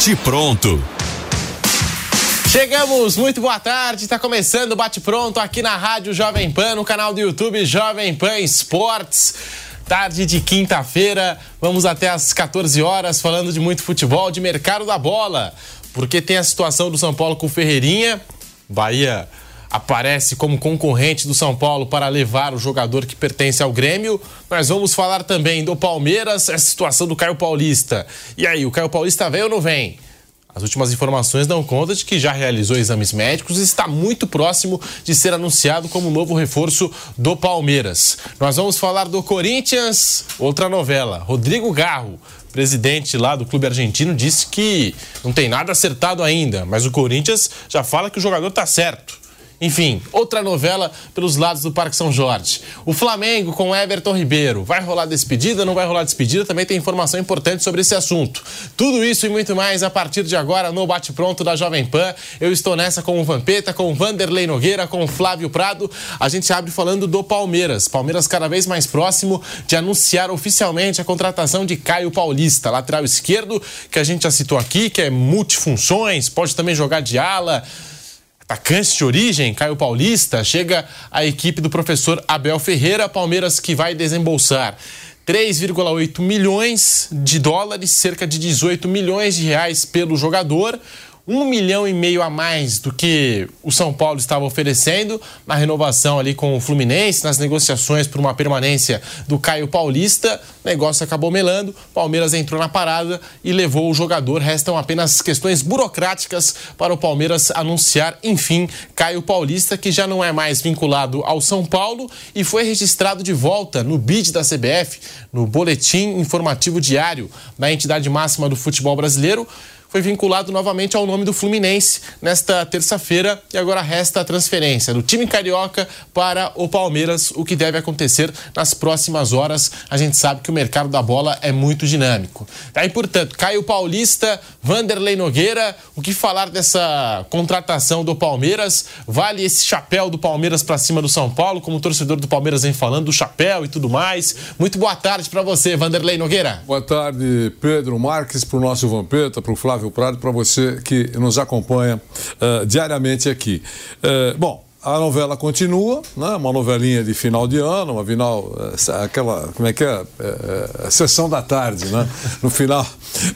Bate pronto. Chegamos, muito boa tarde. Está começando o Bate Pronto aqui na Rádio Jovem Pan, no canal do YouTube Jovem Pan Esportes. Tarde de quinta-feira, vamos até às 14 horas falando de muito futebol, de mercado da bola. Porque tem a situação do São Paulo com o Ferreirinha. Bahia aparece como concorrente do São Paulo para levar o jogador que pertence ao Grêmio. Nós vamos falar também do Palmeiras, essa situação do Caio Paulista. E aí, o Caio Paulista vem ou não vem? As últimas informações dão conta de que já realizou exames médicos e está muito próximo de ser anunciado como novo reforço do Palmeiras. Nós vamos falar do Corinthians, outra novela. Rodrigo Garro, presidente lá do clube argentino, disse que não tem nada acertado ainda, mas o Corinthians já fala que o jogador está certo. Enfim, outra novela pelos lados do Parque São Jorge. O Flamengo com Everton Ribeiro. Vai rolar despedida? Não vai rolar despedida? Também tem informação importante sobre esse assunto. Tudo isso e muito mais a partir de agora no Bate Pronto da Jovem Pan. Eu estou nessa com o Vampeta, com o Vanderlei Nogueira, com o Flávio Prado. A gente abre falando do Palmeiras. Palmeiras cada vez mais próximo de anunciar oficialmente a contratação de Caio Paulista, lateral esquerdo, que a gente já citou aqui, que é multifunções, pode também jogar de ala atacante de origem, Caio Paulista, chega a equipe do professor Abel Ferreira, Palmeiras que vai desembolsar 3,8 milhões de dólares, cerca de 18 milhões de reais pelo jogador um milhão e meio a mais do que o São Paulo estava oferecendo na renovação ali com o Fluminense, nas negociações por uma permanência do Caio Paulista. O negócio acabou melando, Palmeiras entrou na parada e levou o jogador. Restam apenas questões burocráticas para o Palmeiras anunciar, enfim, Caio Paulista, que já não é mais vinculado ao São Paulo e foi registrado de volta no BID da CBF, no Boletim Informativo Diário da entidade máxima do futebol brasileiro foi vinculado novamente ao nome do Fluminense nesta terça-feira e agora resta a transferência do time carioca para o Palmeiras, o que deve acontecer nas próximas horas. A gente sabe que o mercado da bola é muito dinâmico. Daí, portanto, Caio Paulista, Vanderlei Nogueira, o que falar dessa contratação do Palmeiras? Vale esse chapéu do Palmeiras para cima do São Paulo, como o torcedor do Palmeiras vem falando, do chapéu e tudo mais. Muito boa tarde para você, Vanderlei Nogueira. Boa tarde, Pedro Marques, para o nosso Vampeta, para o Flávio Flávio Prado, para você que nos acompanha uh, diariamente aqui. Uh, bom, a novela continua, né? uma novelinha de final de ano, uma final, eh, aquela, como é que é? é, é sessão da tarde, né? No final,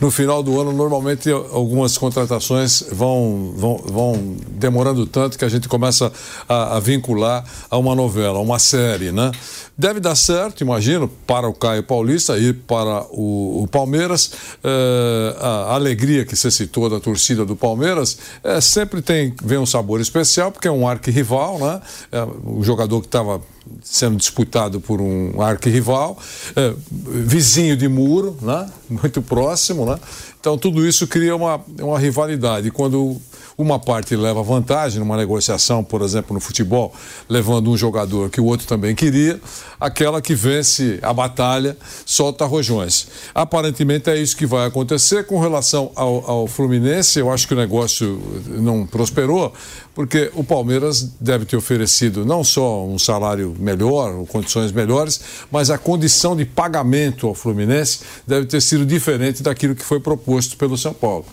no final do ano, normalmente algumas contratações vão, vão, vão demorando tanto que a gente começa a, a vincular a uma novela, a uma série, né? Deve dar certo, imagino, para o Caio Paulista e para o, o Palmeiras. É, a alegria que você citou da torcida do Palmeiras é, sempre tem vem um sabor especial, porque é um arquirrival, né? É um jogador que estava sendo disputado por um arquirrival, é, vizinho de muro, né? muito próximo. Né? Então, tudo isso cria uma, uma rivalidade. Quando uma parte leva vantagem numa negociação, por exemplo, no futebol, levando um jogador que o outro também queria, aquela que vence a batalha solta rojões. Aparentemente é isso que vai acontecer. Com relação ao, ao Fluminense, eu acho que o negócio não prosperou, porque o Palmeiras deve ter oferecido não só um salário melhor, condições melhores, mas a condição de pagamento ao Fluminense deve ter sido diferente daquilo que foi proposto pelo São Paulo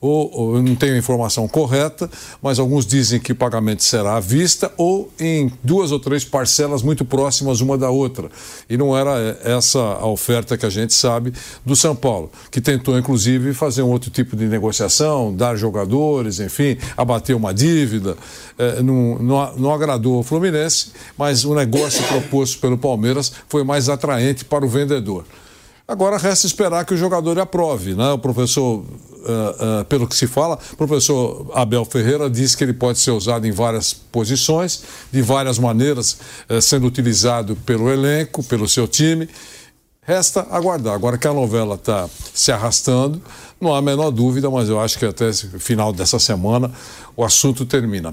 ou, ou eu não tenho a informação correta, mas alguns dizem que o pagamento será à vista ou em duas ou três parcelas muito próximas uma da outra. E não era essa a oferta que a gente sabe do São Paulo, que tentou inclusive fazer um outro tipo de negociação, dar jogadores, enfim, abater uma dívida. É, não, não, não agradou ao Fluminense, mas o negócio proposto pelo Palmeiras foi mais atraente para o vendedor. Agora resta esperar que o jogador aprove. Né? O professor, uh, uh, pelo que se fala, o professor Abel Ferreira diz que ele pode ser usado em várias posições, de várias maneiras, uh, sendo utilizado pelo elenco, pelo seu time. Resta aguardar. Agora que a novela está se arrastando, não há a menor dúvida, mas eu acho que até o final dessa semana o assunto termina.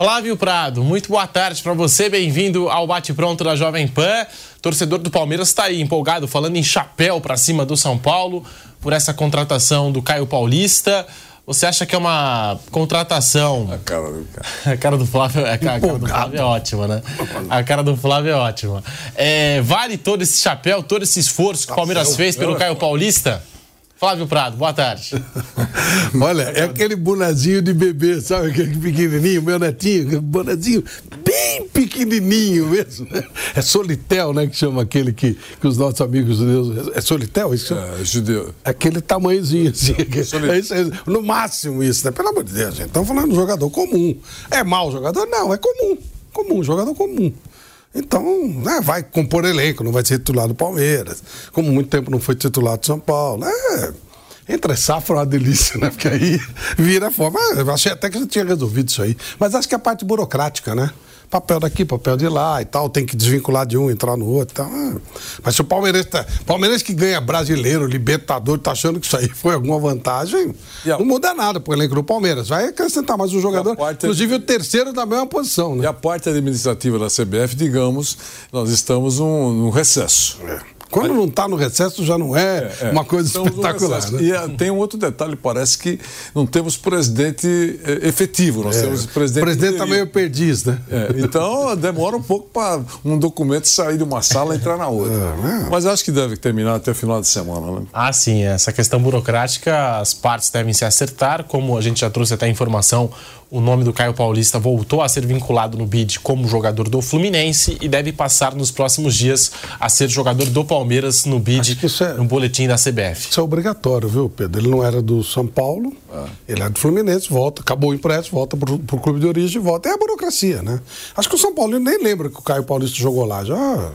Flávio Prado, muito boa tarde para você, bem-vindo ao Bate Pronto da Jovem Pan. Torcedor do Palmeiras está aí empolgado, falando em chapéu para cima do São Paulo por essa contratação do Caio Paulista. Você acha que é uma contratação. A cara do cara. A cara do Flávio, a cara, do Flávio é ótima, né? A cara do Flávio é ótima. É, vale todo esse chapéu, todo esse esforço que o Palmeiras fez pelo Caio Paulista? Flávio Prado, boa tarde. Olha, é aquele bonezinho de bebê, sabe? Aquele pequenininho, meu netinho, aquele bonezinho bem pequenininho mesmo. É Solitel, né? Que chama aquele que, que os nossos amigos judeus. É Solitel? Isso é, judeu. Aquele tamanhozinho assim. É isso, é, no máximo isso, né? Pelo amor de Deus, gente. Estamos falando de jogador comum. É mau jogador? Não, é comum. Comum, jogador comum. Então, né, vai compor elenco, não vai ser titular do Palmeiras. Como muito tempo não foi titular do São Paulo. É, entre safra é uma delícia, né? Porque aí vira forma. Eu achei até que já tinha resolvido isso aí. Mas acho que é a parte burocrática, né? Papel daqui, papel de lá e tal, tem que desvincular de um, entrar no outro e tal. Ah, mas se o Palmeiras, tá, Palmeiras que ganha brasileiro, libertador, tá achando que isso aí foi alguma vantagem, a... não muda nada pro elenco do Palmeiras. Vai acrescentar mais um jogador, inclusive o terceiro da mesma posição, né? E a parte administrativa da CBF, digamos, nós estamos num, num recesso. É. Quando não está no recesso, já não é, é, é. uma coisa espetacular. Né? E é, tem um outro detalhe: parece que não temos presidente é, efetivo, nós temos presidente. O presidente está meio perdiz, né? então demora um pouco para um documento sair de uma sala e entrar na outra. Mas acho que deve terminar até o final de semana, né? Ah, sim. Essa questão burocrática, as partes devem se acertar, como a gente já trouxe até a informação o nome do Caio Paulista voltou a ser vinculado no BID como jogador do Fluminense e deve passar nos próximos dias a ser jogador do Palmeiras no BID, é, no boletim da CBF. Isso é obrigatório, viu, Pedro? Ele não era do São Paulo, ah. ele é do Fluminense, volta, acabou o empréstimo, volta para o clube de origem, volta. É a burocracia, né? Acho que o São Paulo nem lembra que o Caio Paulista jogou lá. Já.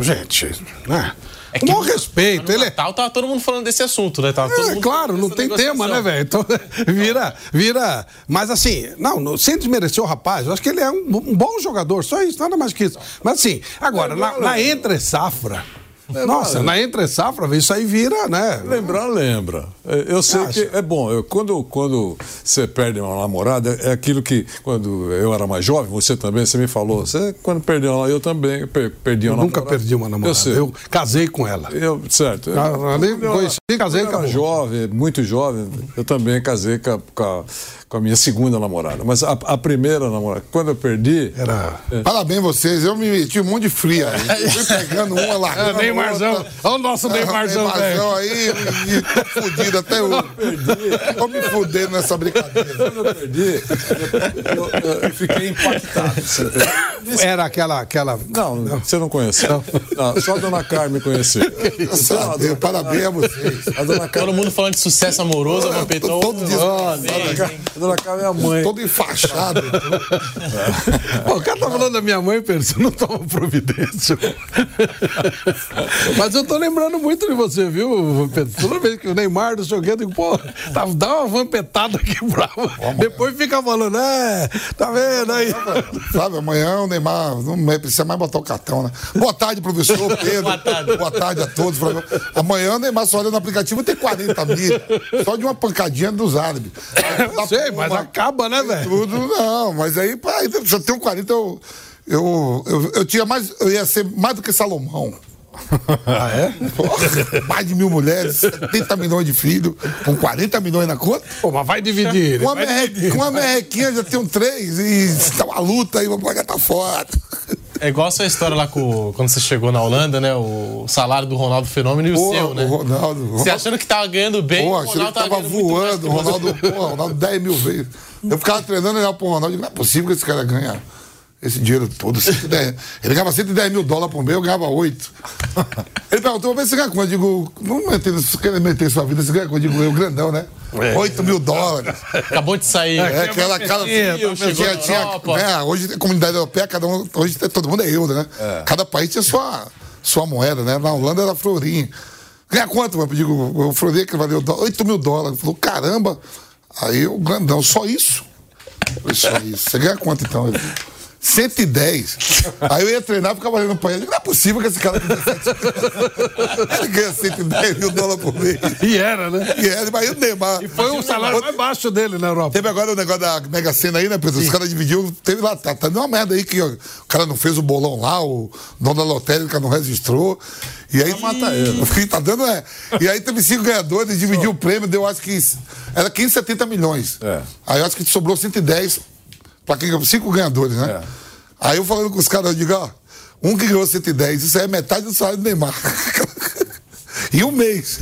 Gente, né? É que, Com respeito. ele... É- Natal tava todo mundo falando desse assunto, né? Tava é, claro, não tem tema, né, velho? Então, vira, vira. Mas assim, não, sem desmerecer o rapaz, eu acho que ele é um, um bom jogador, só isso, nada mais que isso. Mas assim, agora, é na, na entre-safra. Nossa, na entre safra, isso aí vira, né? Lembrar, lembra. É, eu sei Acho. que é bom. Eu, quando, quando você perde uma namorada, é aquilo que, quando eu era mais jovem, você também, você me falou, você, quando perdeu uma, eu também perdi uma eu namorada. Nunca perdi uma namorada. Eu, sei. eu casei com ela. Eu, certo. Eu, eu, conheci, casei com ela. jovem, muito jovem, eu também casei com a, com a com a minha segunda namorada. Mas a, a primeira namorada, quando eu perdi. Era. É. Parabéns vocês, eu me meti um monte de fria fui pegando uma lá. É, Neymarzão. Olha o nosso Neymarzão, Neymarzão aí, e, tô fudido até hoje. Tô me fudendo nessa brincadeira. Quando eu perdi, eu, eu, eu fiquei impactado. Era aquela. aquela... Não, não, você não conheceu. Não. Não, só a dona Carmen conheceu. Parabéns a vocês. A dona Carmen... Todo mundo falando de sucesso amoroso, a Petrol. Todo dia. A dona Carmen é a mãe. Todo enfaixado. Então. o cara tá falando da minha mãe, Pedro, você não toma providência. Mas eu tô lembrando muito de você, viu, Pedro? Toda vez que o Neymar do joguei, eu pô, tá, dá uma vampetada aqui brava. Depois fica falando, é, tá vendo aí? Sabe, amanhã o Neymar não precisa mais botar o cartão, né? Boa tarde, professor Pedro. Boa tarde. Boa tarde a todos. Amanhã o Neymar só olha no aplicativo tem 40 mil. Só de uma pancadinha dos árabes. Eu sei, mas acaba, né, velho? Tudo não, mas aí, pá, se eu tenho 40, eu, eu, eu, eu tinha mais, eu ia ser mais do que Salomão. Ah, é? Porra, mais de mil mulheres, 70 milhões de filhos, com 40 milhões na conta. Pô, mas vai dividir. Com uma, vai merre... dividir. uma merrequinha já tem um três e tá uma luta aí, pagar tá foto. É igual a sua história lá com, quando você chegou na Holanda, né? O salário do Ronaldo Fenômeno e o seu, né? O Ronaldo, você achando que tava ganhando bem, Pô, o Ronaldo tava, tava voando, o Ronaldo, pô, Ronaldo 10 mil vezes. Eu ficava treinando e olhava pro Ronaldo e não é possível que esse cara ganhe esse dinheiro todo. 110. Ele ganhava 110 mil dólares por mês, eu ganhava 8. Ele perguntou, mas você ganha quanto? Eu digo, não meter, se quer meter sua vida, você ganha quanto? Eu digo, eu grandão, né? É. 8 mil dólares. Acabou de sair. É, aquela cara. Tinha, tinha, né, hoje a comunidade europeia, cada um, hoje todo mundo é euro, né? É. Cada país tinha sua, sua moeda, né? Na Holanda era florinho. Ganha quanto, mano? Eu digo, o florinho que valeu 8 mil dólares. Ele falou, caramba. Aí o grandão, só isso? Só isso. Você ganha quanto então? Ele 110. Aí eu ia treinar e ficava olhando pra ele. Não é possível que esse cara Ele ganha 110 mil dólares por mês. E era, né? E era, mas o Neymar. E foi o salário mais baixo dele na Europa. Teve agora o negócio da Mega Sena aí, né, Pedro? Os caras dividiu. Teve lá, tá, tá dando uma merda aí que ó, o cara não fez o bolão lá, o dono da lotérica não registrou. E aí. Mata ele. Tá dando, é. E aí teve cinco ganhadores, dividiu o prêmio, deu acho que. Era 570 milhões. É. Aí eu acho que sobrou 110 para quem cinco ganhadores, né? É. Aí eu falando com os caras, eu digo, ó, um que ganhou 110, isso aí é metade do salário do Neymar. em um mês.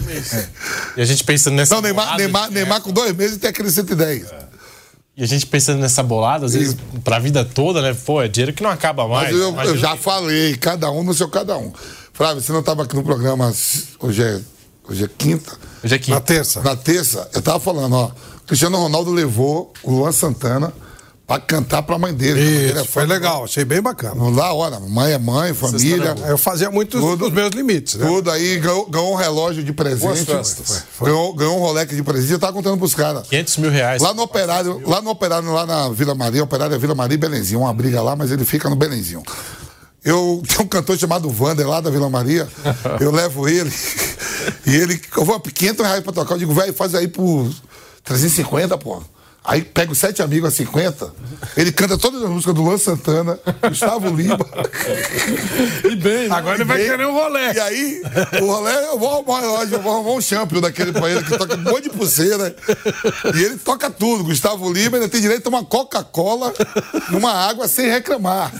E a gente pensando nessa Não, Neymar, Neymar, Neymar com dois meses tem aquele 110. E a gente pensando nessa bolada, às vezes, pra vida toda, né? Pô, é dinheiro que não acaba mais. Mas eu, eu já que- falei, cada um no seu cada um. Flávio, você não estava aqui no programa, hoje é, hoje é quinta. Hoje é quinta. Na terça. Na terça, eu tava falando, ó. Cristiano Ronaldo levou o Luan Santana pra cantar pra mãe dele. Ele é Isso, foi legal, achei bem bacana. Lá, olha, mãe é mãe, família. Eu fazia muito Tudo. os meus limites, né? Tudo aí, ganhou, ganhou um relógio de presente. Ganhou, ganhou um Rolex de presente. Eu tava contando pros caras. 500 mil reais. Lá no operário, lá no operário, lá na Vila Maria, operário é Vila Maria e Belenzinho, uma briga lá, mas ele fica no Belenzinho. Eu tenho um cantor chamado Vander lá da Vila Maria, eu levo ele, e ele, eu vou 500 reais pra tocar, eu digo, velho, faz aí por 350, pô. Aí pega os sete amigos a 50, ele canta todas as músicas do Luan Santana, Gustavo Lima. E bem, né? Agora ele vai querer um rolê. E aí, o rolê, eu vou arrumar um relógio, eu vou arrumar um champion daquele pra ele que toca um monte de pulseira. E ele toca tudo. Gustavo Lima ainda tem direito a tomar Coca-Cola numa água sem reclamar.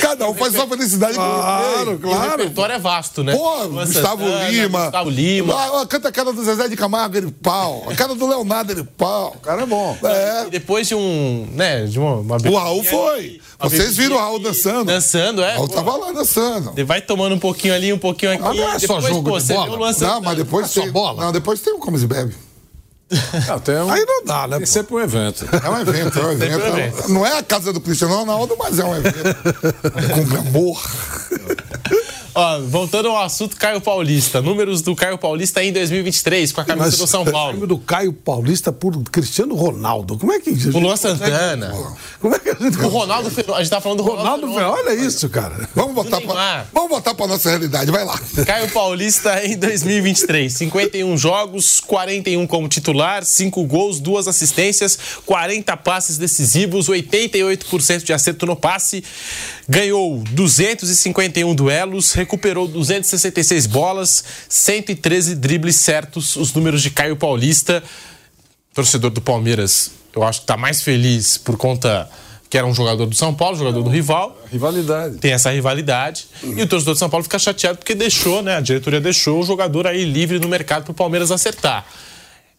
Cada um faz sua felicidade com Claro, ele. E o claro. repertório é vasto, né? Pô, Gustavo Santana, Lima. Gustavo Lima. Ah, canta a cara do Zezé de Camargo, ele pau. A cara do Leonardo, ele pau. O cara é bom. É. E depois de um. né, de uma. uma O Raul foi. Vocês viram o Raul dançando? Dançando, é. O Raul pô. tava lá dançando. Ele vai tomando um pouquinho ali, um pouquinho aqui. Ah, não é só depois, jogo pô, de você bola. Não, Santana. mas depois só tem. bola. Não, depois tem o Comes e Bebe. Até um, Aí não dá, né? tem pô? sempre um evento. É um evento, é um evento. um evento. Não é a casa do Cristiano Ronaldo, mas é um evento. Com amor. Ó, voltando ao assunto Caio Paulista. Números do Caio Paulista em 2023 com a camisa do São Paulo. do Caio Paulista por Cristiano Ronaldo. Como é que. O Luan Santana. Como é que a gente. O Ronaldo. A gente tá falando do Ronaldo. Ronaldo, olha isso, cara. Vamos botar, pra, vamos botar pra nossa realidade, vai lá. Caio Paulista em 2023. 51 jogos, 41 como titular, 5 gols, 2 assistências, 40 passes decisivos, 88% de acerto no passe. Ganhou 251 duelos, recuperou 266 bolas, 113 dribles certos. Os números de Caio Paulista. Torcedor do Palmeiras, eu acho que tá mais feliz por conta que era um jogador do São Paulo, jogador do rival Rivalidade. tem essa rivalidade. E o torcedor de São Paulo fica chateado porque deixou, né? A diretoria deixou o jogador aí livre no mercado para o Palmeiras acertar.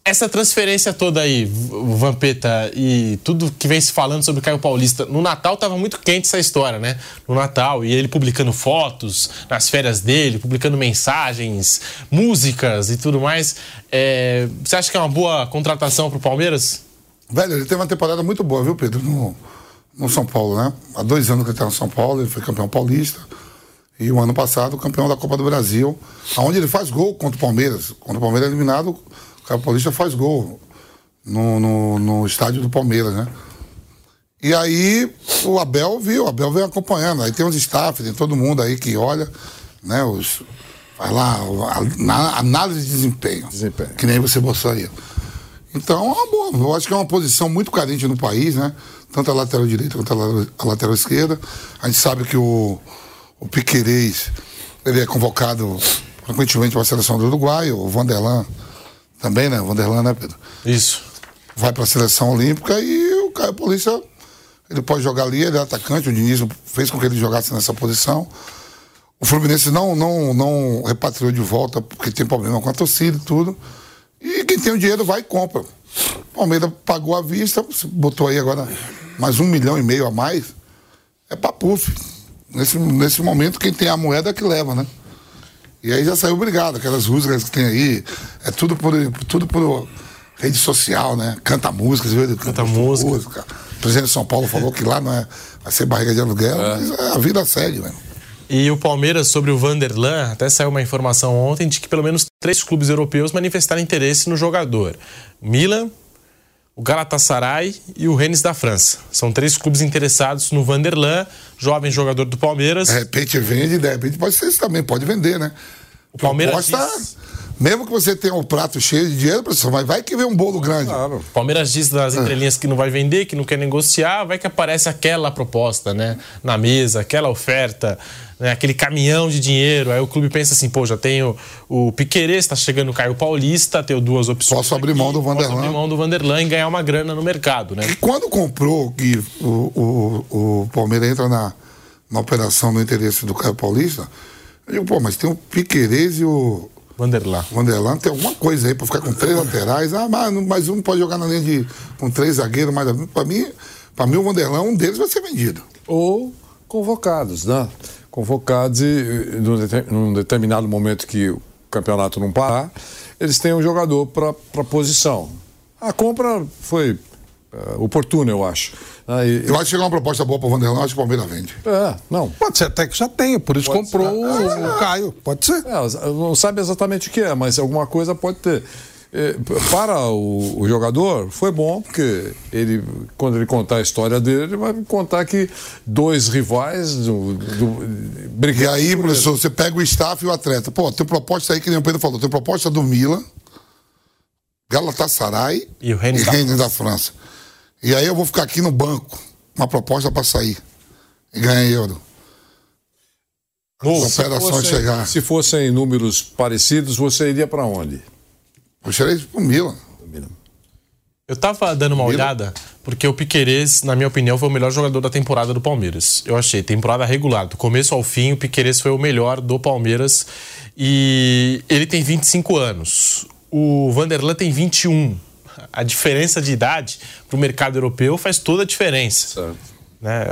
Essa transferência toda aí, Vampeta, e tudo que vem se falando sobre o Caio Paulista, no Natal tava muito quente essa história, né? No Natal, e ele publicando fotos nas férias dele, publicando mensagens, músicas e tudo mais. É, você acha que é uma boa contratação pro Palmeiras? Velho, ele teve uma temporada muito boa, viu, Pedro? No, no São Paulo, né? Há dois anos que ele tá no São Paulo, ele foi campeão paulista. E o ano passado, campeão da Copa do Brasil, onde ele faz gol contra o Palmeiras. Quando o Palmeiras eliminado, o Caio Paulista faz gol no, no, no estádio do Palmeiras, né? E aí o Abel viu, o Abel vem acompanhando. Aí tem os staff, tem todo mundo aí que olha, né? Os, vai lá, a, análise de desempenho. Desempenho. Que nem você mostrou aí. Então, é uma boa. Eu acho que é uma posição muito carente no país, né? Tanto a lateral direita quanto a la- a lateral esquerda. A gente sabe que o, o Piquerez, ele é convocado frequentemente para a seleção do Uruguai, o Vanderlan também, né? Vanderlan, né, Pedro? Isso. vai para a seleção olímpica e o Caio Paulista ele pode jogar ali, ele é atacante, o Diniz fez com que ele jogasse nessa posição. O Fluminense não, não, não repatriou de volta porque tem problema com a torcida e tudo. E quem tem o dinheiro vai e compra. O Palmeiras pagou à vista, botou aí agora mais um milhão e meio a mais. É pra puff. Nesse, nesse momento, quem tem a moeda é que leva, né? E aí já saiu obrigado, aquelas músicas que tem aí, é tudo por, tudo por rede social, né? Canta músicas, viu? Canta música. O presidente de São Paulo falou que lá não é, vai ser barriga de aluguel, mas é, a vida segue, né? E o Palmeiras, sobre o Vanderlan, até saiu uma informação ontem de que pelo menos três clubes europeus manifestaram interesse no jogador: Milan, o Galatasaray e o Rennes da França. São três clubes interessados no Vanderlan, jovem jogador do Palmeiras. De repente vende, de repente pode ser isso também, pode vender, né? O Palmeiras Proposta, diz- mesmo que você tenha um prato cheio de dinheiro, pessoal, mas vai que vem um bolo grande. Claro. O Palmeiras diz das entrelinhas que não vai vender, que não quer negociar, vai que aparece aquela proposta, né? Na mesa, aquela oferta, né? aquele caminhão de dinheiro. Aí o clube pensa assim, pô, já tenho o Piquerez, tá chegando o Caio Paulista, tenho duas opções. Posso abrir mão do Posso Vanderlan. abrir mão do Vanderlan e ganhar uma grana no mercado, né? E quando comprou, que o, o, o Palmeiras entra na, na operação no interesse do Caio Paulista, Eu digo, pô, mas tem o Piquerez e o Vanderlan. Vanderlan, tem alguma coisa aí pra ficar com três laterais. Ah, mas, mas um pode jogar na linha de. com três zagueiros, mas pra mim, pra mim o Vanderlan, um deles vai ser vendido. Ou convocados, né? Convocados e num, num determinado momento que o campeonato não parar, eles têm um jogador para posição. A compra foi uh, oportuna, eu acho. Ah, e... Eu acho que chegou uma proposta boa para o Vanderlan, acho que o Palmeiras vende. É, não. Pode ser até que já tenha, por isso pode comprou o, o, Caio. Pode ser. É, não sabe exatamente o que é, mas alguma coisa pode ter. É, para o, o, jogador foi bom porque ele quando ele contar a história dele ele vai contar que dois rivais do, do, e aí professor você pega o staff e o atleta pô tem proposta aí que nem o Pedro falou tem proposta do Milan Galatasaray e o Rennes da, da, França e aí eu vou ficar aqui no banco uma proposta para sair e ganhar euro Bom, operação se chegar se fossem números parecidos você iria para onde eu tirei pro Milan. Eu tava dando uma Milan. olhada, porque o Piquerez, na minha opinião, foi o melhor jogador da temporada do Palmeiras. Eu achei, temporada regular. Do começo ao fim, o Piquerez foi o melhor do Palmeiras. E ele tem 25 anos. O Vanderlan tem 21. A diferença de idade para o mercado europeu faz toda a diferença. Certo. Né?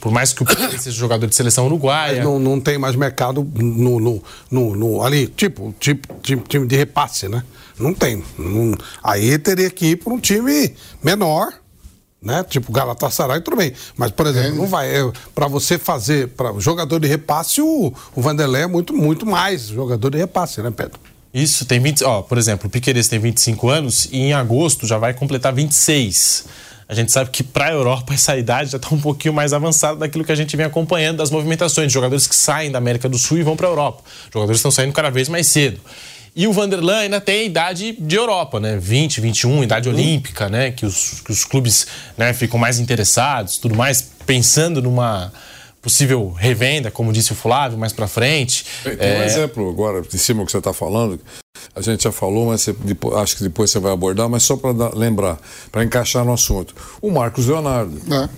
Por mais que o Piquet seja jogador de seleção uruguaia. Não, não tem mais mercado no, no, no, no ali, tipo, tipo, tipo, time de repasse, né? Não tem. Não, aí teria que ir para um time menor, né? Tipo Galatasaray, tudo bem. Mas, por exemplo, é. não vai. É, para você fazer, para jogador de repasse, o, o Vanderlei é muito, muito mais jogador de repasse, né, Pedro? Isso, tem 20. Ó, por exemplo, o Piqueires tem 25 anos e em agosto já vai completar 26. A gente sabe que para a Europa essa idade já está um pouquinho mais avançada daquilo que a gente vem acompanhando das movimentações de jogadores que saem da América do Sul e vão para a Europa. Jogadores estão saindo cada vez mais cedo. E o Vanderlan ainda tem a idade de Europa, né? 20, 21, idade hum. olímpica, né? Que os, que os clubes né, ficam mais interessados, tudo mais, pensando numa possível revenda, como disse o Flávio, mais para frente. Tem, é... um exemplo agora, de cima do que você está falando, a gente já falou, mas você, depois, acho que depois você vai abordar, mas só para lembrar, para encaixar no assunto. O Marcos Leonardo. É.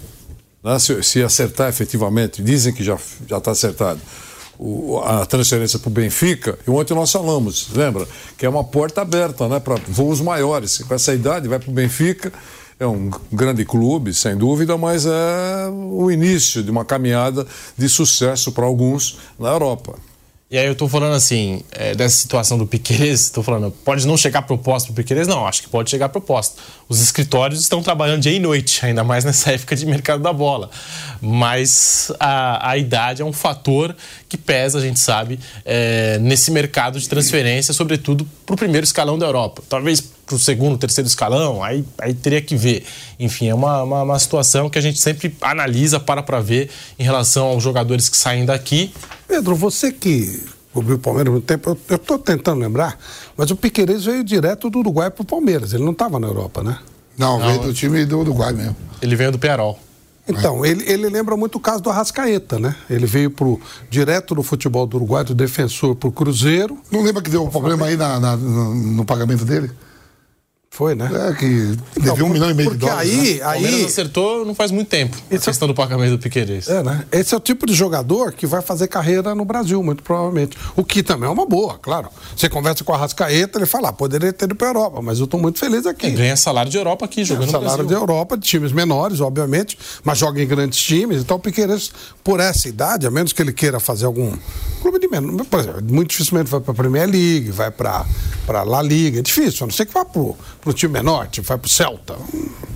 Né, se, se, acertar efetivamente, dizem que já está acertado. O, a transferência para o Benfica, e ontem nós falamos, lembra? Que é uma porta aberta né, para voos maiores. Com essa idade, vai para o Benfica, é um grande clube, sem dúvida, mas é o início de uma caminhada de sucesso para alguns na Europa. E aí eu tô falando assim, é, dessa situação do Piqueires, tô falando, pode não chegar proposta pro Piqueires? Não, acho que pode chegar proposta. Os escritórios estão trabalhando dia e noite, ainda mais nessa época de mercado da bola. Mas a, a idade é um fator que pesa, a gente sabe, é, nesse mercado de transferência, sobretudo pro primeiro escalão da Europa. Talvez pro segundo, terceiro escalão, aí, aí teria que ver. Enfim, é uma, uma, uma situação que a gente sempre analisa para para ver em relação aos jogadores que saem daqui Pedro, você que cobriu o Palmeiras há muito tempo, eu estou tentando lembrar, mas o Piqueires veio direto do Uruguai para o Palmeiras, ele não estava na Europa, né? Não, não, veio do time do Uruguai mesmo. Ele veio do Pearol. Então, ele, ele lembra muito o caso do Arrascaeta, né? Ele veio pro, direto do futebol do Uruguai, do defensor para o Cruzeiro. Não lembra que deu um problema aí na, na no, no pagamento dele? Foi, né? É, que devia um milhão e meio de dólares. Aí, né? aí... acertou não faz muito tempo Esse a é questão é... do pagamento do Piqueires. É, né? Esse é o tipo de jogador que vai fazer carreira no Brasil, muito provavelmente. O que também é uma boa, claro. Você conversa com a Rascaeta, ele fala, ah, poderia ter ido para a Europa, mas eu estou muito feliz aqui. Ele ganha salário de Europa aqui, jogando ganha salário de Europa, de times menores, obviamente, mas joga em grandes times. Então o Piqueires, por essa idade, a menos que ele queira fazer algum clube de menor, por exemplo, muito dificilmente vai para a Premier League, vai para a La Liga, é difícil, a não ser que vá para o time menor, tipo vai pro Celta.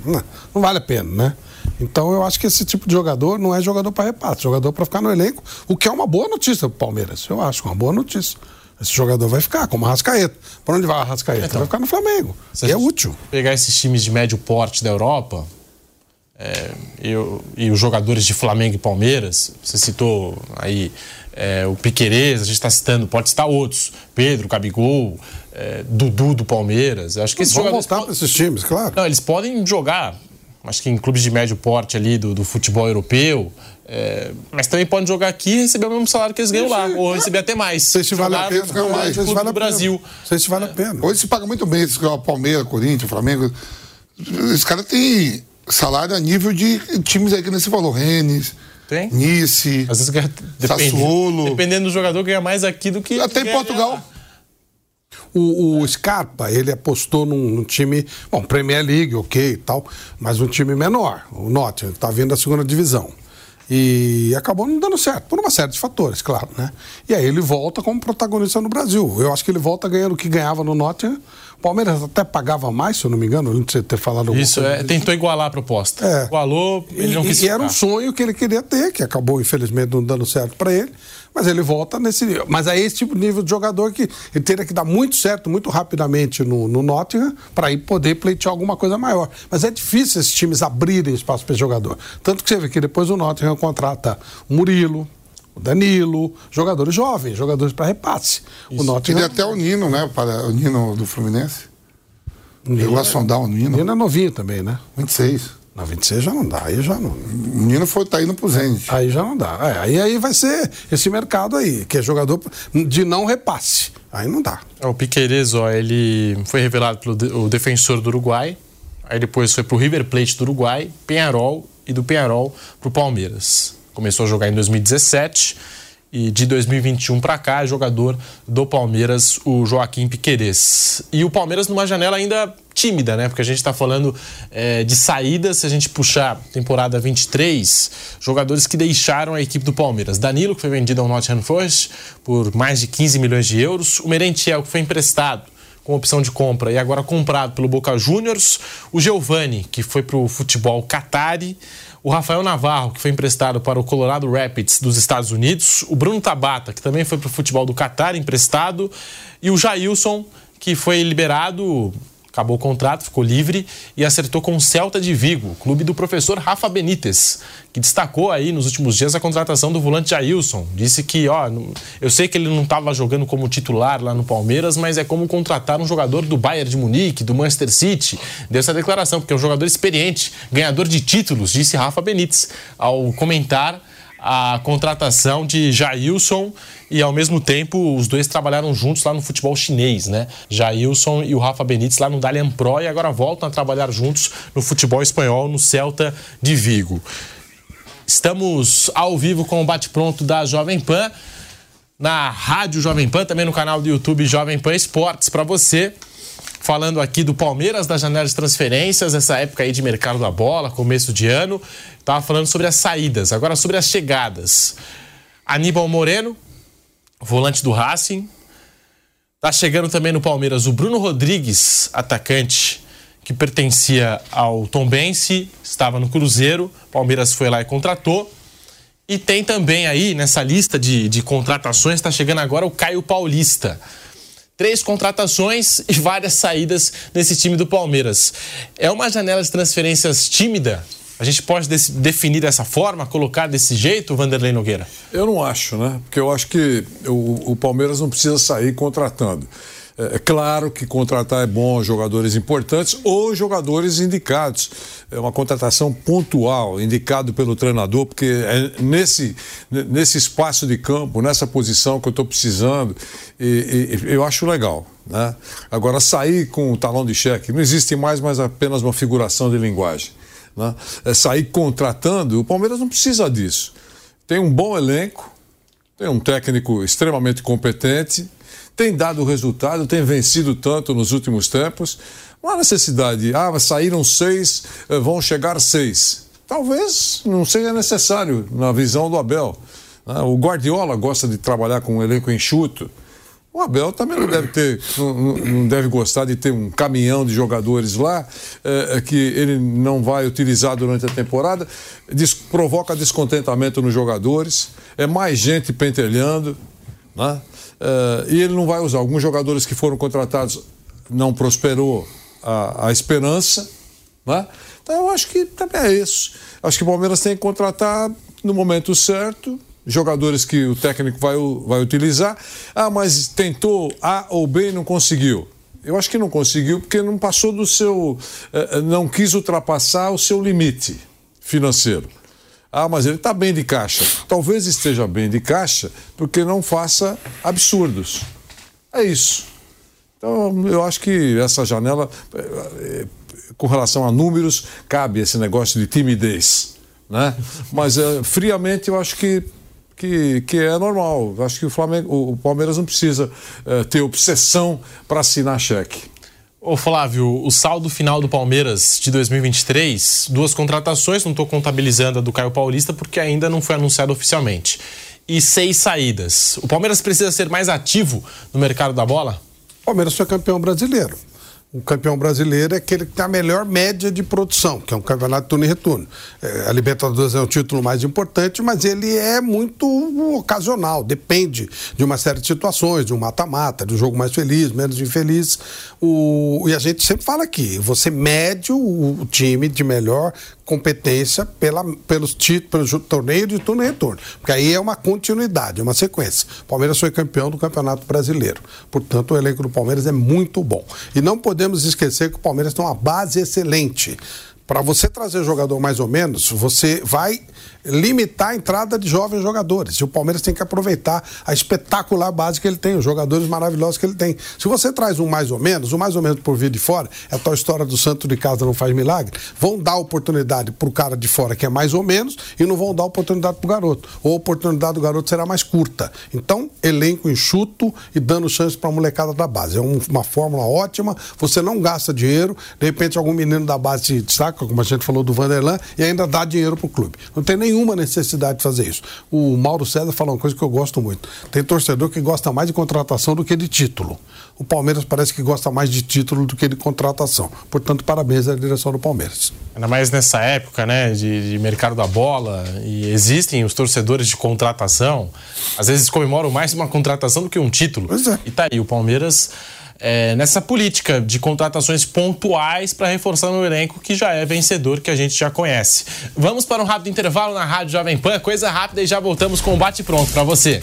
Não, não vale a pena, né? Então eu acho que esse tipo de jogador não é jogador para repasse, jogador para ficar no elenco, o que é uma boa notícia pro Palmeiras. Eu acho uma boa notícia. Esse jogador vai ficar, como a Rascaeta. Para onde vai a Rascaeta? Então, vai ficar no Flamengo. E é útil. Pegar esses times de médio porte da Europa, é, e, e, os jogadores de Flamengo e Palmeiras, você citou aí é, o Piquerez, a gente está citando, pode citar outros, Pedro, Gabigol, é, Dudu do Palmeiras. Acho que esses Vamos jogadores. voltar para esses times, claro. Não, eles podem jogar, acho que em clubes de médio porte ali do, do futebol europeu. É, mas também podem jogar aqui e receber o mesmo salário que eles ganham lá, ou receber até mais. Sei se vale a pena, ganham mais. Sei se vale a Brasil. Sei se vale a pena. Hoje se paga muito bem esse Palmeiras, Corinthians, Flamengo. Esse cara tem salário a nível de times aí que você falou, Rennes, Tem. Nice. Às vezes ganha, depende, Sassuolo. Dependendo do jogador, ganha mais aqui do que. Até em Portugal. O, o Scarpa, ele apostou num, num time, bom, Premier League, ok e tal, mas um time menor, o Nottingham, que tá vindo da segunda divisão. E acabou não dando certo, por uma série de fatores, claro, né? E aí ele volta como protagonista no Brasil. Eu acho que ele volta ganhando o que ganhava no Nottingham. O Palmeiras até pagava mais, se eu não me engano, não sei ter falado alguma Isso, coisa é, tentou igualar a proposta. É. Igualou, ele não E- quis e, era um sonho que ele queria ter, que acabou, infelizmente, não dando certo para ele. Mas ele volta nesse nível. Mas é esse tipo de nível de jogador que ele teria que dar muito certo, muito rapidamente no, no Nottingham, para ir poder pleitear alguma coisa maior. Mas é difícil esses times abrirem espaço para esse jogador. Tanto que você vê que depois o Nottingham contrata o Murilo, o Danilo, jogadores jovens, jogadores para repasse. O Ele Nottingham. até o Nino, né? Para, o Nino do Fluminense. Chegou a sondar o Nino. Nino é novinho também, né? 26. Na 26 já não dá, aí já não. O Nino foi, tá indo pro Zenit. Aí já não dá. É, aí, aí vai ser esse mercado aí, que é jogador de não repasse. Aí não dá. O Piqueires, ó, ele foi revelado pelo de- o defensor do Uruguai, aí depois foi pro River Plate do Uruguai, Penharol e do Penharol pro Palmeiras. Começou a jogar em 2017 e de 2021 para cá é jogador do Palmeiras, o Joaquim Piqueires. E o Palmeiras numa janela ainda tímida, né? Porque a gente está falando é, de saídas, se a gente puxar temporada 23, jogadores que deixaram a equipe do Palmeiras. Danilo, que foi vendido ao Nottingham Forest por mais de 15 milhões de euros. O Merentiel, que foi emprestado com opção de compra e agora comprado pelo Boca Juniors. O Giovani, que foi para o futebol Qatari. O Rafael Navarro, que foi emprestado para o Colorado Rapids dos Estados Unidos. O Bruno Tabata, que também foi para o futebol do Qatar, emprestado. E o Jailson, que foi liberado acabou o contrato, ficou livre e acertou com o Celta de Vigo, clube do professor Rafa Benítez, que destacou aí nos últimos dias a contratação do volante Jailson. Disse que, ó, eu sei que ele não estava jogando como titular lá no Palmeiras, mas é como contratar um jogador do Bayern de Munique, do Manchester City. Deu essa declaração, porque é um jogador experiente, ganhador de títulos, disse Rafa Benítez, ao comentar a contratação de Jailson e ao mesmo tempo os dois trabalharam juntos lá no futebol chinês, né? Jailson e o Rafa Benítez lá no Dalian Pro e agora voltam a trabalhar juntos no futebol espanhol no Celta de Vigo. Estamos ao vivo com o bate-pronto da Jovem Pan na Rádio Jovem Pan, também no canal do YouTube Jovem Pan Esportes para você. Falando aqui do Palmeiras, da janela de transferências, essa época aí de mercado da bola, começo de ano. Tava falando sobre as saídas, agora sobre as chegadas. Aníbal Moreno, volante do Racing. Tá chegando também no Palmeiras o Bruno Rodrigues, atacante que pertencia ao Tombense, estava no Cruzeiro. Palmeiras foi lá e contratou. E tem também aí nessa lista de, de contratações, está chegando agora o Caio Paulista. Três contratações e várias saídas nesse time do Palmeiras. É uma janela de transferências tímida? A gente pode definir dessa forma, colocar desse jeito, Vanderlei Nogueira? Eu não acho, né? Porque eu acho que o, o Palmeiras não precisa sair contratando. É, é claro que contratar é bom jogadores importantes ou jogadores indicados. É uma contratação pontual, indicado pelo treinador, porque é nesse, nesse espaço de campo, nessa posição que eu estou precisando, e, e- eu acho legal. Né? Agora, sair com o talão de cheque, não existe mais, mas apenas uma figuração de linguagem. Né? É sair contratando, o Palmeiras não precisa disso. Tem um bom elenco, tem um técnico extremamente competente, tem dado resultado, tem vencido tanto nos últimos tempos. Não há necessidade, ah, saíram seis, eh, vão chegar seis. Talvez não seja necessário na visão do Abel. né? O Guardiola gosta de trabalhar com um elenco enxuto. O Abel também não deve ter, não, deve gostar de ter um caminhão de jogadores lá eh, que ele não vai utilizar durante a temporada, Des- provoca descontentamento nos jogadores, é mais gente pentelhando, né? Eh, e ele não vai usar. Alguns jogadores que foram contratados não prosperou a, a esperança, né? Então eu acho que também é isso. Acho que o Palmeiras tem que contratar no momento certo jogadores que o técnico vai, vai utilizar. Ah, mas tentou A ou B e não conseguiu. Eu acho que não conseguiu porque não passou do seu. eh, eh, não quis ultrapassar o seu limite financeiro. Ah, mas ele está bem de caixa. Talvez esteja bem de caixa porque não faça absurdos. É isso. Então, eu acho que essa janela, eh, eh, com relação a números, cabe esse negócio de timidez. né? Mas uh, friamente eu acho que que, que é normal. Acho que o Flamengo, o, Palmeiras não precisa uh, ter obsessão para assinar cheque. Ô Flávio, o saldo final do Palmeiras de 2023, duas contratações, não estou contabilizando a do Caio Paulista porque ainda não foi anunciado oficialmente. E seis saídas. O Palmeiras precisa ser mais ativo no mercado da bola? O Palmeiras foi campeão brasileiro. O campeão brasileiro é aquele que tem a melhor média de produção, que é um campeonato de turno e retorno. É, a Libertadores é o título mais importante, mas ele é muito ocasional, depende de uma série de situações, de um mata-mata, de um jogo mais feliz, menos infeliz. O, e a gente sempre fala aqui, você mede o, o time de melhor competência pela, pelos títulos, pelo torneio de turno e retorno. Porque aí é uma continuidade, é uma sequência. O Palmeiras foi campeão do Campeonato Brasileiro. Portanto, o elenco do Palmeiras é muito bom. E não podemos esquecer que o Palmeiras tem uma base excelente. Para você trazer jogador mais ou menos, você vai limitar a entrada de jovens jogadores. E o Palmeiras tem que aproveitar a espetacular base que ele tem, os jogadores maravilhosos que ele tem. Se você traz um mais ou menos, um mais ou menos por vir de fora, é a tal história do santo de casa não faz milagre, vão dar oportunidade pro cara de fora que é mais ou menos e não vão dar oportunidade pro garoto. Ou a oportunidade do garoto será mais curta. Então, elenco enxuto e dando chance para a molecada da base. É um, uma fórmula ótima, você não gasta dinheiro, de repente algum menino da base se destaca, como a gente falou do Vanderlan, e ainda dá dinheiro pro clube. Não tem nenhum nenhuma necessidade de fazer isso. O Mauro César falou uma coisa que eu gosto muito. Tem torcedor que gosta mais de contratação do que de título. O Palmeiras parece que gosta mais de título do que de contratação. Portanto, parabéns à direção do Palmeiras. Ainda mais nessa época, né, de, de mercado da bola, e existem os torcedores de contratação. Às vezes comemoram mais uma contratação do que um título. Pois é. E tá aí, o Palmeiras é, nessa política de contratações pontuais para reforçar no elenco que já é vencedor, que a gente já conhece. Vamos para um rápido intervalo na Rádio Jovem Pan, coisa rápida e já voltamos com o bate pronto para você.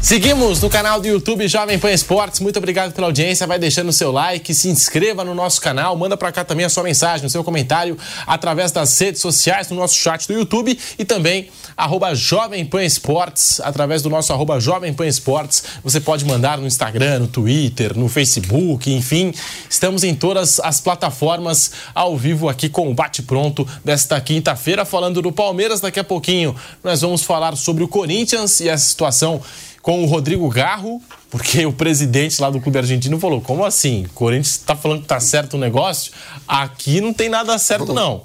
Seguimos no canal do YouTube Jovem Pan Esportes. Muito obrigado pela audiência. Vai deixando o seu like, se inscreva no nosso canal, manda para cá também a sua mensagem, o seu comentário através das redes sociais, no nosso chat do YouTube e também arroba Jovem Pan Esportes, através do nosso arroba Jovem Pan Esportes. Você pode mandar no Instagram, no Twitter, no Facebook, enfim. Estamos em todas as plataformas ao vivo aqui com o Bate Pronto desta quinta-feira, falando do Palmeiras. Daqui a pouquinho nós vamos falar sobre o Corinthians e essa situação com o Rodrigo Garro, porque o presidente lá do clube argentino falou: como assim? O Corinthians está falando que tá certo o negócio? Aqui não tem nada certo, não.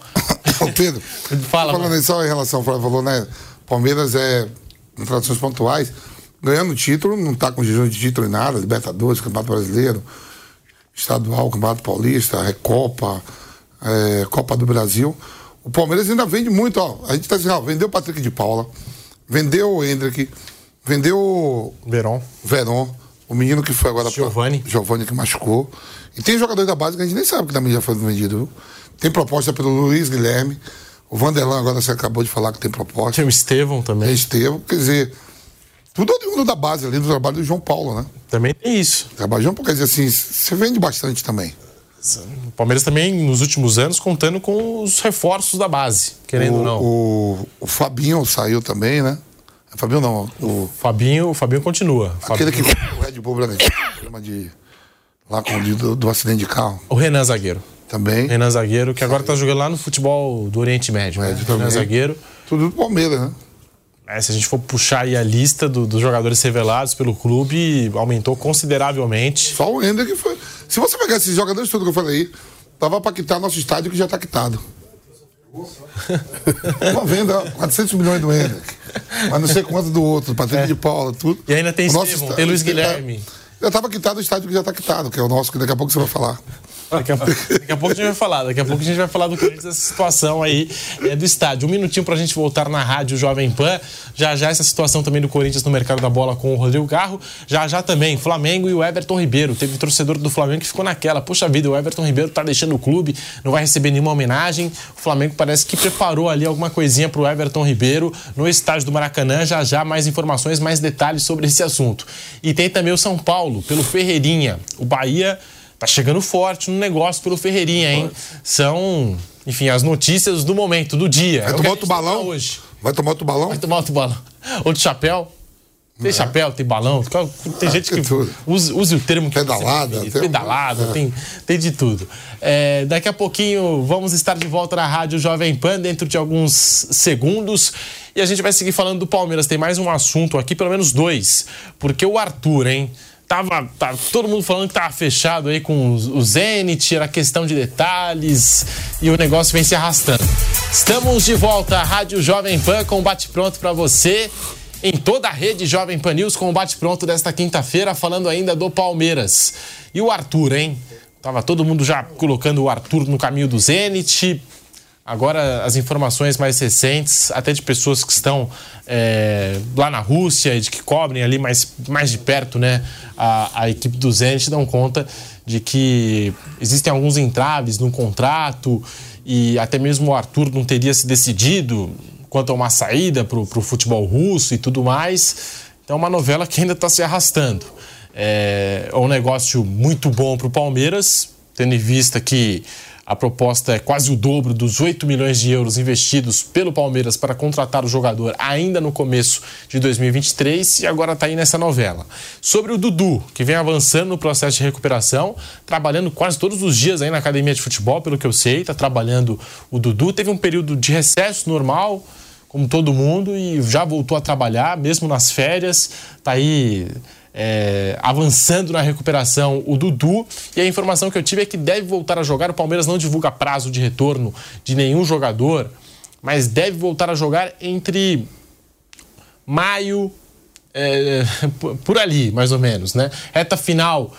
Ô Pedro, Fala, falando aí só em relação ao Flávio falou, né? Palmeiras é em traduções pontuais, ganhando título, não está com jejum de título em nada, Libertadores, Campeonato Brasileiro, Estadual, Campeonato Paulista, Recopa, é, Copa do Brasil. O Palmeiras ainda vende muito, ó. A gente tá dizendo, ó, vendeu o Patrick de Paula, vendeu o Hendrick, vendeu Verón. Verón, o menino que foi agora pra- Giovani. Giovani que machucou. E tem jogadores da base que a gente nem sabe que também já foi vendido, viu? Tem proposta pelo Luiz Guilherme. O Vanderlan agora você acabou de falar que tem proposta. Tinha o Estevão Tem também. Estevão, quer dizer, tudo oriundo da base ali do trabalho do João Paulo, né? Também tem isso. Trabalho do João Paulo, quer dizer assim, você vende bastante também. O Palmeiras também, nos últimos anos, contando com os reforços da base, querendo o, ou não. O, o Fabinho saiu também, né? Fabinho não, o, Fabinho, o Fabinho continua. aquele Fabinho- que o Red Bull Bragantino, de lá com o do, do acidente de carro O Renan Zagueiro. também. Renan Zagueiro, que agora tá jogando lá no futebol do Oriente Médio. né? Médio Renan também. Zagueiro. Tudo do Palmeiras, né? É, se a gente for puxar aí a lista do- dos jogadores revelados pelo clube, aumentou consideravelmente. Só o Ender que foi. Se você pegar esses jogadores tudo que eu falei aí, dava pra quitar nosso estádio que já tá quitado. Uma venda, ó, 400 milhões do Ender. Mas não sei quanto do outro, Patrick de Paula, tudo. É. E ainda tem Estevão, está- tem Luiz é, Guilherme. Já tava quitado o estádio que já tá quitado, que é o nosso, que daqui a pouco você vai falar. Daqui a, daqui a pouco a gente vai falar, daqui a pouco a gente vai falar do Corinthians, dessa situação aí é, do estádio. Um minutinho pra gente voltar na rádio Jovem Pan. Já já essa situação também do Corinthians no mercado da bola com o Rodrigo Carro. Já já também Flamengo e o Everton Ribeiro. Teve torcedor do Flamengo que ficou naquela. Poxa vida, o Everton Ribeiro tá deixando o clube, não vai receber nenhuma homenagem. O Flamengo parece que preparou ali alguma coisinha pro Everton Ribeiro no estádio do Maracanã. Já já mais informações, mais detalhes sobre esse assunto. E tem também o São Paulo, pelo Ferreirinha. O Bahia tá chegando forte no negócio pelo Ferreirinha, hein? São, enfim, as notícias do momento, do dia. Vai É tomar outro balão? hoje. Vai tomar outro balão? Vai tomar outro balão. Outro chapéu. Tem é. chapéu, tem balão, tem ah, gente que use, o termo que pedalada, tem pedalada, é. tem, tem de tudo. É, daqui a pouquinho vamos estar de volta na Rádio Jovem Pan dentro de alguns segundos e a gente vai seguir falando do Palmeiras. Tem mais um assunto aqui, pelo menos dois, porque o Arthur, hein? Tava, tava, todo mundo falando que tava fechado aí com o Zenit, era questão de detalhes e o negócio vem se arrastando. Estamos de volta à Rádio Jovem Pan com bate-pronto para você em toda a rede Jovem Pan News com o bate-pronto desta quinta-feira, falando ainda do Palmeiras. E o Arthur, hein? Tava todo mundo já colocando o Arthur no caminho do Zenit. Agora, as informações mais recentes, até de pessoas que estão é, lá na Rússia e de que cobrem ali mais, mais de perto né, a, a equipe do Zenit, dão conta de que existem alguns entraves no contrato e até mesmo o Arthur não teria se decidido quanto a uma saída para o futebol russo e tudo mais. Então, é uma novela que ainda está se arrastando. É, é um negócio muito bom para o Palmeiras, tendo em vista que a proposta é quase o dobro dos 8 milhões de euros investidos pelo Palmeiras para contratar o jogador ainda no começo de 2023 e agora está aí nessa novela. Sobre o Dudu, que vem avançando no processo de recuperação, trabalhando quase todos os dias aí na academia de futebol, pelo que eu sei, está trabalhando o Dudu. Teve um período de recesso normal, como todo mundo, e já voltou a trabalhar, mesmo nas férias, está aí é, avançando na recuperação o Dudu. E a informação que eu tive é que deve voltar a jogar. O Palmeiras não divulga prazo de retorno de nenhum jogador, mas deve voltar a jogar entre maio, é, por ali, mais ou menos, né? Reta final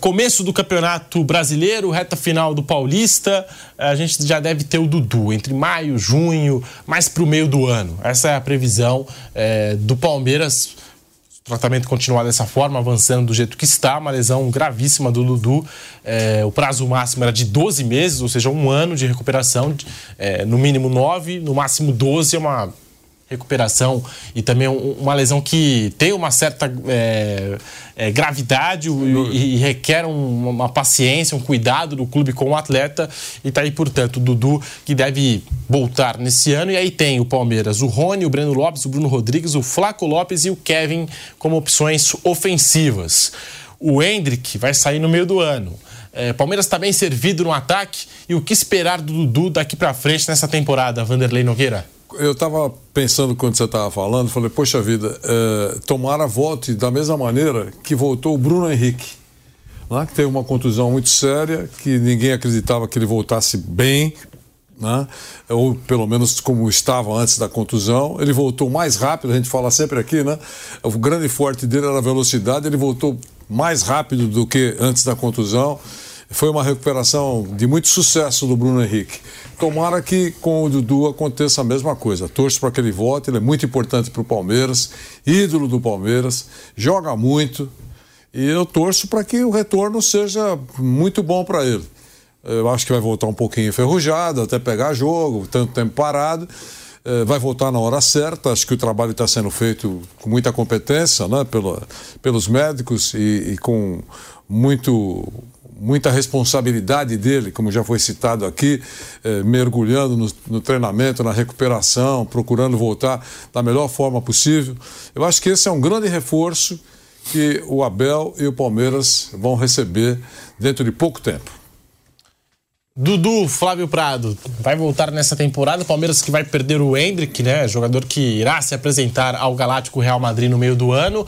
começo do Campeonato Brasileiro, reta final do Paulista, a gente já deve ter o Dudu entre maio, junho, mais para o meio do ano. Essa é a previsão é, do Palmeiras o tratamento continuar dessa forma, avançando do jeito que está, uma lesão gravíssima do Dudu. É, o prazo máximo era de 12 meses, ou seja, um ano de recuperação, é, no mínimo 9, no máximo 12, é uma recuperação e também uma lesão que tem uma certa é, é, gravidade e, e requer um, uma paciência, um cuidado do clube com o atleta. E tá aí, portanto, o Dudu que deve voltar nesse ano. E aí tem o Palmeiras, o Rony, o Breno Lopes, o Bruno Rodrigues, o Flaco Lopes e o Kevin como opções ofensivas. O Hendrick vai sair no meio do ano. É, Palmeiras está bem servido no ataque. E o que esperar do Dudu daqui para frente nessa temporada, Vanderlei Nogueira? Eu estava pensando quando você estava falando, falei, poxa vida, é, tomara volte da mesma maneira que voltou o Bruno Henrique, né, que teve uma contusão muito séria, que ninguém acreditava que ele voltasse bem, né, ou pelo menos como estava antes da contusão. Ele voltou mais rápido, a gente fala sempre aqui, né? O grande forte dele era a velocidade, ele voltou mais rápido do que antes da contusão. Foi uma recuperação de muito sucesso do Bruno Henrique. Tomara que com o Dudu aconteça a mesma coisa. Torço para que ele volte, ele é muito importante para o Palmeiras, ídolo do Palmeiras, joga muito. E eu torço para que o retorno seja muito bom para ele. Eu acho que vai voltar um pouquinho enferrujado, até pegar jogo, tanto tempo parado. Eh, vai voltar na hora certa. Acho que o trabalho está sendo feito com muita competência né, pela, pelos médicos e, e com muito muita responsabilidade dele, como já foi citado aqui, eh, mergulhando no, no, treinamento, na recuperação, procurando voltar da melhor forma possível. Eu acho que esse é um grande reforço que o Abel e o Palmeiras vão receber dentro de pouco tempo. Dudu, Flávio Prado, vai voltar nessa temporada. Palmeiras que vai perder o Hendrick, né? Jogador que irá se apresentar ao Galáctico Real Madrid no meio do ano.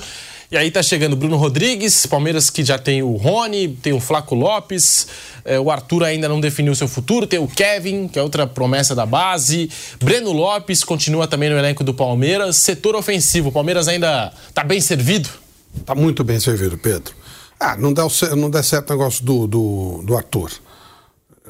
E aí tá chegando Bruno Rodrigues, Palmeiras que já tem o Rony, tem o Flaco Lopes, é, o Arthur ainda não definiu seu futuro, tem o Kevin, que é outra promessa da base, Breno Lopes continua também no elenco do Palmeiras. Setor ofensivo, o Palmeiras ainda tá bem servido? Tá muito bem servido, Pedro. Ah, não dá, não dá certo o negócio do, do, do Arthur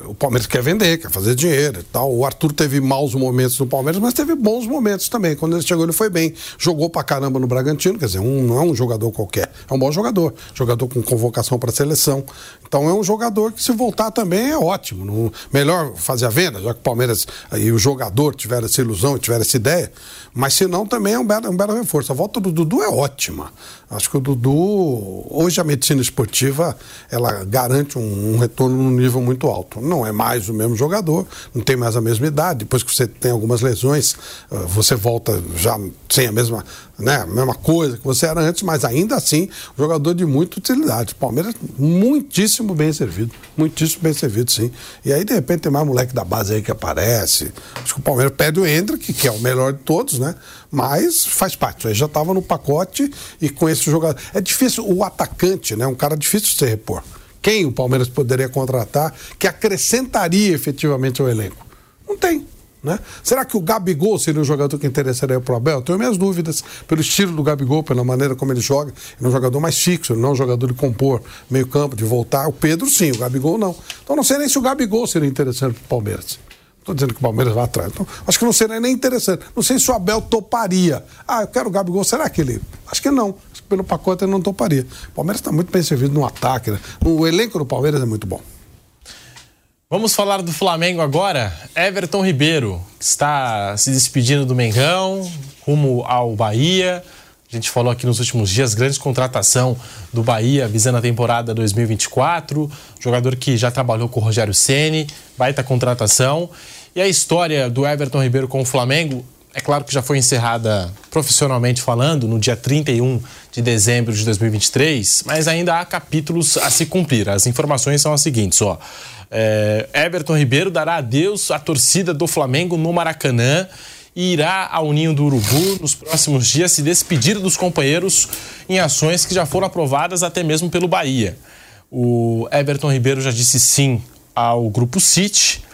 o Palmeiras quer vender, quer fazer dinheiro e tal. O Arthur teve maus momentos no Palmeiras, mas teve bons momentos também. Quando ele chegou, ele foi bem. Jogou pra caramba no Bragantino, quer dizer, um, não é um jogador qualquer, é um bom jogador. Jogador com convocação para seleção. Então é um jogador que, se voltar também, é ótimo. Melhor fazer a venda, já que o Palmeiras e o jogador tiveram essa ilusão, tiveram essa ideia. Mas se não, também é um belo, um belo reforço. A volta do Dudu é ótima. Acho que o Dudu, hoje a medicina esportiva, ela garante um, um retorno num nível muito alto. não é mais o mesmo jogador, não tem mais a mesma idade. Depois que você tem algumas lesões, ah, você volta já sem a mesma, né, mesma coisa que você era antes, mas ainda assim, jogador de muita utilidade. Palmeiras, muitíssimo bem servido. Muitíssimo bem servido, sim. E aí, de repente, tem mais moleque da base aí que aparece. Acho que o Palmeiras pede o Hendrick, que é o melhor de todos, né? Mas faz parte. Aí já estava no pacote e com esse jogador. É difícil, o atacante, né? Um cara difícil de se repor. Quem o Palmeiras poderia contratar que acrescentaria efetivamente ao elenco? Não tem. Né? Será que o Gabigol seria um jogador que interessaria para o Abel? Tenho minhas dúvidas pelo estilo do Gabigol, pela maneira como ele joga. Ele é um jogador mais fixo, não é um jogador de compor meio campo, de voltar. O Pedro sim, o Gabigol não. Então não sei nem se o Gabigol seria interessante para o Palmeiras. Estou dizendo que o Palmeiras vai atrás. Então, acho que não seria nem interessante. Não sei se o Abel toparia. Ah, eu quero o Gabigol. Será que ele. Acho que não. Acho que pelo pacote ele não toparia. O Palmeiras está muito bem servido no ataque. Né? O elenco do Palmeiras é muito bom. Vamos falar do Flamengo agora. Everton Ribeiro está se despedindo do Mengão, rumo ao Bahia. A gente falou aqui nos últimos dias, grande contratação do Bahia visando a temporada 2024. Jogador que já trabalhou com o Rogério Ceni, baita contratação. E a história do Everton Ribeiro com o Flamengo, é claro que já foi encerrada profissionalmente falando no dia 31 de dezembro de 2023, mas ainda há capítulos a se cumprir. As informações são as seguintes, ó. É, Everton Ribeiro dará adeus à torcida do Flamengo no Maracanã e irá ao Ninho do Urubu nos próximos dias se despedir dos companheiros em ações que já foram aprovadas até mesmo pelo Bahia. O Everton Ribeiro já disse sim ao Grupo City,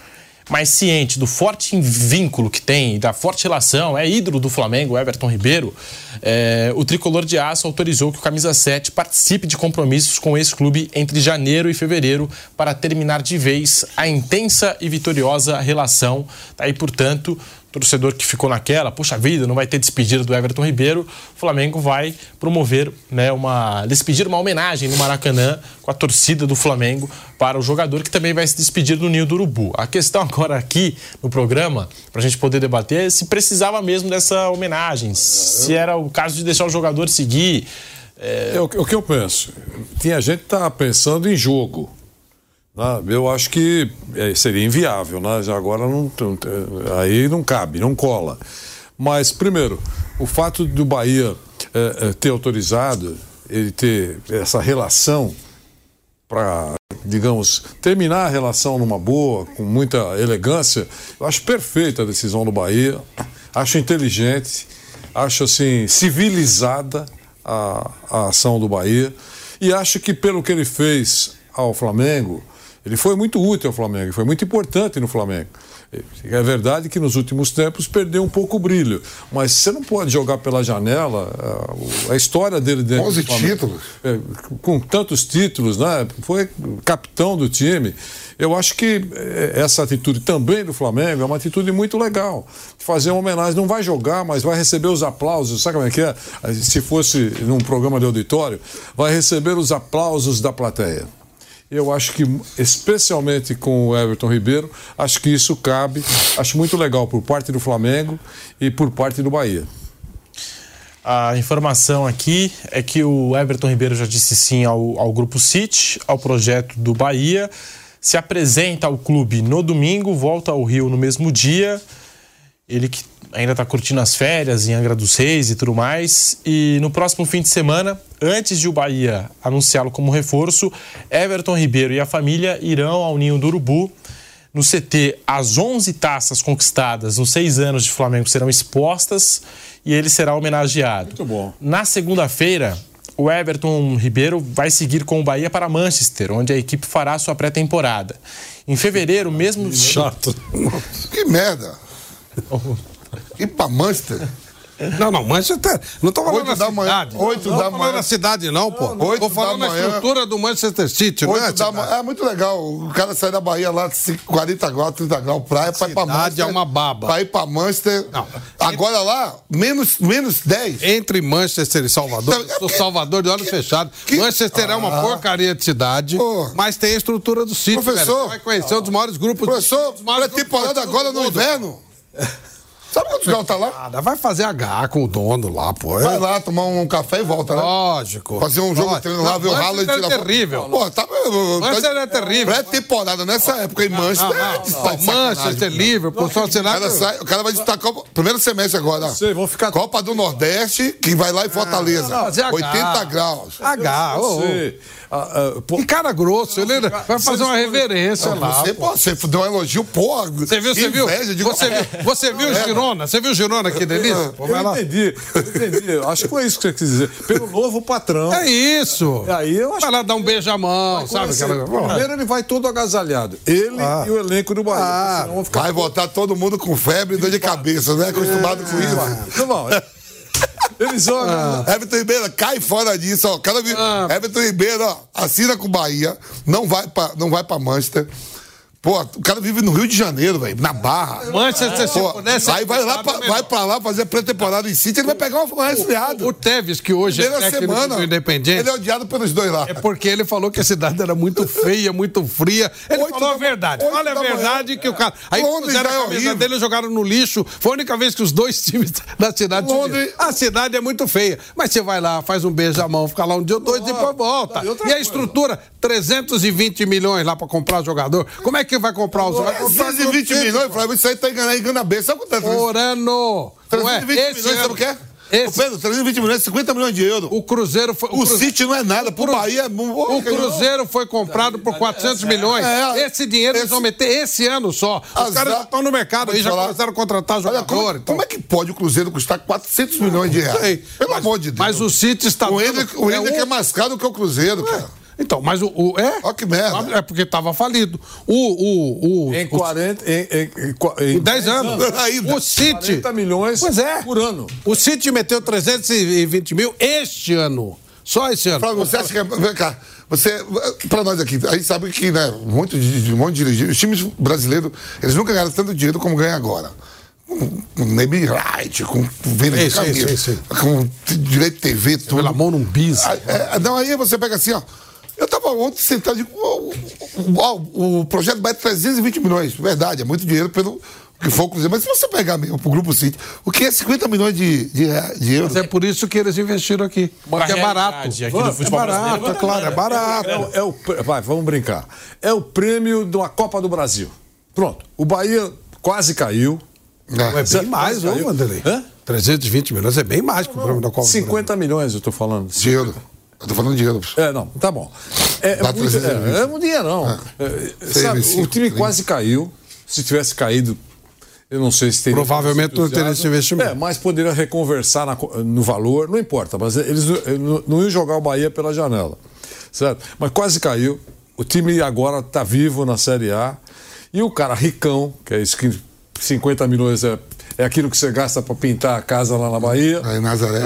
mas ciente do forte vínculo que tem, da forte relação, é ídolo do Flamengo, Everton Ribeiro, é, o tricolor de aço autorizou que o Camisa 7 participe de compromissos com esse clube entre janeiro e fevereiro para terminar de vez a intensa e vitoriosa relação. Daí, portanto, torcedor que ficou naquela, puxa vida, não vai ter despedida do Everton Ribeiro, o Flamengo vai promover né, uma despedir, uma homenagem no Maracanã com a torcida do Flamengo para o jogador que também vai se despedir do Ninho do Urubu. A questão agora aqui no programa, para a gente poder debater, é se precisava mesmo dessa homenagem, se era o caso de deixar o jogador seguir. É... É, o, o que eu penso, tinha gente que tá pensando em jogo, né? Eu acho que é, seria inviável, né? Já agora não, aí não cabe, não cola. Mas, primeiro, o fato do Bahia é, é, ter autorizado, ele ter essa relação para, digamos, terminar a relação numa boa, com muita elegância, eu acho perfeita a decisão do Bahia, acho inteligente, acho assim, civilizada a, a ação do Bahia e acho que pelo que ele fez ao Flamengo, ele foi muito útil ao Flamengo, foi muito importante no Flamengo. É verdade que nos últimos tempos perdeu um pouco o brilho, mas você não pode jogar pela janela a, história dele dentro 11 títulos. É, com tantos títulos, né? Foi capitão do time. Eu acho que é, essa atitude também do Flamengo é uma atitude muito legal. Fazer uma homenagem, não vai jogar, mas vai receber os aplausos. Sabe como é que é? Se fosse num programa de auditório, vai receber os aplausos da plateia. Eu acho que, especialmente com o Everton Ribeiro, acho que isso cabe. Acho muito legal por parte do Flamengo e por parte do Bahia. A informação aqui é que o Everton Ribeiro já disse sim ao, ao Grupo City, ao projeto do Bahia. Se apresenta ao clube no domingo, volta ao Rio no mesmo dia. Ele que ainda está curtindo as férias em Angra dos Reis e tudo mais. E no próximo fim de semana, antes de o Bahia anunciá-lo como reforço, Everton Ribeiro e a família irão ao Ninho do Urubu. No CT, as 11 taças conquistadas nos seis anos de Flamengo serão expostas e ele será homenageado. Muito bom. Na segunda-feira, o Everton Ribeiro vai seguir com o Bahia para Manchester, onde a equipe fará sua pré-temporada. Em fevereiro, mesmo. Chato. Que merda! Ir pra Manchester? Não, não, Manchester. Não tô falando Oito da manhã. cidade. Oito não, da tô falando manhã. da cidade, não, pô. Oito tô da falando da manhã. estrutura do Manchester City, não é? Oito da cidade? manhã. É muito legal. O cara sai da Bahia lá de 40 graus, 30 graus, praia, pra ir pra Cidade Manchester. é uma baba. Pra ir pra Manchester. Não. Agora lá, menos, menos 10. Entre Manchester e Salvador, Não, é porque- Salvador de olhos fechados. que- Manchester é uma Ah. porcaria de cidade, mas tem a estrutura do City. Professor. velho. Você vai conhecer um dos maiores grupos. Professor, um dos maiores pré-temporada grupos agora no inverno. Sabe quantos graus tá lá? Nada, vai fazer H com o dono lá, pô. Vai lá tomar um café e volta, né? Lógico. Fazer um jogo treino lá, ver o e Manchester tirar é terrível. Pô, tá. Manchester é terrível. Pré-temporada nessa época em Manchester. é, Manchester. Liverpool, só O será cara, sai- o cara vai disputar a Copa. Primeiro semestre agora. Sei, vão ficar- Copa do Nordeste, que vai lá em Fortaleza. não, fazer H. 80 graus. H, ô, ah, ah, pô, Que cara grosso, ele vai fazer uma reverência lá. Você, pô. pô, você deu um elogio, porra. Você viu, você viu? digo, Você viu, você viu o Girona? Você viu o Girona, que delícia? Pô, eu lá. entendi, eu entendi. Acho que foi isso que você quis dizer. Pelo novo patrão. É isso. Aí eu acho Vai lá dar um beijo à mão, sabe? Aquela... Pô, Primeiro ele vai todo agasalhado. Ele Ah. e o elenco do Bahia. Ah. Vai voltar todo mundo com febre e dor de cabeça, né? Acostumado com isso. Não, não. Eles jogam. Everton Ribeiro, cai fora disso, ó. Cada. Ah. Everton Ribeiro, ó, assina com o Bahia, não vai pra, não vai pra Manchester. Pô, o cara vive no Rio de Janeiro, velho, na Barra. Manchester, se Pô, aí vai lá, pra, vai pra lá fazer pré-temporada em City, ele vai pegar uma resfriado. O Tevez, que hoje é Primeira técnico semana, do Independente, ele é odiado pelos dois lá. é porque ele falou que a cidade era muito feia, muito fria. Ele falou a da- verdade. Olha a verdade que o cara. Aí Londres puseram já é a camisa horrível. dele jogaram no lixo. Foi a única vez que os dois times da cidade Londres-. A cidade é muito feia. Mas você vai lá, faz um beijo à mão, fica lá um dia ou dois e depois volta. e E a estrutura, 320 milhões lá pra comprar jogador. Como é que vai comprar os vai comprar 320 milhões, Flávio, isso aí tá enganando, engana bem. Sabe quanto é? por ano? Não é? 320 Esse milhões, sabe ano- o que é? Esse- Ô, Pedro, 320 milhões, 50 milhões de euros. O Cruzeiro foi. O Cruzeiro- City não é nada, pro Cru- Bahia é... O Cruzeiro foi comprado por 400 milhões. É, Esse dinheiro eles esse- vão meter esse ano só. Os Azar- caras estão no mercado aí, já falar. começaram a contratar Olha, jogador. como, então. como é que pode o Cruzeiro custar 400 milhões de reais? Sei. Pelo Mas- amor de Deus. Mas o City está. O o é Hendrick um- é mais caro que o Cruzeiro, cara. Então, mas o. o é? Ó que merda. É porque estava falido. O. o, o Em o- 40. Em, em, em, em em 10 anos. Ainda. O City. 40 milhões Pois é. por ano. O City meteu 320 mil este ano. Só esse ano. Flávio, você acha que. é- Vem cá. Você, pra nós aqui, a gente sabe que, né, muito de, de um monte de dirigentes, os times brasileiros, eles nunca ganharam tanto dinheiro como ganham agora. Com, Name Right, com venda de Isso, camisa, isso, isso. com direito de TV, tudo. Pela mão num bis. Ah, é, não, aí você pega assim, ó. Eu tava ontem sentado e digo, o, o, o projeto vai 320 milhões. Verdade, é muito dinheiro pelo que for o Cruzeiro. Mas se você pegar mesmo pro Grupo City, o que é 50 milhões de, de, rea- de euros? Mas é por isso que eles investiram aqui. Porque é barato. aqui É futebol barato, brasileiro. é claro, é barato. É, o- é o, vai, vamos brincar. É o prêmio de uma Copa do Brasil. Pronto. O Bahia quase caiu. É. É bem mais, ô, Caiu. Vanderlei. Hã? 320 milhões é bem mais que o prêmio da Copa do 50 milhões, eu tô falando. De euro. Eu tô falando de euros. É, não, tá bom. É, é, Dá muito, 320. é, é um dinheirão. É, sabe, 35, o time 30. quase caiu. Se tivesse caído, eu não sei se teria. Brasilmente não teria esse investimento. É, mas poderia reconversar na no valor, não importa. Mas eles não, não- não iam jogar o Bahia pela janela. Certo? Mas quase caiu. O time agora está vivo na Série A. E o cara ricão, que é isso que 50 milhões é, é aquilo que você gasta para pintar a casa lá na Bahia. Aí em Nazaré.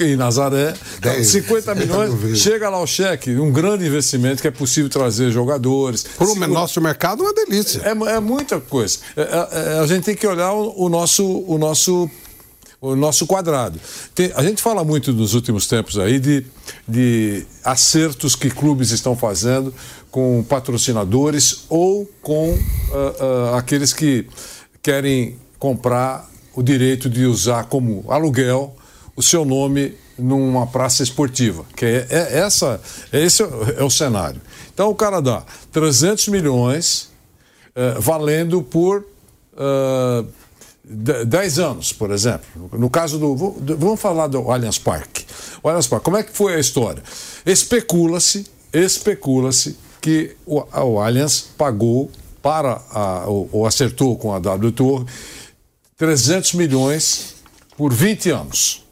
Em Nazaré. Então, Dez. 50 milhões, chega lá o cheque, um grande investimento que é possível trazer jogadores. Por um nosso mercado, uma delícia. É, é muita coisa. É- é- é- a gente tem que olhar o, o nosso, o nosso, o nosso quadrado. Tem- a gente fala muito nos últimos tempos aí de, de acertos que clubes estão fazendo com patrocinadores ou com ah, ah, aqueles que querem comprar o direito de usar como aluguel o seu nome numa praça esportiva, que é, é essa, esse é o cenário. Então o cara dá 300 milhões eh, valendo por ah, de- 10 anos, por exemplo. No caso do. Vamos falar do Allianz Parque. O Allianz Parque, como é que foi a história? Especula-se, especula-se que o, o Allianz pagou para, a, ou, ou acertou com a W Torre 300 milhões por 20 anos.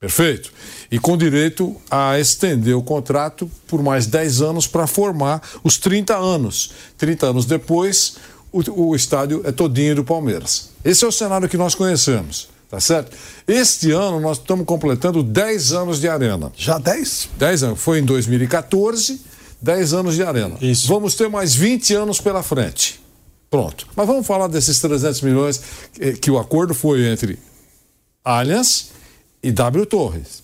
Perfeito? E com direito a estender o contrato por mais 10 anos para formar os 30 anos. 30 anos depois, o, o estádio é todinho do Palmeiras. Esse é o cenário que nós conhecemos, tá certo? Este ano nós estamos completando 10 anos de arena. Já 10? 10 anos. Foi em 2014, 10 anos de arena. Isso. Vamos ter mais 20 anos pela frente. Pronto. Mas vamos falar desses 300 milhões que, que o acordo foi entre Allianz e W Torres.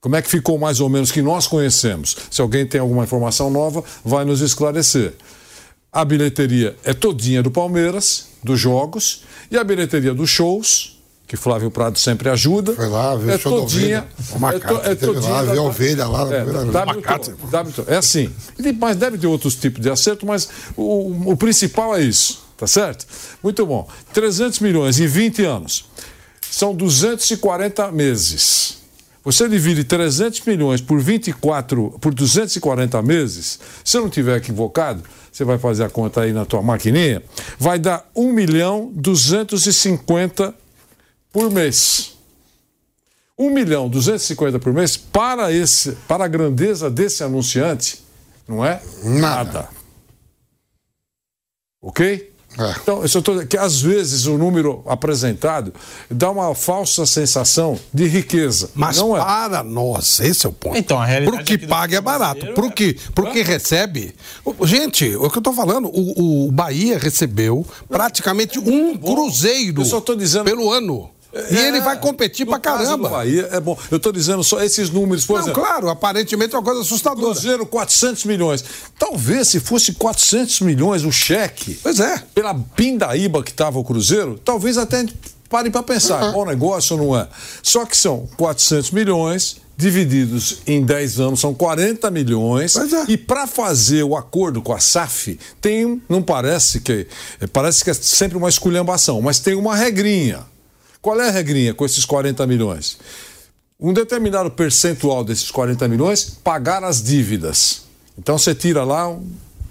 Como é que ficou mais ou menos que nós conhecemos? Se alguém tem alguma informação nova, vai nos esclarecer. A bilheteria é todinha do Palmeiras, dos jogos e a bilheteria dos shows, que Flávio Prado sempre ajuda. Foi lá, viu é o show da todinha, ovelha. é, to, é todinha. lá, viu a ovelha lá é. W- W- é assim. Mas deve ter outros tipos de acerto, mas o, o principal é isso, tá certo? Muito bom. 300 milhões em 20 anos. São 240 meses. Você divide 300 milhões por 24, por 240 meses, se eu não tiver equivocado, você vai fazer a conta aí na tua maquininha, vai dar 1 milhão 250 por mês. 1 milhão 250 por mês para, esse, para a grandeza desse anunciante, não é Nada. Ok? É. Então, eu só tô, que às vezes o número apresentado dá uma falsa sensação de riqueza. Mas não é. para nós, esse é o ponto. Então, a realidade Pro que paga é barato. Pro é- que, pro que recebe. Gente, o que eu tô falando, o, o Bahia recebeu praticamente um cruzeiro Eu só tô dizendo- pelo ano. E É, ele vai competir pra caramba. Bahia é bom. Eu estou dizendo só esses números, por Não, exemplo. claro, aparentemente é uma coisa assustadora. Cruzeiro 400 milhões. Talvez se fosse 400 milhões o cheque, Pois é. pela pindaíba que estava o Cruzeiro, talvez até a gente pare para pensar, Uhum. bom negócio ou não é. Só que são 400 milhões divididos em 10 anos, são 40 milhões. Pois é. E para fazer o acordo com a SAF, tem, não parece que, parece que é sempre uma esculhambação, mas tem uma regrinha. Qual é a regrinha com esses 40 milhões? um determinado percentual desses 40 milhões pagar as dívidas. Então você tira lá um,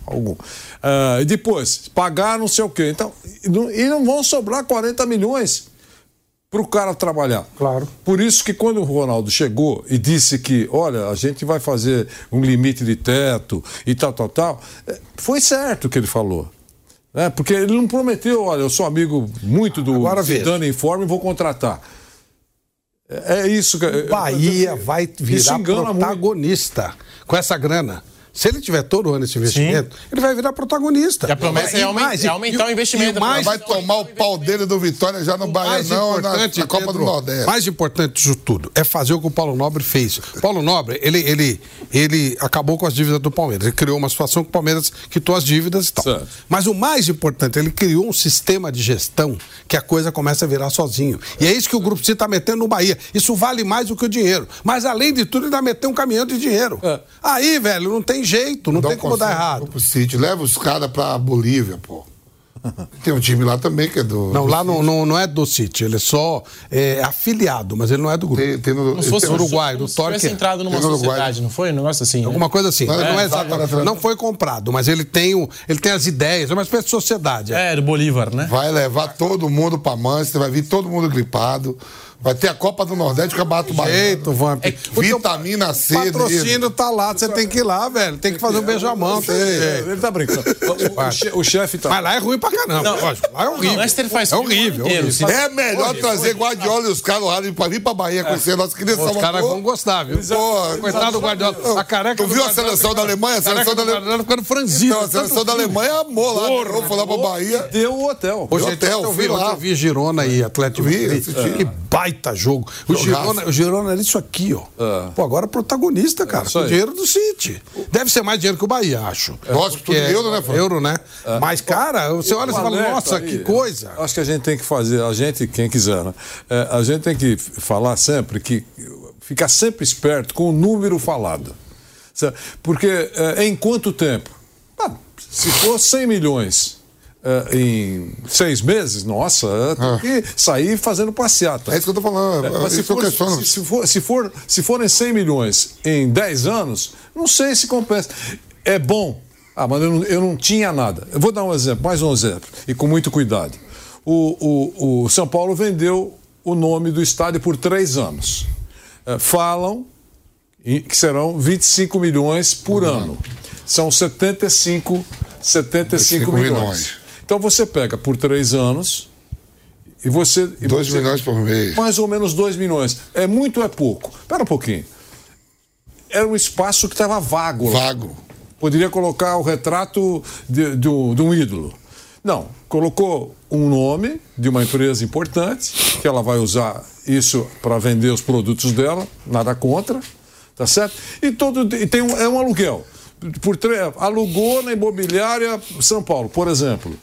algum. Ah, e depois, pagar não sei o quê. Então, e não, e não vão sobrar 40 milhões para o cara trabalhar. Claro. Por isso que quando o Ronaldo chegou e disse que, olha, a gente vai fazer um limite de teto e tal, tal, tal, eh, foi certo o que ele falou. Né? porque ele não prometeu, olha, eu sou amigo muito do Agora. Zidane Informe e vou contratar. É é isso que. Bahia vai virar engana muito. protagonista com essa grana. Se ele tiver todo ano esse investimento, ele vai virar protagonista. E a promessa é E mais, é aumentar e- o investimento. e mais, Vai tomar o pau dele do Vitória já no Bahia, não, na, importante, na Copa Pedro, do Nordeste. mais importante disso tudo é fazer o que o Paulo Nobre fez. O Paulo Nobre, ele, ele, ele acabou com as dívidas do Palmeiras. Ele criou uma situação que o Palmeiras quitou as dívidas e tal. Certo. Mas o mais importante, ele criou um sistema de gestão que a coisa começa a virar sozinho. E é isso que o Grupo C está metendo no Bahia. Isso vale mais do que o dinheiro. Mas além de tudo, ele ainda meteu um caminhão de dinheiro. É. Aí, velho, não tem jeito, não Dá tem um como dar errado. Pro City, leva os caras pra Bolívia, pô. Tem um time lá também que é do. Não, do lá não, não, não é do City, ele é só é, afiliado, mas ele não é do grupo. Tem, tem no, Como se fosse Tem Uruguai, do se tivesse Torque. entrado numa Tem sociedade, não foi? Um negócio assim. né? Alguma coisa assim. Não, não, é, é exatamente. Não foi comprado, mas ele tem, o, ele tem as ideias, é uma espécie de sociedade. É, do Bolívar, né? Vai levar todo mundo pra Manchester, vai vir todo mundo gripado. Vai ter a Copa do Nordeste, o Campeonato Baiano. Jeito, Vamp. É, O Vitamina C patrocínio tá lá, você tem que ir lá, velho. Tem que fazer um beijamão. É, ele tá brincando. O, o che- o chefe tá. Mas lá é ruim pra caramba, lógico. Lá é horrível. o Leicester faz é o horrível. horrível. É melhor trazer Guardiola e os caras lá pra vir pra Bahia conhecer a nossa querida Os caras vão gostar, viu? Pô, Coitado do Guardiola. A careca Tu viu a seleção da Alemanha? A a seleção da Guardiola ficando franzida. Não, a seleção da Alemanha amou lá. Porra, Vou lá pra Bahia. Deu o hotel. Hoje Hotel, eu vi, lá. eu vi Girona e Atlético Vi. Que baita jogo. O. Girona, o Girona era isso aqui, ó. É. Pô, agora é protagonista, cara. isso com dinheiro do City. Deve ser mais dinheiro que o Bahia, acho. Lógico, tudo é euro, né, Fábio? Euro, né? Mas, cara, você olha e fala, nossa, aí. que coisa. Acho que a gente tem que fazer, a gente, quem quiser, né? É, a gente tem que falar sempre que. ficar sempre esperto com o número falado. Porque é, em quanto tempo? Ah, se for 100 milhões. É, em seis meses, nossa, é, tem que sair fazendo passeata. É isso que eu tô falando. É, mas É, se que eu for, se, se for, se, for, se forem 100 milhões em 10 anos, não sei se compensa. É bom. Ah, mas eu não, eu não tinha nada. Eu vou dar um exemplo, mais um exemplo, e com muito cuidado. O, o, o São Paulo vendeu o nome do estádio por três anos. É, falam que serão 25 milhões por ano. São 75, 75 milhões. milhões. Então você pega por três anos e você. 2 você- milhões por mês. mais ou menos 2 milhões. É muito ou é pouco? Espera um pouquinho. Era um espaço que estava vago. Vago. Poderia colocar o retrato de, de um de um ídolo. Não, colocou um nome de uma empresa importante, que ela vai usar isso para vender os produtos dela, nada contra, tá certo? E, todo, e tem um, é um aluguel. Por alugou na imobiliária São Paulo, por exemplo.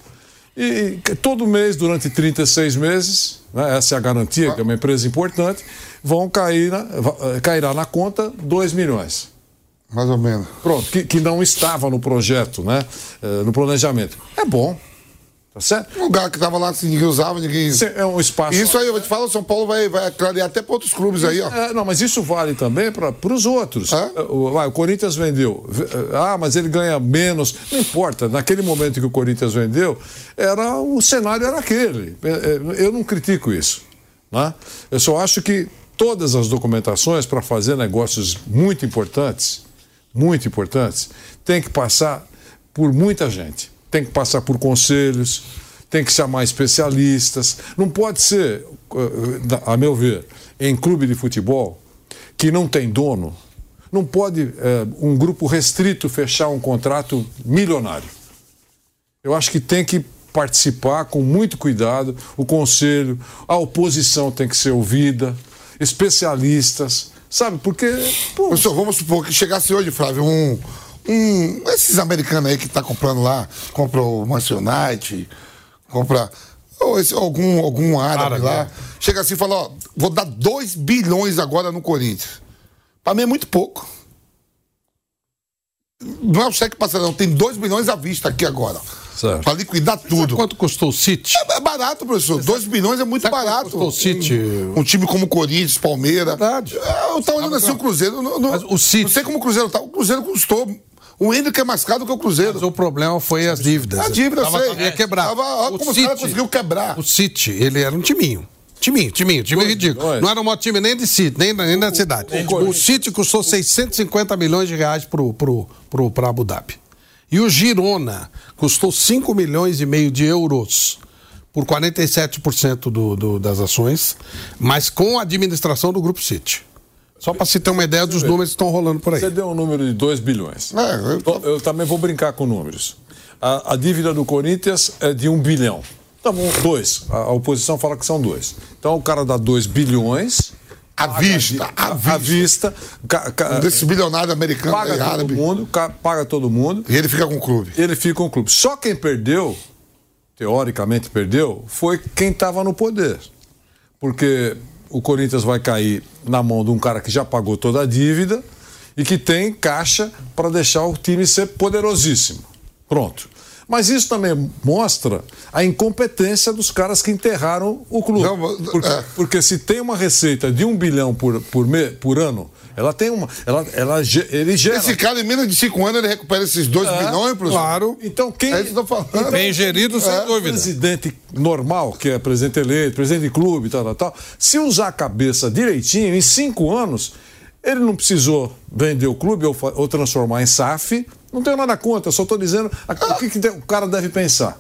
E, e todo mês, durante 36 meses, né, essa é a garantia, que é uma empresa importante, vão cair na, eh, cairá na conta 2 milhões. Mais ou menos. Pronto, que, que não estava no projeto, né? eh, no planejamento. É bom. Tá certo? Um lugar que tava lá, ninguém usava, ninguém. É um espaço. Isso aí, eu vou te falar, o São Paulo vai, vai clarear até para outros clubes aí, ó. É, não, mas isso vale também para os outros. É? O, o Corinthians vendeu. V- Ah, mas ele ganha menos. Não importa. Naquele momento que o Corinthians vendeu, era o cenário era aquele. É, é, Eu não critico isso. Né? Eu só acho que todas as documentações para fazer negócios muito importantes, muito importantes, tem que passar por muita gente. Tem que passar por conselhos, tem que chamar especialistas. Não pode ser, eh, a meu ver, em clube de futebol que não tem dono, não pode eh, um grupo restrito fechar um contrato milionário. Eu acho que tem que participar com muito cuidado, o conselho, a oposição tem que ser ouvida, especialistas, sabe? Porque, pô, Professor, vamos supor que chegasse hoje, Flávio, um. Um esses americanos aí que tá comprando lá, compra o Manchester United, compra. Ou esse, algum, algum árabe, Árabe, lá. é. Chega assim e fala: ó, vou dar 2 bilhões agora no Corinthians. Pra mim é muito pouco. Não é o cheque passado, não. Tem 2 bilhões à vista aqui agora. Certo. Pra liquidar tudo. Quanto custou o City? É, é barato, professor. 2 bilhões é muito Sabe quanto barato. custou o City? Um, um time como o Corinthians, Palmeiras. Verdade. É, Eu tava olhando assim o Cruzeiro. Não, não, Mas o City- não sei como o Cruzeiro tá. O Cruzeiro custou. O Hendrick é mais caro do que o Cruzeiro. Mas o problema foi as dívidas. A dívida, tava, sei. ia quebrar. Tava, ó, como os caras conseguiram quebrar. O City, ele era um timinho. Timinho, timinho, time ridículo. milhões. Não era um time nem de City, nem, nem da cidade. O, City custou 650 milhões de reais pro, pro, pro, pra Abu Dhabi. E o Girona custou 5 milhões e meio de euros por 47% do, do, das ações, mas com a administração do Grupo City. Só para se ter uma ideia dos números que estão rolando por aí. você deu um número de 2 bilhões. É, eu- Eu, eu também vou brincar com números. A, a dívida do Corinthians é de um bilhão. Tá bom, dois. A, a oposição fala que são dois. Então o cara dá 2 bilhões. À vista, à à vista. vista. ca- ca- Um desses bilionários americanos paga todo árabe. mundo, ca- paga todo mundo. E ele fica com o clube. ele fica com o clube. Só quem perdeu, teoricamente perdeu, foi quem estava no poder. Porque o Corinthians vai cair na mão de um cara que já pagou toda a dívida e que tem caixa para deixar o time ser poderosíssimo. Pronto. Mas isso também mostra a incompetência dos caras que enterraram o clube. Não, porque, é. porque se tem uma receita de um bilhão por, por, me, por ano, ela tem uma. Ela, ela, ele gera. Esse cara, em menos de cinco anos, ele recupera esses 2 bilhões, professor. Claro. Então quem. É isso que eu falando. Bem gerido, sem É, dúvida. presidente normal, que é presidente eleito, presidente de clube, tal, tal, tal, se usar a cabeça direitinho, em cinco anos, ele não precisou vender o clube ou, ou transformar em SAF. Não tenho nada contra, só estou dizendo a- o que, que o cara deve pensar.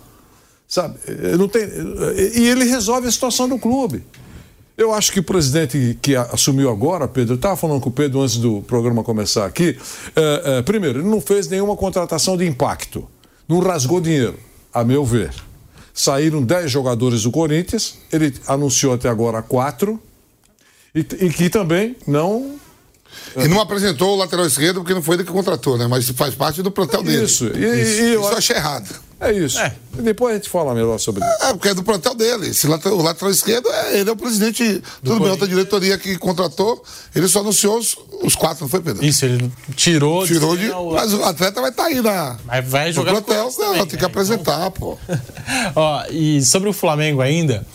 Sabe? Eh, Não tem, eh, e ele resolve a situação do clube. Eu acho que o presidente que assumiu agora, Pedro, eu estava falando com o Pedro antes do programa começar aqui. eh, eh, primeiro, ele não fez nenhuma contratação de impacto. Não rasgou dinheiro, a meu ver. Saíram 10 jogadores do Corinthians, ele anunciou até agora quatro, e, e que também não. E não apresentou o lateral esquerdo porque não foi ele que contratou, né? Mas faz parte do plantel dele. Isso. E, e- e eu Isso eu acho- achei errado. é isso. E depois a gente fala melhor sobre isso. É, porque é do plantel dele. Esse lateral, o lateral esquerdo, é, ele é o presidente. Tudo bem, outra diretoria que contratou, ele só anunciou os, os quatro, não foi, Pedro? Isso, ele tirou. Tirou de. Não, Mas o atleta vai estar aí na. Mas vai jogar no plantel. Não, também, tem que né? apresentar, pô. Ó, e sobre o Flamengo ainda,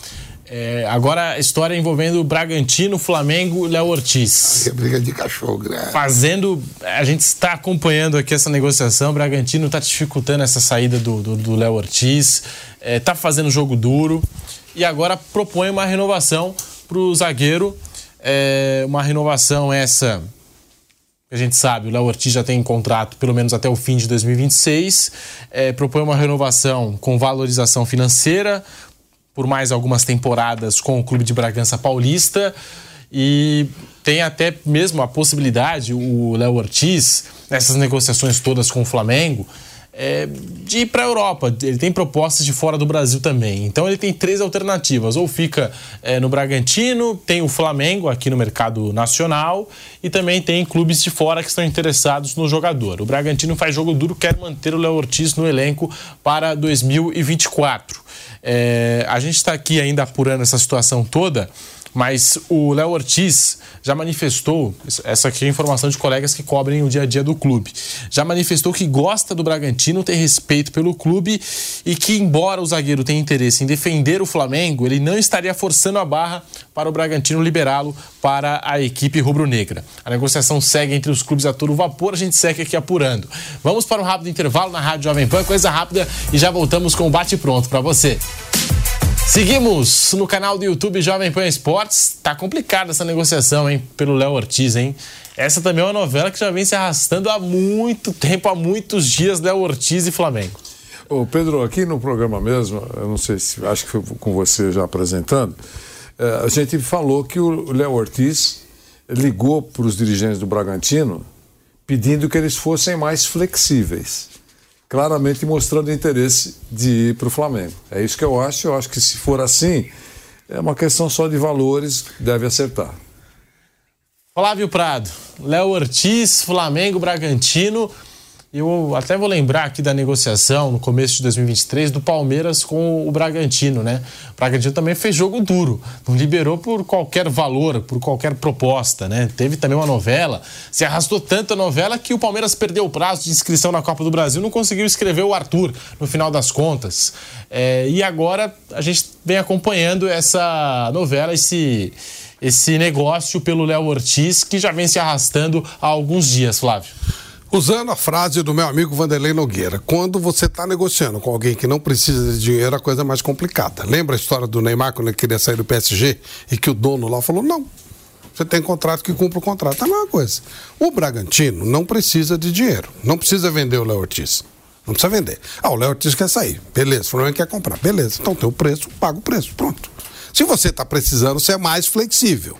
é, agora a história envolvendo o Bragantino, Flamengo e Léo Ortiz. É briga de cachorro, grande. Fazendo. A gente está acompanhando aqui essa negociação. O Bragantino está dificultando essa saída do Léo do, Léo Ortiz, está fazendo jogo duro e agora propõe uma renovação para o zagueiro. É, uma renovação essa que a gente sabe, o Léo Ortiz já tem contrato pelo menos até o fim de 2026. É, propõe uma renovação com valorização financeira por mais algumas temporadas com o clube de Bragança Paulista. E tem até mesmo a possibilidade, o Léo Ortiz, nessas negociações todas com o Flamengo, é, de ir para a Europa. Ele tem propostas de fora do Brasil também. Então ele tem três alternativas: ou fica é, no Bragantino, tem o Flamengo aqui no mercado nacional e também tem clubes de fora que estão interessados no jogador. O Bragantino faz jogo duro, quer manter o Léo Ortiz no elenco para 2024. É, a gente está aqui ainda apurando essa situação toda. Mas o Léo Ortiz já manifestou, essa aqui é informação de colegas que cobrem o dia a dia do clube, já manifestou que gosta do Bragantino, tem respeito pelo clube e que, embora o zagueiro tenha interesse em defender o Flamengo, ele não estaria forçando a barra para o Bragantino liberá-lo para a equipe rubro-negra. A negociação segue entre os clubes a todo vapor, a gente segue aqui apurando. Vamos para um rápido intervalo na Rádio Jovem Pan, coisa rápida, e já voltamos com o bate-pronto para você. Seguimos no canal do YouTube Jovem Pan Esportes. Tá complicada essa negociação, hein, pelo Léo Ortiz, hein? Essa também é uma novela que já vem se arrastando há muito tempo, há muitos dias, Léo Ortiz e Flamengo. Ô Pedro, aqui no programa mesmo, eu não sei se acho que foi com você já apresentando, é, a gente falou que o Léo Ortiz ligou para os dirigentes do Bragantino pedindo que eles fossem mais flexíveis claramente mostrando interesse de ir para o Flamengo. É isso que eu acho. Eu acho que se for assim, é uma questão só de valores, deve acertar. Flávio Prado, Léo Ortiz, Flamengo, Bragantino. Eu até vou lembrar aqui da negociação no começo de 2023 do Palmeiras com o Bragantino, né? O Bragantino também fez jogo duro, não liberou por qualquer valor, por qualquer proposta, né? Teve também uma novela, se arrastou tanto a novela que o Palmeiras perdeu o prazo de inscrição na Copa do Brasil, não conseguiu escrever o Arthur no final das contas. É, e agora a gente vem acompanhando essa novela, esse esse negócio pelo Léo Ortiz, que já vem se arrastando há alguns dias, Flávio. Usando a frase do meu amigo Vanderlei Nogueira, quando você está negociando com alguém que não precisa de dinheiro, a coisa é mais complicada. Lembra a história do Neymar quando ele queria sair do PSG e que o dono lá falou: não, você tem contrato que cumpre o contrato. É a mesma coisa. O Bragantino não precisa de dinheiro, não precisa vender o Léo Ortiz. Não precisa vender. Ah, o Léo Ortiz quer sair. Beleza, o Flamengo quer comprar. Beleza, então tem o preço, paga o preço. Pronto. Se você está precisando, você é mais flexível.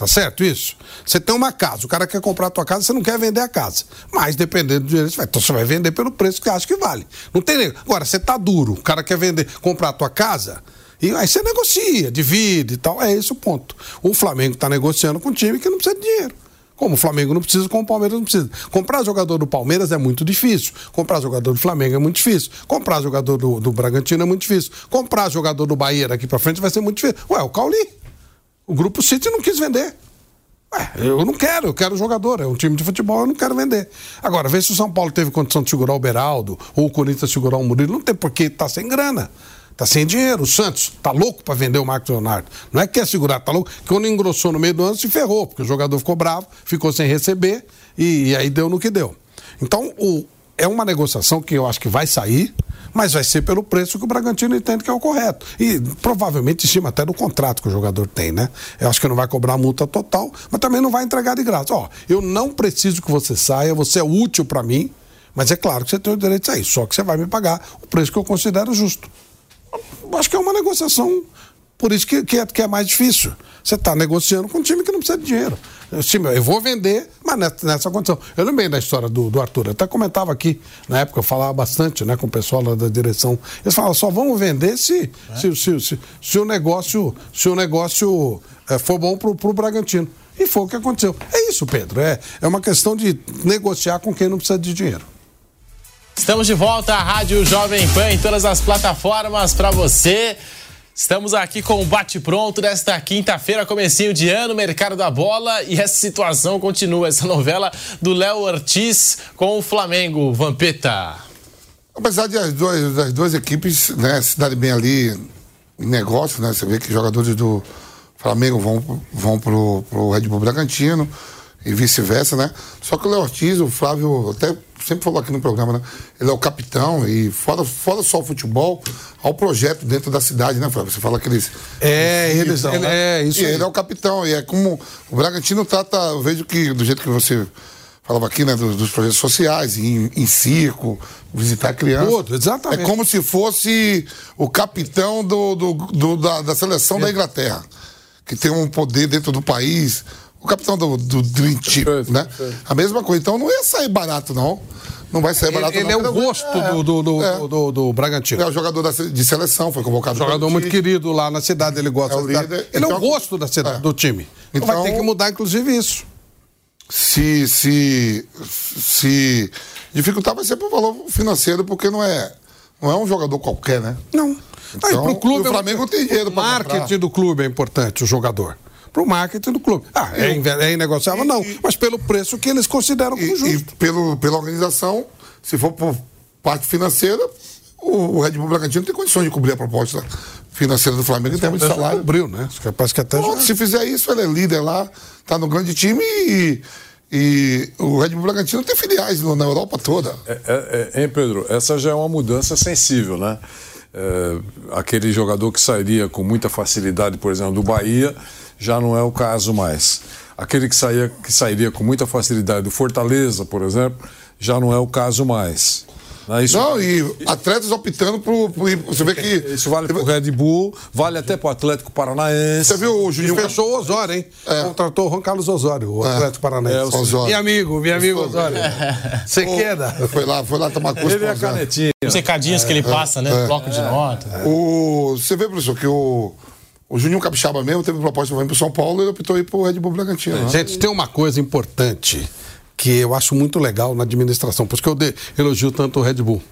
Tá certo isso? Você tem uma casa, o cara quer comprar a tua casa, você não quer vender a casa. Mas dependendo do dinheiro, você vai, então você vai vender pelo preço que acha que vale. Não tem Agora, você tá duro, o cara quer vender, comprar a tua casa, e aí você negocia, divide e tal. É esse o ponto. O Flamengo está negociando com um time que não precisa de dinheiro. Como o Flamengo não precisa, como o Palmeiras não precisa. Comprar jogador do Palmeiras é muito difícil. Comprar jogador do Flamengo é muito difícil. Comprar jogador do, do Bragantino é muito difícil. Comprar jogador do Bahia daqui para frente vai ser muito difícil. Ué, o Cauli. O Grupo City não quis vender. Ué, eu não quero, eu quero jogador. É um time de futebol, eu não quero vender. Agora, vê se o São Paulo teve condição de segurar o Beraldo ou o Corinthians segurar o Murilo. Não tem porque tá sem grana. Tá sem dinheiro. O Santos tá louco para vender o Marcos Leonardo. Não é que quer segurar, tá louco. Quando engrossou no meio do ano se ferrou, porque o jogador ficou bravo, ficou sem receber e, e aí deu no que deu. Então, o, é uma negociação que eu acho que vai sair mas vai ser pelo preço que o Bragantino entende que é o correto. E provavelmente em cima até do contrato que o jogador tem, né? Eu acho que não vai cobrar multa total, mas também não vai entregar de graça. Ó, eu não preciso que você saia, você é útil para mim, mas é claro que você tem o direito de sair, só que você vai me pagar o preço que eu considero justo. Eu acho que é uma negociação por isso que, que, é, que é mais difícil. Você está negociando com um time que não precisa de dinheiro. Eu, eu vou vender, mas nessa, nessa, condição. Eu lembrei da história do, do Arthur. Eu até comentava aqui, na época, eu falava bastante né, com o pessoal lá da direção. Eles falavam, só vamos vender se, é? se, se, se, se, o negócio, se o negócio é, for bom para o Bragantino. E foi o que aconteceu. É isso, Pedro. É, é uma questão de negociar com quem não precisa de dinheiro. Estamos de volta à Rádio Jovem Pan em todas as plataformas para você. Estamos aqui com o bate-pronto desta quinta-feira, comecinho de ano, mercado da bola e essa situação continua, essa novela do Léo Ortiz com o Flamengo, Vampeta. Apesar de as duas, das duas equipes né, se darem bem ali em negócio, né? Você vê que jogadores do Flamengo vão, vão pro, pro Red Bull Bragantino e vice-versa, né? Só que o Léo Ortiz, o Flávio até sempre falou aqui no programa, né? Ele é o capitão e fora, fora só o futebol, há o projeto dentro da cidade, né, Flávio? Você fala aqueles. É, eles, ele, né? é isso. E ele é o capitão. E é como o Bragantino trata, eu vejo que, do jeito que você falava aqui, né, dos, dos projetos sociais, em, em circo, visitar crianças. Tudo, exatamente. É como se fosse o capitão do, do, do da, da, seleção é. da Inglaterra, que tem um poder dentro do país o capitão do, do Dream Team, né? A mesma coisa. Então não ia sair barato, não. Não vai sair Ele, barato, ele não, é o gosto é, do, do, do, é. do, do- do Bragantino. É o jogador da de seleção, foi convocado Jogador muito querido lá na cidade, ele gosta É o líder, Ele é o então- gosto da cidade, é. do time. Então, vai Então- ter que mudar, inclusive, isso. se, se, se dificultar vai ser pro valor financeiro, porque não é, não é um jogador qualquer, né? Não. Então, Aí, pro clube, o Flamengo tem dinheiro O pra marketing comprar. do clube é importante, o jogador. Pro marketing do clube. Ah, é, é inegociável? Não. Mas pelo preço que eles consideram como E, e justo. pelo, pela organização, se for por parte financeira, o, o Red Bull Bragantino tem condições de cobrir a proposta financeira do Flamengo em termos de Já salário. cobriu, né? Parece que até já... Pronto, se fizer isso, ele é líder lá, tá no grande time e, e o Red Bull Bragantino tem filiais no- na Europa toda. É, é, é, hein, Pedro? Essa já é uma mudança sensível, né? É, aquele jogador que sairia com muita facilidade, por exemplo, do Bahia, já não é o caso mais. Aquele que, saía, que sairia com muita facilidade do Fortaleza, por exemplo, já não é o caso mais. Né? Isso, Não, e atletas optando por. você vê que. isso vale para o Red Bull, vale até para o Atlético Paranaense. Você viu o Juninho fechou o Osório, hein? Contratou o Juan Carlos Osório, o Atlético Paranaense. É, o Osório. Meu amigo, meu amigo Osório. Você queda. Foi lá, foi lá tomar curso Ele é a canetinha. Os recadinhos que ele passa, né? Bloco de nota. O, você vê, professor, que o, o Juninho Capixaba mesmo teve proposta para vir para São Paulo e optou ir para o Red Bull Bragantino. né? Gente, tem uma coisa importante que eu acho muito legal na administração, por isso que eu de- elogio tanto o Red Bull.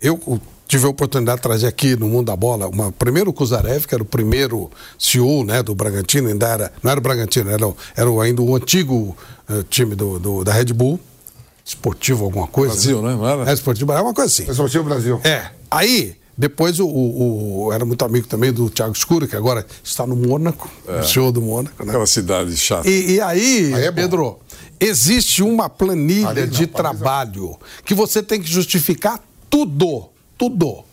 Eu uh, tive a oportunidade de trazer aqui no Mundo da Bola, uma, primeiro o Kuzarev, que era o primeiro CEO né, do Bragantino, ainda era, não era o Bragantino, era, o- era o- ainda o antigo eh, time do, do- da Red Bull, esportivo alguma coisa. Brasil, né? Não era? É, esportivo, era uma coisa assim. Esse é o time do Brasil. É. Aí, depois o, o- o- era muito amigo também do Thiago Escuro, que agora está no Mônaco, o CEO do Mônaco, né? Aquela cidade chata. E, e aí, Aí é. Pedro, existe uma planilha Ali de trabalho que você tem que justificar tudo. Tudo.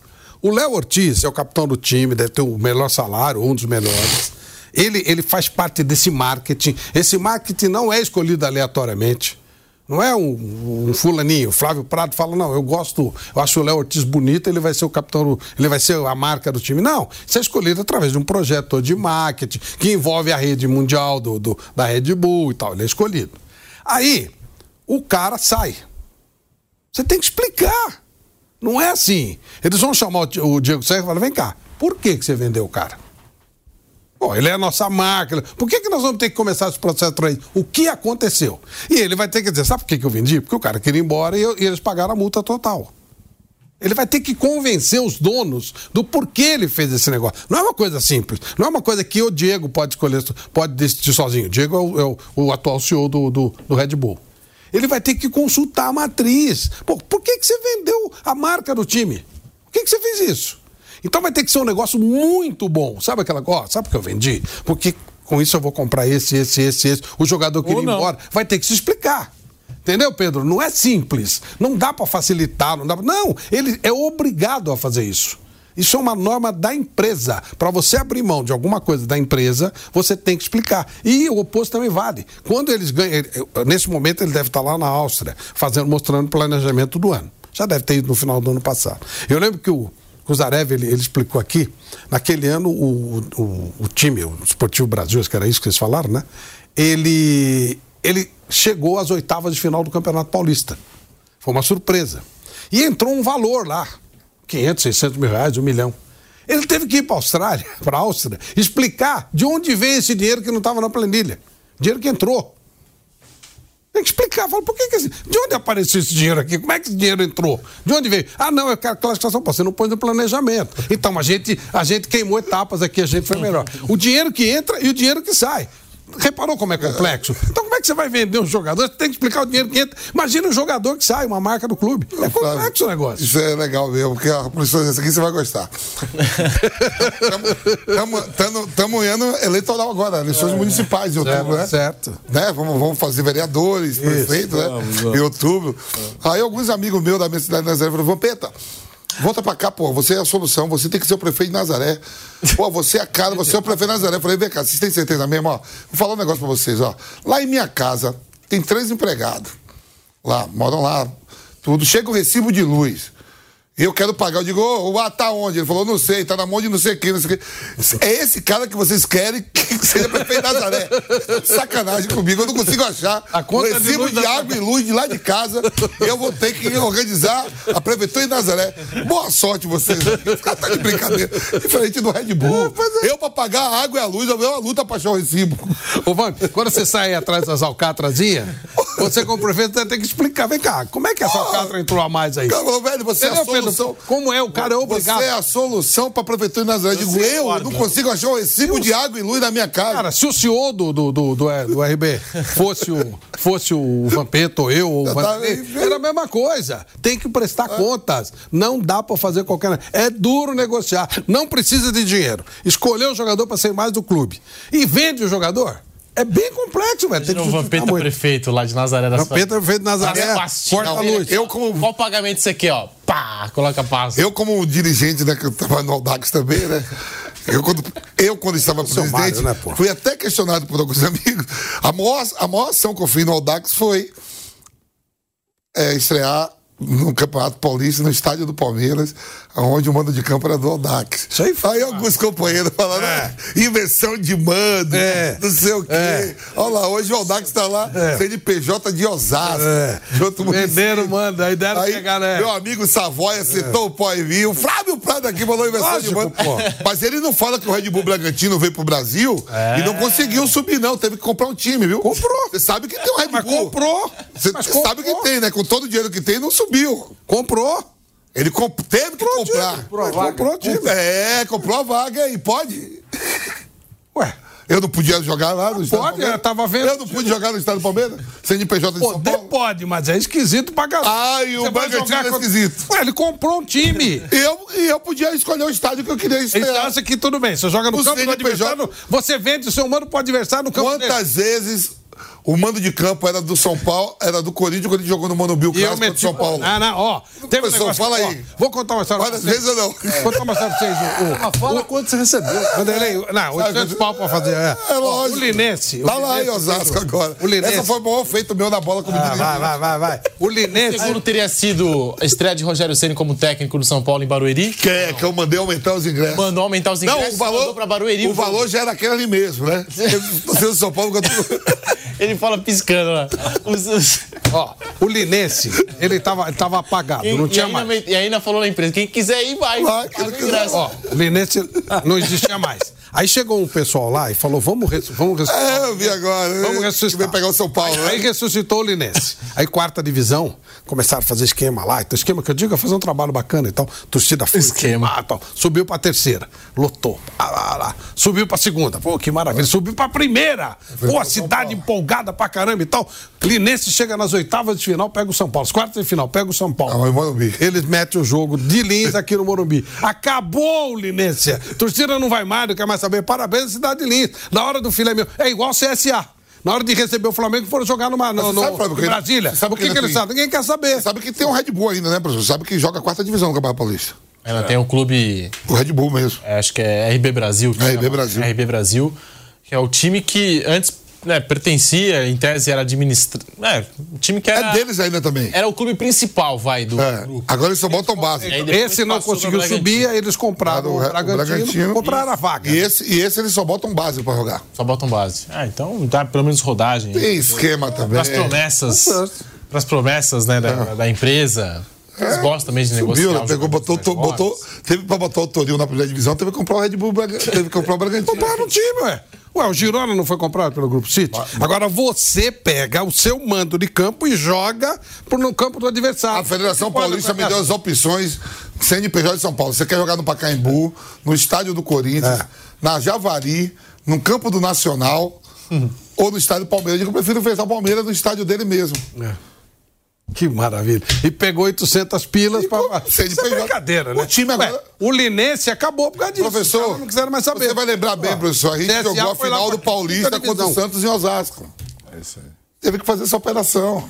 O Léo Ortiz é o capitão do time, deve ter o melhor salário, um dos melhores. Ele, ele faz parte desse marketing. Esse marketing não é escolhido aleatoriamente. Não é um, um fulaninho. Flávio Prado fala, não, eu gosto, eu acho o Léo Ortiz bonito, ele vai ser o capitão, ele vai ser a marca do time. Não, isso é escolhido através de um projeto de marketing que envolve a rede mundial do, do- da Red Bull e tal. Ele é escolhido. Aí, o cara sai. Você tem que explicar. Não é assim. Eles vão chamar o Diego Serra e falar: vem cá, por que, que você vendeu o cara? Pô, ele é a nossa máquina. Por que, que nós vamos ter que começar esse processo aí? O que aconteceu? E ele vai ter que dizer: sabe por que, que eu vendi? Porque o cara queria ir embora e, eu- e eles pagaram a multa total. Ele vai ter que convencer os donos do porquê ele fez esse negócio. Não é uma coisa simples. Não é uma coisa que o Diego pode escolher, pode decidir sozinho. O Diego é o, é o- o atual CEO do, do, do Red Bull. Ele vai ter que consultar a matriz. Pô, por que, que você vendeu a marca do time? Por que, que você fez isso? Então vai ter que ser um negócio muito bom. Sabe aquela coisa? Sabe que eu vendi? Porque com isso eu vou comprar esse, esse, esse, esse. O jogador queria ir embora. Vai ter que se explicar. Entendeu, Pedro? Não é simples. Não dá para facilitar, não dá pra... Não, ele é obrigado a fazer isso. Isso é uma norma da empresa. Para você abrir mão de alguma coisa da empresa, você tem que explicar. E o oposto também vale. Quando eles ganham, nesse momento ele deve estar lá na Áustria, fazendo, mostrando o planejamento do ano. Já deve ter ido no final do ano passado. Eu lembro que o Kuzarev, ele, ele explicou aqui, naquele ano o, o, o time, o Esportivo Brasil, acho que era isso que eles falaram, né? Ele, ele chegou às oitavas de final do Campeonato Paulista. Foi uma surpresa. E entrou um valor lá, 500, 600 mil reais, um milhão. Ele teve que ir para a Austrália, para a Áustria, explicar de onde veio esse dinheiro que não estava na planilha. Dinheiro que entrou. Tem que explicar. Fala, por que, que de onde apareceu esse dinheiro aqui? Como é que esse dinheiro entrou? De onde veio? Ah, não, é que a classificação, pô, você não pôs no planejamento. Então, a gente, a gente queimou etapas aqui, a gente foi melhor. O dinheiro que entra e o dinheiro que sai. Reparou como é complexo? Então, como é que você vai vender um jogador? Você tem que explicar o dinheiro que entra. Imagina um jogador que sai, uma marca do clube. É complexo o negócio. Isso é legal mesmo, porque a professora, essa aqui você vai gostar. Estamos em ano eleitoral agora, eleições municipais em outubro, Certo, né? certo. Né? Vamos, vamos fazer vereadores, prefeito, né? vamos, vamos. Em outubro. Aí alguns amigos meus da minha cidade de Nazaré falaram, Vampeta, volta pra cá, pô, você é a solução, você tem que ser o prefeito de Nazaré. Pô, você é a cara, você é o prefeito de Nazaré. Eu falei, vem cá, vocês têm certeza mesmo? Ó, vou falar um negócio pra vocês, ó. Lá em minha casa, tem três empregados. Lá, moram lá, tudo. Chega o recibo de luz. Eu quero pagar. Eu digo, o tá onde? Ele falou, não sei, tá na mão de não sei quem, não sei quem. É esse cara que vocês querem que seja prefeito de Nazaré. Sacanagem comigo, eu não consigo achar A conta o recibo de, da- água e luz de lá de casa. Eu vou ter que organizar a prefeitura de Nazaré. Boa sorte vocês. Esse cara tá de brincadeira. Diferente do Red Bull. É, Eu, pra pagar a água e a luz, eu uma luta pra achar o recibo. Ô, Vânia, quando você sai atrás das alcatrazinhas, você como prefeito tem que explicar. Vem cá, como é que essa alcatra entrou a mais aí? Cara velho, você é a? Solução. Como é? O cara é obrigado. Você é a solução pra prefeitura de Nazaré. Eu digo, eu não consigo achar o recibo de água e luz na minha casa. Cara, se o senhor do, do, do, do, do RB fosse o, fosse o Vampeta ou eu, ou o bem. era a mesma coisa. Tem que prestar contas. Não dá pra fazer qualquer. É duro negociar. Não precisa de dinheiro. Escolher o jogador pra ser mais do clube. E vende o jogador. É bem complexo, velho. Tem que o Vampeta muito. prefeito lá de Nazaré da Vampeta feito Nazaré, corta a luz. Eu, como Qual o pagamento isso aqui, ó? Pá, coloca a pasta. Eu, como dirigente, né, que eu estava no Audax também, né? Eu, quando, eu, quando estava presidente, Mário, né, fui até questionado por alguns amigos. A maior, a maior ação que eu fiz no Audax foi é, estrear no Campeonato Paulista, no estádio do Palmeiras, onde o mando de campo era do Audax. Isso aí foi Aí alguns companheiros falaram, ah, inversão de mando, É. não sei o quê. É. Olha lá, hoje o Audax está lá, É. CNPJ de Osasco, É. de outro município. Venderam, mano. Aí deram Aí, pegar, né? meu amigo Savoia citou o pó e vinho. O Flávio Prado aqui falou inversão de Lógico, mando. pô. Mas ele não fala que o Red Bull Bragantino veio pro Brasil e não conseguiu subir, não. Teve que comprar um time, viu? Comprou. Você sabe que tem um Red Mas Bull. comprou. Você Mas sabe que tem, né? Com todo o dinheiro que tem, não subiu. Comprou. Ele comp- teve que Comprou comprar. time. Comprou o time. É, comprou a vaga aí, pode. Ué. Eu não podia jogar lá no estado do Pode, eu tava vendo. Eu não pude jogar no estado do Palmeiras? CNPJ de São Poder Paulo? pode, mas é esquisito pra caramba. Ah, e o Bragantino é contra- esquisito. Ué, ele comprou um time. Eu, e eu podia escolher o estádio que eu queria Ele estrear. acha que tudo bem. Você joga no O campo do CNPJ adversário, você vende o seu mano pro adversário no campo dele. Quantas vezes o mando de campo era do São Paulo, era do Corinthians, o Corinthians jogou no eu Clássico o meti... São Paulo. Ah, não, ó. Teve um Pessoal, negócio... fala ó, aí. vou contar uma história Várias pra vocês. vezes ou não? Vou contar uma história pra vocês. O, o, Fala quanto você recebeu. Vanderlei, não, 800 pau pra fazer. É, É Ó, lógico. O Linense. Tá o lá em Linense Osasco o- agora. O Linense. Essa foi o maior feito meu na bola como Ah, vai, vai, vai, vai. O Linense. Segundo teria sido a estreia de Rogério Ceni como técnico do São Paulo em Barueri. Que é, que eu mandei aumentar os ingressos. Mandou aumentar os ingressos, não, o valor, mandou pra Barueri. o valor já era aquele ali mesmo, né? Você do São Paulo quando... Ele fala piscando lá. Os- os- Ó, o Linense, ele tava, ele tava apagado, Quem- não e, tinha ainda, mais. e ainda falou na empresa: quem quiser ir, vai. Ó, o Linense não existia mais. Aí chegou um pessoal lá e falou: vamos, res- vamos ressuscitar. É, eu vi agora. né? Vamos ressuscitar. pegar o São Paulo, Aí né? ressuscitou o Linense. Aí, quarta divisão, começaram a fazer esquema lá. Então, esquema que eu digo é fazer um trabalho bacana e tal. Torcida foi. Esquema. Ah, tal. Subiu pra terceira. Lotou. Ah, lá, lá. Subiu pra segunda. Pô, que maravilha. Subiu pra primeira. Pô, a cidade empolgada pra caramba e tal. Linense chega nas oitavas de final, pega o São Paulo. As quartas de final, pega o São Paulo. Ah, Morumbi. Eles metem o jogo de Lins aqui no Morumbi. Acabou o Linense. Torcida não vai mais, não quer mais saber. Parabéns, cidade de Lins. Na hora do filé meu. É igual o CSA. Na hora de receber o Flamengo, foram jogar numa, no, você no, sabe, Flávio, em que- Brasília. você sabe o que, que que ele eles tem- sabem? Ninguém quer saber. Sabe que tem um Red Bull ainda, né, professor? Sabe que joga a quarta divisão no Campeonato Paulista. Ela tem o clube, O Red Bull mesmo. é, acho que é RB Brasil. que RB chama. Brasil. RB Brasil, que é o time que antes né, pertencia, em tese era administrado. É, o time que era. É deles ainda também. Era o clube principal, vai, do É. grupo. Agora eles só botam base. Esse não conseguiu subir, eles compraram o Re- Bragantino, compraram a vaga. E esse, e esse eles só botam base pra jogar. Só botam base. Ah, então dá pelo menos rodagem. Tem esquema também. Para as promessas. Para as promessas né, da, da empresa. Eles gostam também de negociar. É. Subiu, né? os Pegou, botou, to- botou, teve pra botar o Toril na primeira divisão, teve que comprar o Red Bull, teve que comprar o Bragantino. Compraram um time, ué. Ué, o Girona não foi comprado pelo Grupo City? Agora você pega o seu mando de campo e joga pro, no campo do adversário. A Federação Paulista me deu as opções CNPJ de São Paulo. Você quer jogar no Pacaembu, no estádio do Corinthians, É. na Javari, no campo do Nacional ou no estádio do Palmeiras. Eu digo, eu prefiro fechar o Palmeiras no estádio dele mesmo. Que maravilha. E pegou 800 pilas. Sem Isso é brincadeira, né? O time agora- Ué, o Linense acabou por causa disso. Professor, não quiseram mais saber. você vai lembrar bem, Ó, professor, a gente CSA jogou a final do Paulista contra o. Santos em Osasco. É isso aí. Teve que fazer essa operação.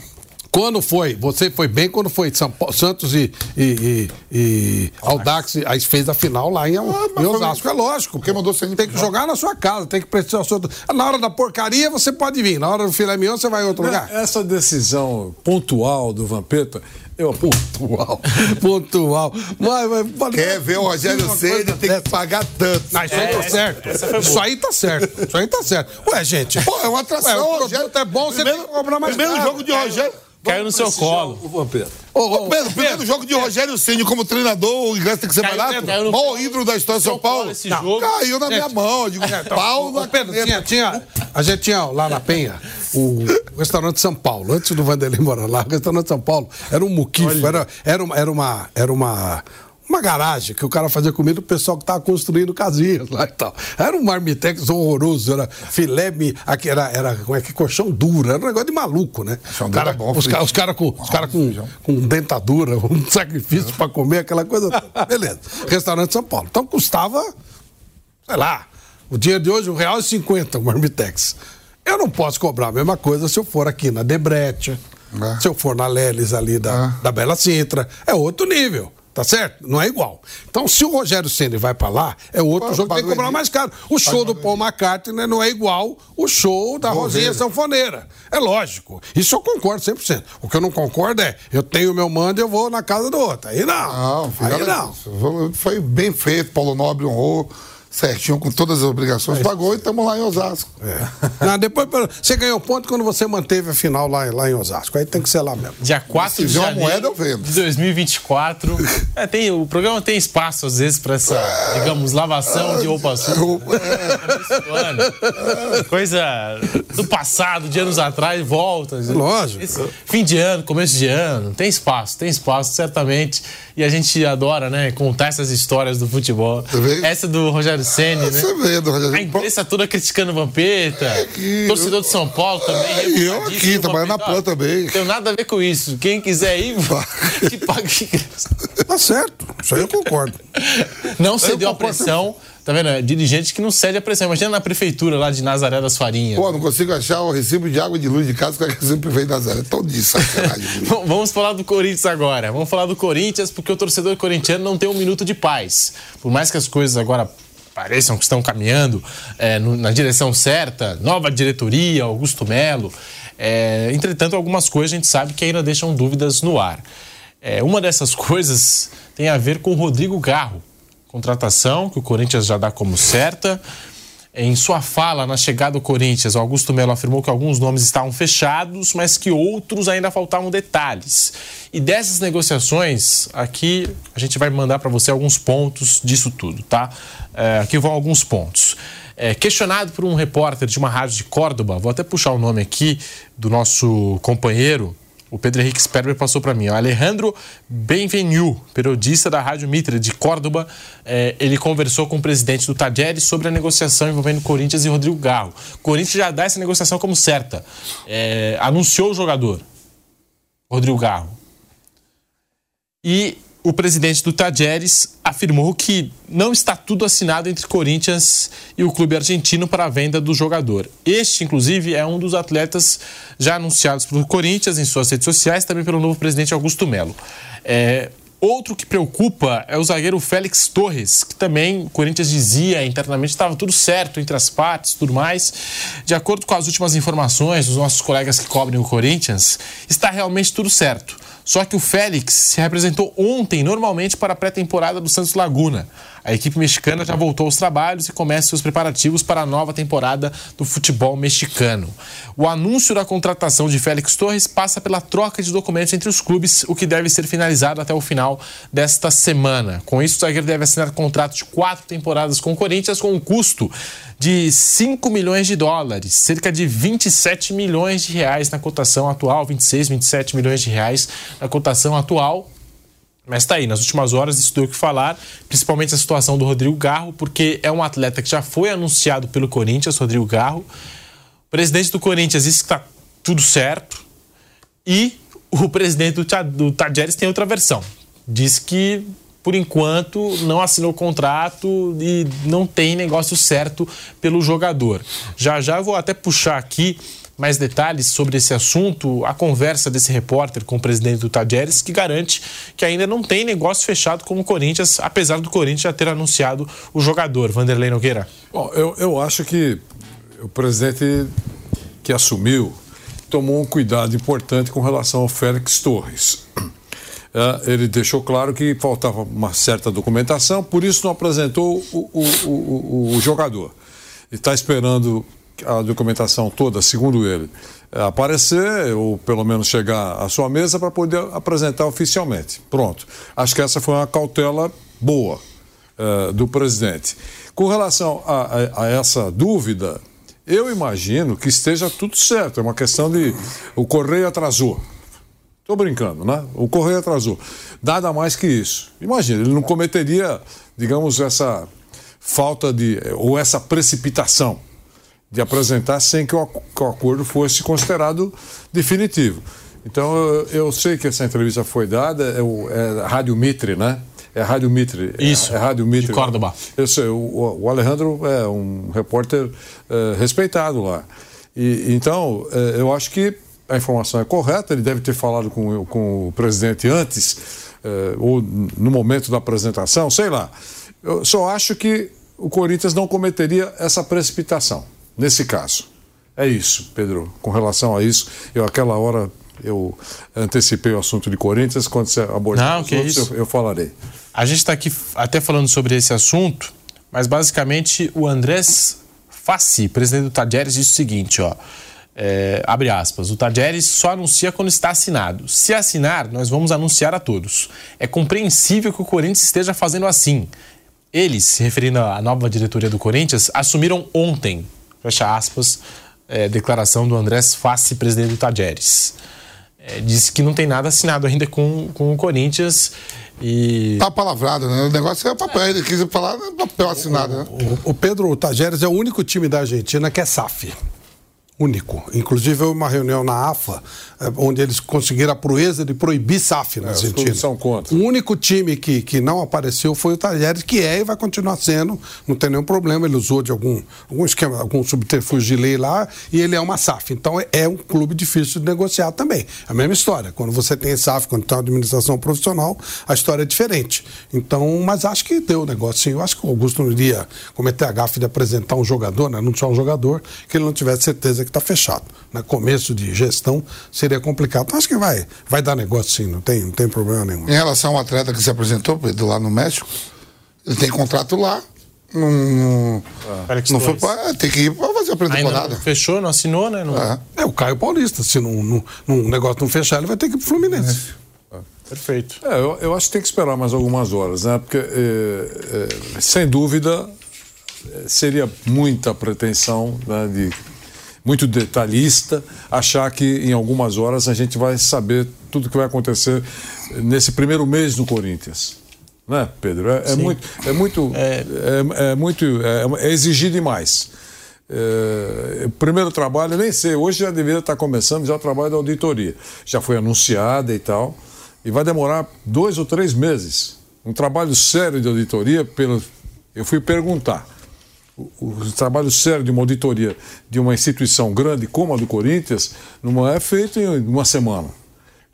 Quando foi? Você foi bem quando foi São Paulo, Santos e, e, e, e Audax, aí fez a final lá em, Ah, em foi- Osasco. É lógico. Porque mandou CNPJ. Tem que jogar na sua casa, tem que prestar seu. Na hora da porcaria você pode vir, na hora do filé mignon você vai em outro lugar. Essa decisão pontual do Vampeta Eu, pontual, pontual. Mas, mas, Quer ver o Rogério Ceni tem que pagar tanto. Não, isso aí tá certo. Isso aí tá certo. Isso aí tá certo. Ué, gente. Pô, é uma atração. Ué, o Rogério. é bom, você tem que cobrar mais Primeiro caro. jogo de Rogério. Caiu no seu colo. O Vampeta. Ô, Ô, Pedro, primeiro jogo de Rogério Ceni como treinador, o ingresso tem que ser Caiu barato. dentro, Maior ídolo da história de São Paulo. esse Não, jogo. Caiu na minha mão. Eu digo, pau Ô, na Pedro, tinha, tinha, a gente tinha lá na Penha o restaurante São Paulo. Antes do Vanderlei morar lá, o restaurante São Paulo era um muquifo, era, era, uma, era uma. Era uma uma garagem que o cara fazia comida, o pessoal que estava construindo casinhas lá e tal. Era um marmitex horroroso, era filé, era, era como é que colchão duro, era um negócio de maluco, né? Duro cara, é bom, os, caras com, os cara com, com dentadura, um sacrifício para comer, aquela coisa. toda. Beleza. Restaurante São Paulo. Então custava sei lá, o dia de hoje, um real e cinquenta o Marmitex. Eu não posso cobrar a mesma coisa se eu for aqui na Debrecha, É. se eu for na Leles ali da, É. da Bela Sintra. É outro nível. Tá certo? Não é igual. Então, se o Rogério Ceni vai pra lá, é outro Pô, jogo que tem que cobrar mais caro. O show do Paul McCartney né, não é igual o show da Rosinha. Sanfoneira. É lógico. Isso eu concordo 100%. O que eu não concordo é, eu tenho o meu mando e eu vou na casa do outro. Aí não. Não, Aí não. Foi bem feito, Paulo Nobre honrou certinho, com todas as obrigações, pagou e estamos lá em Osasco. É. Não, depois, você ganhou ponto quando você manteve a final lá, lá em Osasco. Aí tem que ser lá mesmo. Dia 4 Se de janeiro moeda, eu vendo. de 2024. É, tem, o programa tem espaço, às vezes, para essa, digamos, lavação de roupa suja. Eu- do ano. Coisa do passado, de anos atrás, volta. Lógico. Esse fim de ano, começo de ano, tem espaço, tem espaço, certamente. E a gente adora, né, contar essas histórias do futebol. Essa do Rogério Ceni, né? Você vê, do A Rogério. imprensa toda criticando o Vampeta. que- Torcedor de São Paulo também. É, e eu aqui, trabalhando na. Pan também. Não tem nada a ver com isso. Quem quiser ir, que pague. Tá certo. Isso aí eu concordo. Não cedeu a pressão. Tá vendo? É dirigente que não cede a pressão. Imagina na prefeitura lá de Nazaré das Farinhas. Pô, não consigo achar o recibo de água e de luz de casa que eu sempre veio da Zé. É tão de sacanagem. Vamos falar do Corinthians agora. Vamos falar do Corinthians, porque o torcedor corintiano não tem um minuto de paz. Por mais que as coisas agora pareçam que estão caminhando é, no- na direção certa, nova diretoria, Augusto Melo. é, entretanto, algumas coisas a gente sabe que ainda deixam dúvidas no ar. É, uma dessas coisas tem a ver com o Rodrigo Garro. Contratação que o Corinthians já dá como certa. Em sua fala na chegada do Corinthians, o Augusto Melo afirmou que alguns nomes estavam fechados, mas que outros ainda faltavam detalhes. E dessas negociações, aqui a gente vai mandar para você alguns pontos disso tudo, tá? É, aqui vão alguns pontos. É, questionado por um repórter de uma rádio de Córdoba, vou até puxar o nome aqui do nosso companheiro, o Pedro Henrique Sperber passou para mim. ó. Alejandro Benvenu, periodista da Rádio Mitra de Córdoba, eh, ele conversou com o presidente do Tajeres sobre a negociação envolvendo Corinthians e Rodrigo Garro. O Corinthians já dá essa negociação como certa. Eh, anunciou o jogador, Rodrigo Garro. E o presidente do Tajeres afirmou que não está tudo assinado entre Corinthians e o clube argentino para a venda do jogador. Este, inclusive, é um dos atletas já anunciados pelo Corinthians em suas redes sociais, também pelo novo presidente Augusto Melo. É, outro que preocupa é o zagueiro Félix Torres, que também o Corinthians dizia internamente estava tudo certo entre as partes tudo mais. De acordo com as últimas informações dos nossos colegas que cobrem o Corinthians, está realmente tudo certo. Só que o Félix se representou ontem normalmente para a pré-temporada do Santos Laguna. A equipe mexicana já voltou aos trabalhos e começa seus preparativos para a nova temporada do futebol mexicano. O anúncio da contratação de Félix Torres passa pela troca de documentos entre os clubes, o que deve ser finalizado até o final desta semana. Com isso, o zagueiro deve assinar contrato de quatro temporadas com o Corinthians com um custo de 5 milhões de dólares, cerca de 27 milhões de reais na cotação atual, 26, 27 milhões de reais na cotação atual. Mas tá aí, nas últimas horas isso deu o que falar, principalmente a situação do Rodrigo Garro, porque é um atleta que já foi anunciado pelo Corinthians, Rodrigo Garro. O presidente do Corinthians disse que tá tudo certo. E o presidente do, Ta- do Tajeres tem outra versão. Diz que, por enquanto, não assinou o contrato e não tem negócio certo pelo jogador. Já já eu vou até puxar aqui mais detalhes sobre esse assunto, a conversa desse repórter com o presidente do Tajeres, que garante que ainda não tem negócio fechado com o Corinthians, apesar do Corinthians já ter anunciado o jogador, Vanderlei Nogueira. Bom, eu, eu acho que o presidente que assumiu tomou um cuidado importante com relação ao Félix Torres. É, ele deixou claro que faltava uma certa documentação, por isso não apresentou o, o, o, o jogador. Está esperando a documentação toda, segundo ele, aparecer ou pelo menos chegar à sua mesa para poder apresentar oficialmente. Pronto. Acho que essa foi uma cautela boa uh, do presidente. Com relação a, a, a, essa dúvida, eu imagino que esteja tudo certo. É uma questão de o correio atrasou. Estou brincando, né? O correio atrasou. Nada mais que isso. Imagina, ele não cometeria, digamos, essa falta de ou essa precipitação de apresentar sem que o, que o acordo fosse considerado definitivo. Então, eu, eu, sei que essa entrevista foi dada, é, o, é Rádio Mitre, né? É Rádio Mitre. Isso, é, é Rádio Mitre. de Córdoba. Eu sei, o, o Alejandro é um repórter é, respeitado lá. E, então, é, eu acho que a informação é correta, ele deve ter falado com, com o presidente antes, é, ou no momento da apresentação, sei lá. Eu só acho que o Corinthians não cometeria essa precipitação nesse caso. É isso, Pedro. Com relação a isso, eu aquela hora eu antecipei o assunto de Corinthians, quando você abordar Não, que outros, isso. Eu, eu falarei. A gente está aqui até falando sobre esse assunto, mas basicamente o Andrés Fassi, presidente do Tajeres, disse o seguinte, ó. É, abre aspas, o Tajeres só anuncia quando está assinado. Se assinar, nós vamos anunciar a todos. É compreensível que o Corinthians esteja fazendo assim. Eles, se referindo à nova diretoria do Corinthians, assumiram ontem, fecha aspas, é, declaração do Andrés Fassi, presidente do Tajeres. É, disse que não tem nada assinado ainda com, com o Corinthians e... Tá palavrado, né? O negócio é papel, ele quis falar papel assinado, né? O, o Pedro Tajeres é o único time da Argentina que é SAF único. Inclusive, houve uma reunião na AFA, eh, onde eles conseguiram a proeza de proibir SAF na é, Argentina. São contra. O único time que, que não apareceu foi o Talheres, que é e vai continuar sendo, não tem nenhum problema. Ele usou de algum, algum esquema, algum subterfúgio de lei lá, e ele é uma SAF. Então, é, é um clube difícil de negociar também. A mesma história. Quando você tem SAF, quando tem uma administração profissional, a história é diferente. Então, mas acho que deu o negócio, sim. Eu acho que o Augusto não iria cometer a gafe de apresentar um jogador, né? anunciar um jogador, que ele não tivesse certeza que está fechado. No né? começo de gestão seria complicado. Então, acho que vai, vai dar negócio sim, não tem, não tem problema nenhum. Em relação ao atleta que se apresentou, Pedro, lá no México, ele tem contrato lá. Não, ah. não foi pra, tem que ir para fazer a pré-temporada. Fechou, não assinou, né? Não... É. é. o Caio Paulista. Se não, não, não, o negócio não fechar, ele vai ter que ir pro Fluminense. É. Perfeito. É, eu, eu, acho que tem que esperar mais algumas horas, né? Porque, é, é sem dúvida, seria muita pretensão né, de muito detalhista, achar que em algumas horas a gente vai saber tudo o que vai acontecer nesse primeiro mês do Corinthians. Né, Pedro? É, é muito. É muito. É, é, é muito. É, é, exigir demais. É, primeiro trabalho, nem sei, hoje já deveria estar começando já o trabalho da auditoria. Já foi anunciada e tal. E vai demorar dois ou três meses. Um trabalho sério de auditoria, pelo, eu fui perguntar o, o, trabalho sério de uma auditoria de uma instituição grande como a do Corinthians não é feito em uma semana.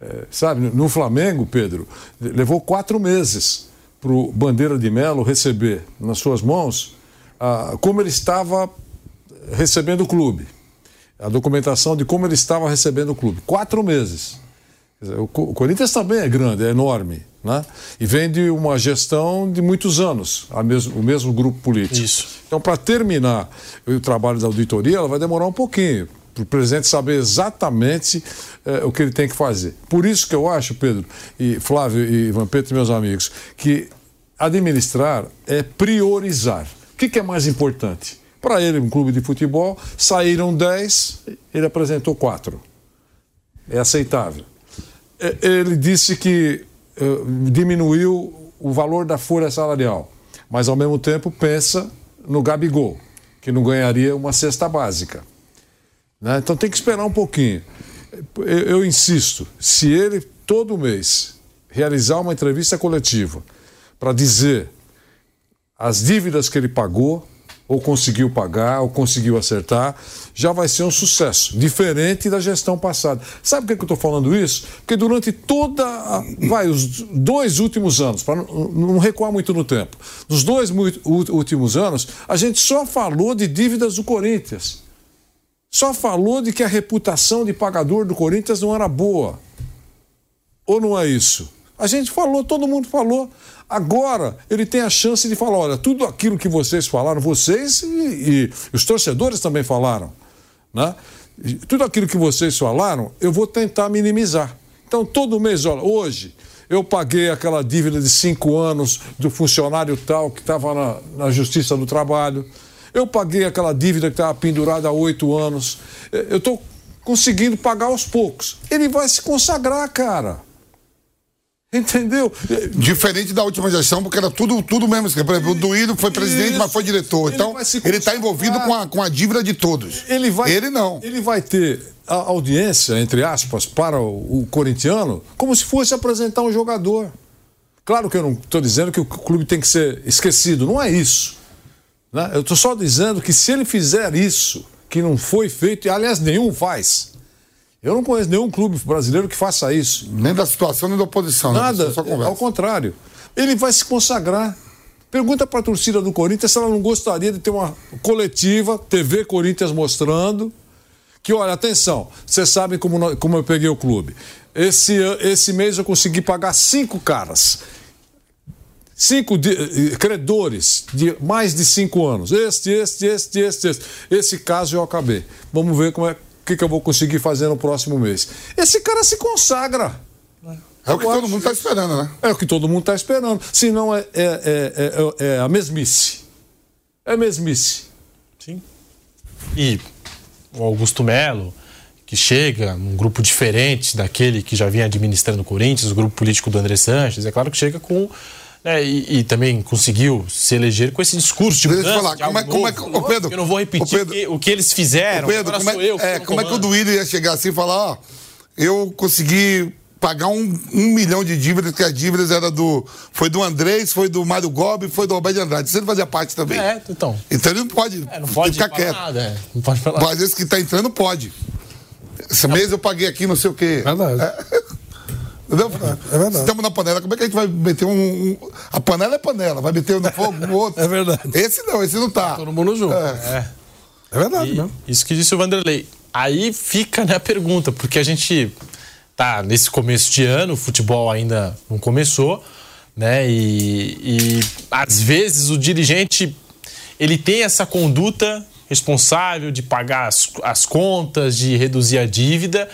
É, sabe, no Flamengo, Pedro, levou quatro meses para o Bandeira de Melo receber nas suas mãos como ele estava recebendo o clube. A documentação de como ele estava recebendo o clube. Quatro meses. O, Corinthians também é grande, é enorme. Né? E vem de uma gestão de muitos anos, a mesmo, o mesmo grupo político. Isso. Então, para terminar o trabalho da auditoria, ela vai demorar um pouquinho, para o presidente saber exatamente eh, o que ele tem que fazer. Por isso que eu acho, Pedro, e Flávio e Vampeta, meus amigos, que administrar é priorizar. O que, que é mais importante? Para ele, um clube de futebol, saíram 10, ele apresentou 4. É aceitável. Eh, ele disse que eh, diminuiu o valor da folha salarial, mas ao mesmo tempo pensa no Gabigol, que não ganharia uma cesta básica. Né? Então tem que esperar um pouquinho. Eu, eu insisto, se ele todo mês realizar uma entrevista coletiva para dizer as dívidas que ele pagou, ou conseguiu pagar, ou conseguiu acertar, já vai ser um sucesso, diferente da gestão passada. Sabe por que eu estou falando isso? Porque durante toda, a, vai, os dois últimos anos, para não recuar muito no tempo, nos dois últimos anos, a gente só falou de dívidas do Corinthians. Só falou de que a reputação de pagador do Corinthians não era boa. Ou não é isso? A gente falou, todo mundo falou. Agora ele tem a chance de falar: olha, tudo aquilo que vocês falaram, vocês e, e os torcedores também falaram, né? Tudo aquilo que vocês falaram, eu vou tentar minimizar. Então, todo mês, olha, hoje eu paguei aquela dívida de cinco anos do funcionário tal que estava na, na Justiça do Trabalho. Eu paguei aquela dívida que estava pendurada há oito anos. Eu estou conseguindo pagar aos poucos. Ele vai se consagrar, cara. Entendeu? Diferente da última gestão, porque era tudo, tudo mesmo. Por exemplo, o Duílio foi presidente, Isso. mas foi diretor. Então, ele está envolvido com a, com a dívida de todos. Ele, vai, ele não. Ele vai ter a audiência, entre aspas, para o, o corintiano, como se fosse apresentar um jogador. Claro que eu não estou dizendo que o clube tem que ser esquecido, não é isso. Né? Eu estou só dizendo que se ele fizer isso, que não foi feito, e aliás, nenhum faz eu não conheço nenhum clube brasileiro que faça isso. Nem da situação, nem da oposição. Né? Nada, né? ao contrário. Ele vai se consagrar. Pergunta para a torcida do Corinthians se ela não gostaria de ter uma coletiva, TV Corinthians mostrando, que, olha, atenção, vocês sabem como, como eu peguei o clube. Esse, esse mês eu consegui pagar cinco caras. Cinco de, eh, credores de mais de cinco anos. Este, este, este, este, este. Esse caso eu acabei. Vamos ver como é, o que, que eu vou conseguir fazer no próximo mês. Esse cara se consagra. É o que todo mundo está esperando, né? É o que todo mundo está esperando. Senão é, é, é, é, é a mesmice. É mesmice. Sim. E o Augusto Melo, que chega num grupo diferente daquele que já vinha administrando o Corinthians, o grupo político do André Sanches, é claro que chega com né, e, e, também conseguiu se eleger com esse discurso de mudança, falar, como é, como é, o Pedro, eu não vou repetir Pedro, o, que, o que eles fizeram, Pedro, como é, eu, é, como é que o Duílio ia chegar assim e falar, ó, eu consegui pagar um, um, milhão de dívidas, que as dívidas era do. Foi do Andrés, foi do Mário Gobi, foi do Roberto Andrade. Você não fazia parte também. É, então. Então ele não pode, é, não pode ficar quieto. Nada, é. Não pode falar. Mas esse que está entrando pode. Esse mês eu paguei aqui não sei o quê. Verdade. É. Entendeu? É verdade. Estamos na panela, como é que a gente vai meter um, um, A panela é panela, vai meter no fogo o outro. É verdade. Esse não, esse não tá. Todo mundo junto. É, é. é verdade, e, Isso que disse o Vanderlei. Aí fica né, a pergunta, porque a gente tá nesse começo de ano, o futebol ainda não começou, né? E, e às vezes o dirigente ele tem essa conduta responsável de pagar as, as contas, de reduzir a dívida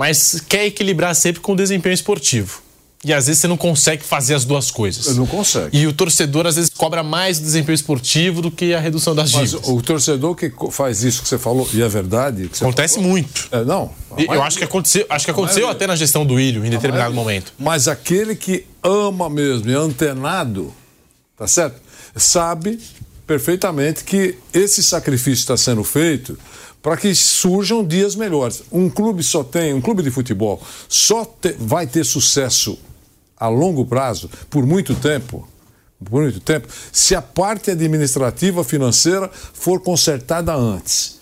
mas quer equilibrar sempre com o desempenho esportivo. E às vezes você não consegue fazer as duas coisas. Não consegue. E o torcedor às vezes cobra mais o desempenho esportivo do que a redução das dívidas. Mas o torcedor que faz isso que você falou, e é verdade. Acontece falou, muito. É, não. Eu acho que aconteceu, acho que aconteceu até na gestão do Ilho, em determinado momento. Mas aquele que ama mesmo, é antenado, tá certo? Sabe perfeitamente que esse sacrifício está sendo feito para que surjam dias melhores. Um clube só tem, um clube de futebol só te, vai ter sucesso a longo prazo, por muito tempo, por muito tempo, se a parte administrativa financeira for consertada antes.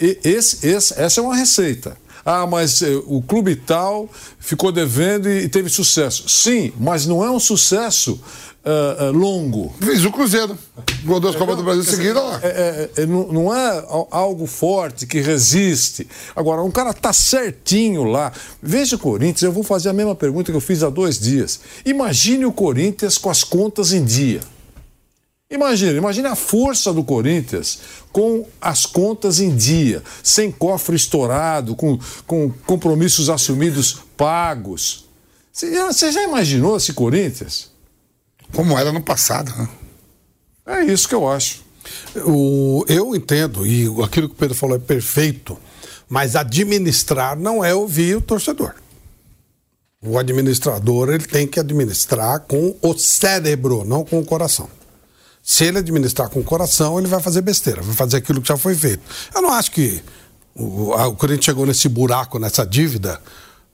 E esse, esse, essa é uma receita. Ah, mas eh, o clube tal ficou devendo e, teve sucesso. Sim, mas não é um sucesso uh, uh, longo. Fez o Cruzeiro. Gol duas Copas do Brasil seguida lá. É, é, é, não, não é algo forte que resiste. Agora, um cara tá certinho lá. Veja o Corinthians, eu vou fazer a mesma pergunta que eu fiz há dois dias. Imagine o Corinthians com as contas em dia. Imagine, imagine a força do Corinthians com as contas em dia, sem cofre estourado, com, com compromissos assumidos pagos. Você já imaginou esse Corinthians? Como era no passado, né? É isso que eu acho. O, eu entendo, e aquilo que o Pedro falou é perfeito, mas administrar não é ouvir o torcedor. O administrador ele tem que administrar com o cérebro, não com o coração. Se ele administrar com o coração, ele vai fazer besteira, vai fazer aquilo que já foi feito. Eu não acho que o, a, o Corinthians chegou nesse buraco, nessa dívida,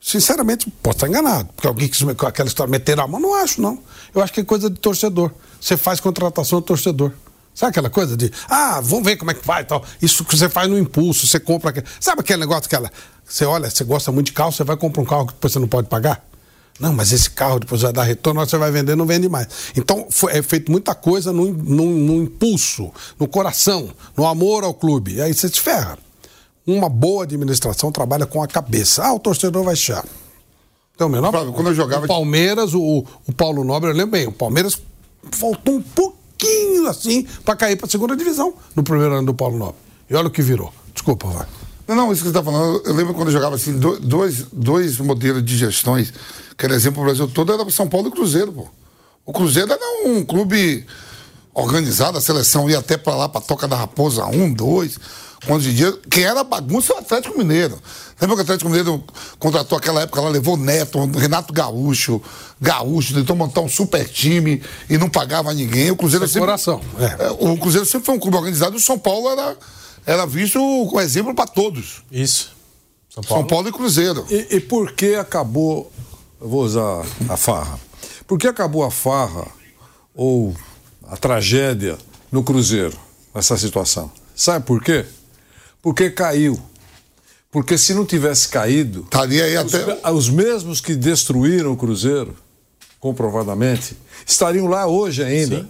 Sinceramente, posso estar enganado. Porque alguém que com aquela história meter a mão, não acho, não. Eu acho que é coisa de torcedor. Você faz contratação do torcedor. Sabe aquela coisa de, ah, vamos ver como é que vai e tal. Isso que você faz no impulso, você compra. Sabe aquele negócio que ela. Você olha, você gosta muito de carro, você vai comprar um carro que depois você não pode pagar? Não, mas esse carro depois vai dar retorno, você vai vender, não vende mais. Então, foi, é feito muita coisa no, no, no impulso, no coração, no amor ao clube. E aí você se ferra uma boa administração trabalha com a cabeça. Ah, o torcedor vai achar. Tem o menor. Flávio, quando eu jogava- O Palmeiras, o, o Paulo Nobre, eu lembro bem. O Palmeiras faltou um pouquinho assim pra cair pra segunda divisão no primeiro ano do Paulo Nobre. E olha o que virou. Desculpa, vai. Não, não, isso que você está falando, eu lembro quando eu jogava assim, do- dois, dois modelos de gestões, que era exemplo pro Brasil todo, era São Paulo e Cruzeiro, pô. O Cruzeiro era um clube organizado, a seleção ia até pra lá, pra Toca da Raposa, um, dois, quantos de dia, quem era bagunça era o Atlético Mineiro. Lembra que o Atlético Mineiro contratou aquela época, ela levou Neto, Renato Gaúcho, Gaúcho, tentou montar um super time e não pagava ninguém. O Cruzeiro Sem coração, é. É, O Cruzeiro sempre foi um clube organizado e o São Paulo era, era visto como exemplo para todos. Isso. São São Paulo e Cruzeiro. E, e por que acabou, eu vou usar a farra, por que acabou a farra ou a tragédia no Cruzeiro, nessa situação? Sabe por quê? Porque caiu. Porque se não tivesse caído, Estaria aí os, até. os mesmos que destruíram o Cruzeiro, comprovadamente, estariam lá hoje ainda.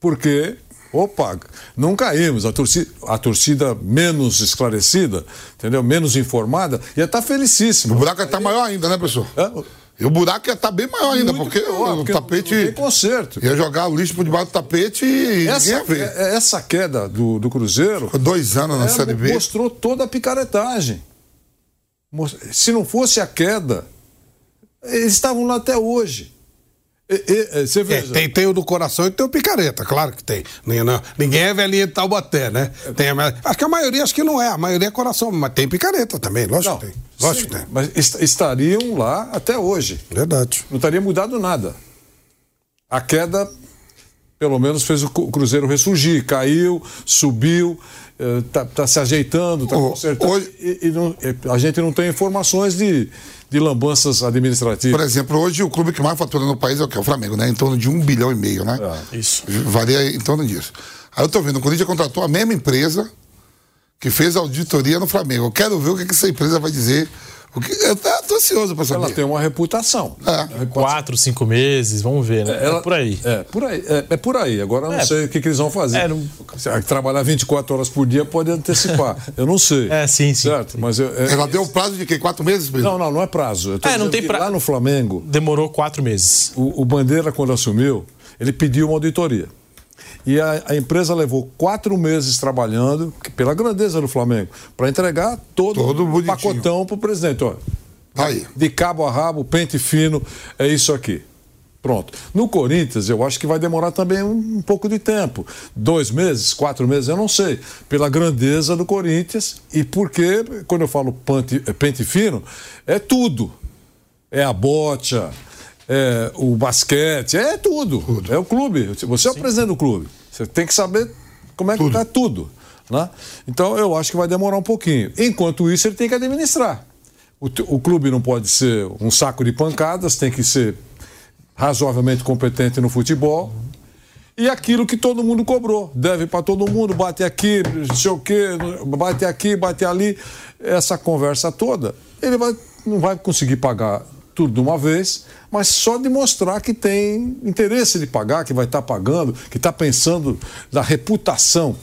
Porque, opa, não caímos. A torcida, a torcida menos esclarecida, entendeu? Menos informada, ia estar O felicíssima. buraco ia estar maior ainda, né, professor? É, E o buraco ia estar bem maior ainda, muito porque pior, o porque tapete. Não tem conserto. Ia jogar o lixo por debaixo do tapete e Essa, ver. é- essa queda do, do Cruzeiro Ficou dois anos na é, Série B. mostrou toda a picaretagem. Se não fosse a queda, eles estavam lá até hoje. E- e- e- você É, veja, tem, tem o do coração e tem o picareta, claro que tem. Ninguém, é velhinha de Taubaté, né? Tem a- acho que a maioria acho que não é, a maioria é coração, mas tem picareta também, lógico não, que tem. Lógico que tem. mas est- estariam lá até hoje. Verdade. Não teria mudado nada. A queda, pelo menos, fez o Cruzeiro ressurgir. Caiu, subiu, está se ajeitando, está consertando. hoje- E, e não- a gente não tem informações de, de lambanças Por administrativas. exemplo, hoje o clube que mais fatura no país é o que? O Flamengo, né? Em torno de um bilhão e meio, né? Isso. Varia em torno disso. Aí eu tô vendo, o Corinthians contratou a mesma empresa que fez a auditoria no Flamengo. Eu quero ver o que, que essa empresa vai dizer. O que, eu tô tô ansioso pra saber. Ela tem uma reputação. É. Quatro, cinco meses, vamos ver, né? Ela- É por aí. É, por aí. É, é por aí. Agora eu não É. sei o que, que eles vão fazer. É, não- Se- Trabalhar 24 horas por dia pode antecipar. eu não sei. É, sim, sim. Certo? Mas eu, é- Ela deu um prazo de quê? Quatro meses, Pedro? Não, não, não é prazo. Eu tô É, não tem que pra- Lá no Flamengo, Demorou quatro meses. o, o Bandeira, quando assumiu, ele pediu uma auditoria. E a, a empresa levou quatro meses trabalhando, pela grandeza do Flamengo, para entregar todo, Todo o pacotão para o presidente. Ó, Aí. de cabo a rabo, pente fino, é isso aqui. Pronto. No Corinthians, eu acho que vai demorar também um, um pouco de tempo. Dois meses, quatro meses, eu não sei. Pela grandeza do Corinthians e porque, quando eu falo pente, pente fino, é tudo. É a bocha, é o basquete, é tudo. É o clube. Você é o presidente do clube. Você tem que saber como é que está tudo. Né? Então eu acho que vai demorar um pouquinho. Enquanto isso, ele tem que administrar. O, o clube não pode ser um saco de pancadas, tem que ser razoavelmente competente no futebol. E aquilo que todo mundo cobrou. Deve para todo mundo, bate aqui, não sei o quê, bate aqui, bate ali. Essa conversa toda, ele vai, não vai conseguir pagar tudo de uma vez, mas só de mostrar que tem interesse de pagar, que vai estar pagando, que está pensando na reputação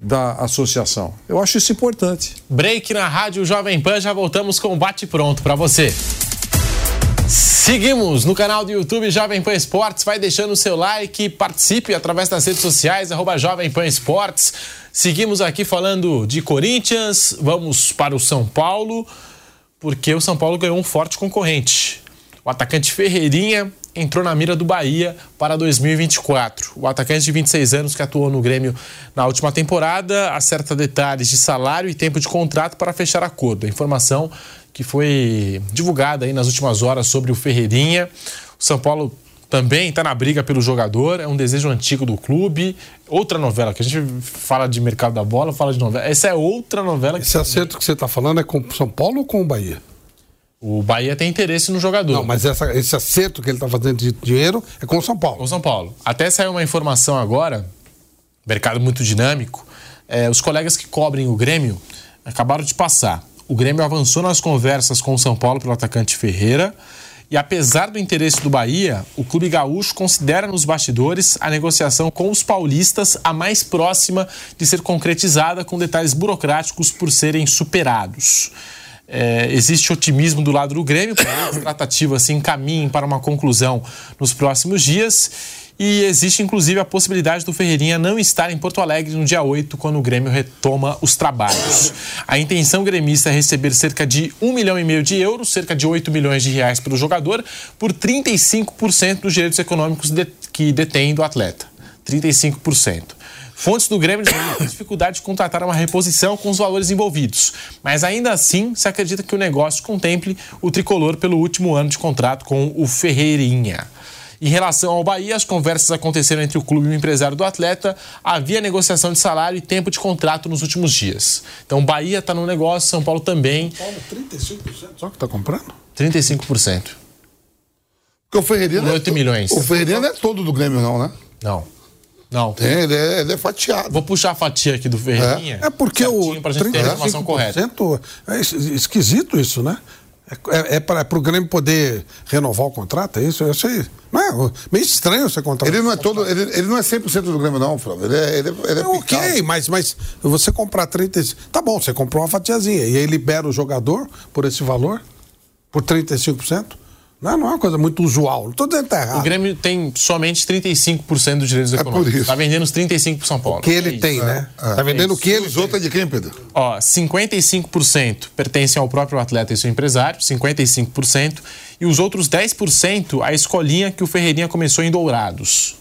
da associação. Eu acho isso importante. Break na Rádio Jovem Pan, já voltamos com o Bate Pronto para você. Seguimos no canal do YouTube Jovem Pan Esportes. Vai deixando o seu like, participe através das redes sociais, arroba Jovem Pan Esportes. Seguimos aqui falando de Corinthians, vamos para o São Paulo, porque o São Paulo ganhou um forte concorrente. O atacante Ferreirinha entrou na mira do Bahia para 2024. O atacante de 26 anos que atuou no Grêmio na última temporada acerta detalhes de salário e tempo de contrato para fechar acordo. A informação que foi divulgada aí nas últimas horas sobre o Ferreirinha. O São Paulo também está na briga pelo jogador, é um desejo antigo do clube. Outra novela, que a gente fala de mercado da bola, fala de novela. Essa é outra novela que Esse acerto que você está falando é com o São Paulo ou com o Bahia? O Bahia tem interesse no jogador. Não, mas essa- esse acerto que ele está fazendo de dinheiro é com o São Paulo. O São Paulo. Até saiu uma informação agora, mercado muito dinâmico. é, os colegas que cobrem o Grêmio acabaram de passar. O Grêmio avançou nas conversas com o São Paulo pelo atacante Ferreira. E apesar do interesse do Bahia, o clube gaúcho considera nos bastidores a negociação com os paulistas a mais próxima de ser concretizada com detalhes burocráticos por serem superados. É, existe otimismo do lado do Grêmio, as tratativas se encaminhem para uma conclusão nos próximos dias. E existe, inclusive, a possibilidade do Ferreirinha não estar em Porto Alegre no dia 8, quando o Grêmio retoma os trabalhos. A intenção gremista é receber cerca de 1 milhão e meio de euros, cerca de 8 milhões de reais pelo jogador, por 35% dos direitos econômicos de, que detém do atleta. 35%. Fontes do Grêmio têm dificuldade de contratar uma reposição com os valores envolvidos, mas ainda assim se acredita que o negócio contemple o tricolor pelo último ano de contrato com o Ferreirinha. Em relação ao Bahia, as conversas aconteceram entre o clube e o empresário do atleta. Havia negociação de salário e tempo de contrato nos últimos dias. Então, Bahia está no negócio, São Paulo também. Paulo, 35% só que está comprando? 35%. Porque o Ferreirinha. Com 8 milhões. O Ferreirinha não é todo do Grêmio, não, né? Não. Não. Tem, ele é, ele é fatiado. Vou puxar a fatia aqui do Ferreirinha. É porque o pra gente ter a informação correta. 35% é es- esquisito isso, né? É, é para o Grêmio poder renovar o contrato, é isso? Eu sei. Não é meio estranho você contratar. Ele não é todo. Ele, ele não é 100% do Grêmio, não, Flávio. Ele é, ele é, ele é É ok, mas, mas você comprar 30. Tá bom, você comprou uma fatiazinha e aí libera o jogador por esse valor, por 35%. Não, não é uma coisa muito usual. Não estou dizendo que tá O errado. Grêmio tem somente 35% dos direitos por econômicos. Está vendendo os 35% para São Paulo. O que ele É tem, né? tá vendendo o que ele os outros é de quem, Pedro? Ó, 55% pertencem ao próprio atleta e seu empresário, 55%, e os outros 10% a escolinha que o Ferreirinha começou em Dourados.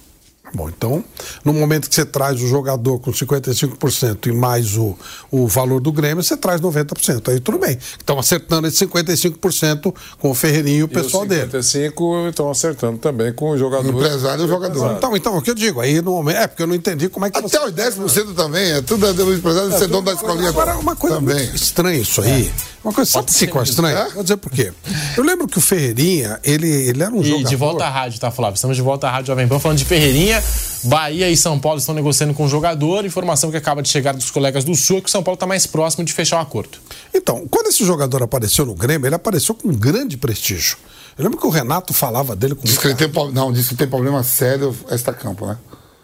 Bom, então, no momento que você traz o jogador com 55% e mais o, o valor do Grêmio, você traz 90%. Aí tudo bem. Então, acertando esse 55% com o Ferreirinho e o pessoal e os dele. 55 estão acertando também com o O jogador. empresário e o jogador. Então, então, o que eu digo? Aí no momento. É, porque eu não entendi como é que Até os 10% também. É tudo do empresário ser dono da escolinha. Agora, uma coisa também. muito estranha isso aí. Uma coisa, sabe o que é estranho? É? Vou dizer por quê. Eu lembro que o Ferreirinha, ele, ele era um E jogador... de volta à rádio, tá, Flávio? Estamos de volta à Rádio Jovem Pan falando de Ferreirinha. Bahia e São Paulo estão negociando com o jogador. Informação que acaba de chegar dos colegas do Sul é que o São Paulo está mais próximo de fechar o acordo. Então, quando esse jogador apareceu no Grêmio, ele apareceu com um grande prestígio. Eu lembro que o Renato falava dele com Diz que ele tem, não, diz que tem problema sério esta campo, né?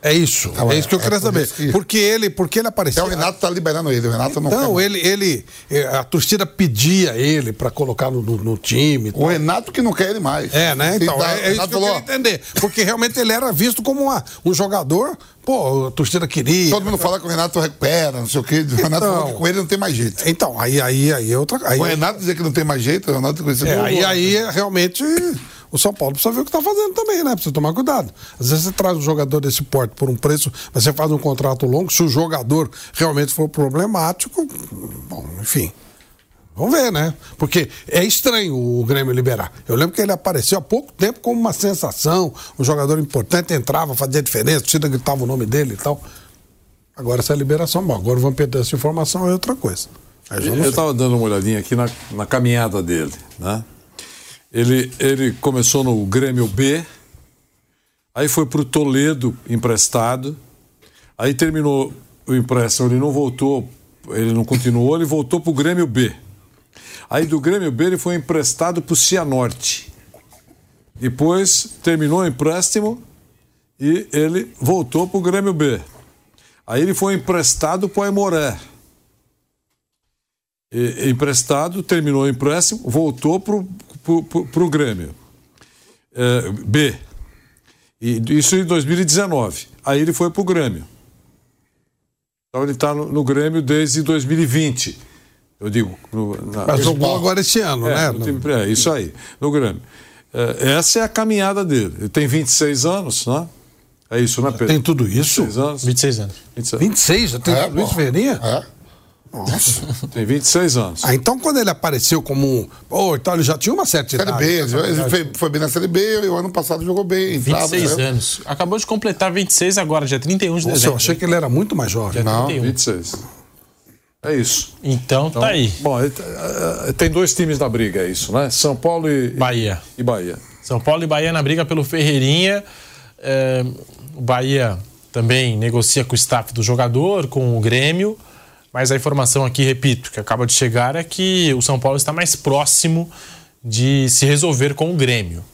É isso. Tá, é isso que eu é queria saber. que- Porque ele, porque ele apareceu. o Renato tá liberando ele. O Renato não Não, quer. ele, ele, eh, a torcida pedia ele para colocar no, no- no time. O tal. Renato que não quer ele mais. É, né? Então, tá- é, é isso que eu falou, queria entender. Porque realmente ele era visto como uma- um jogador, pô, a torcida queria. Todo mundo fala que o Renato recupera, não sei o quê. O Renato Então. falou que com ele não tem mais jeito. Então, aí, aí, aí é outra aí, O Renato dizer que não tem mais jeito, o Renato conhecido é, aí, aí é realmente o São Paulo precisa ver o que está fazendo também, né? Precisa tomar cuidado. Às vezes você traz um jogador desse porte por um preço, mas você faz um contrato longo, se o jogador realmente for problemático, bom, enfim. Vamos ver, né? Porque é estranho o Grêmio liberar. Eu lembro que ele apareceu há pouco tempo como uma sensação, um jogador importante, entrava, fazia diferença, torcida gritava o nome dele e tal. Agora essa liberação, bom, agora vamos perder essa informação, é outra coisa. Eu estava dando uma olhadinha aqui na, na caminhada dele, né? Ele, ele começou no Grêmio B, aí foi para o Toledo emprestado, aí terminou o empréstimo, ele não voltou, ele não continuou, ele voltou para o Grêmio B. Aí do Grêmio B ele foi emprestado para o Cianorte. Depois terminou o empréstimo e ele voltou para o Grêmio B. Aí ele foi emprestado para o Aimoré. E- emprestado, terminou o empréstimo, voltou para o Grêmio. É, B. E isso em 2019. Aí ele foi para o Grêmio. Então ele está no, no Grêmio desde 2020. Eu digo. no- na- Mas jogou agora esse ano, é, né? time- é, isso aí, no Grêmio. É, essa é a caminhada dele. Ele tem 26 anos, né? É isso, né, Pedro? Tem tudo isso? 26 anos? 26 anos. 26. 26, já tem É, Luiz pô. Ferreirinha? É. Nossa. Tem 26 anos. Ah, então quando ele apareceu como um. Pô, então ele já tinha uma certa Série idade. B, ele ele foi, foi bem na Série B e o ano passado jogou bem. entrava, 26 né? anos. Acabou de completar 26 agora, dia 31 de Nossa, eu dezembro. achei que ele era muito mais jovem. Dia Não, 31. 26. É isso. Então, tá aí. Bom, ele- eh, tem dois times na briga, é isso, né? São Paulo e Bahia. E Bahia. São Paulo e Bahia na briga pelo Ferreirinha. É, o Bahia também negocia com o staff do jogador, com o Grêmio. Mas a informação aqui, repito, que acaba de chegar é que o São Paulo está mais próximo de se resolver com o Grêmio.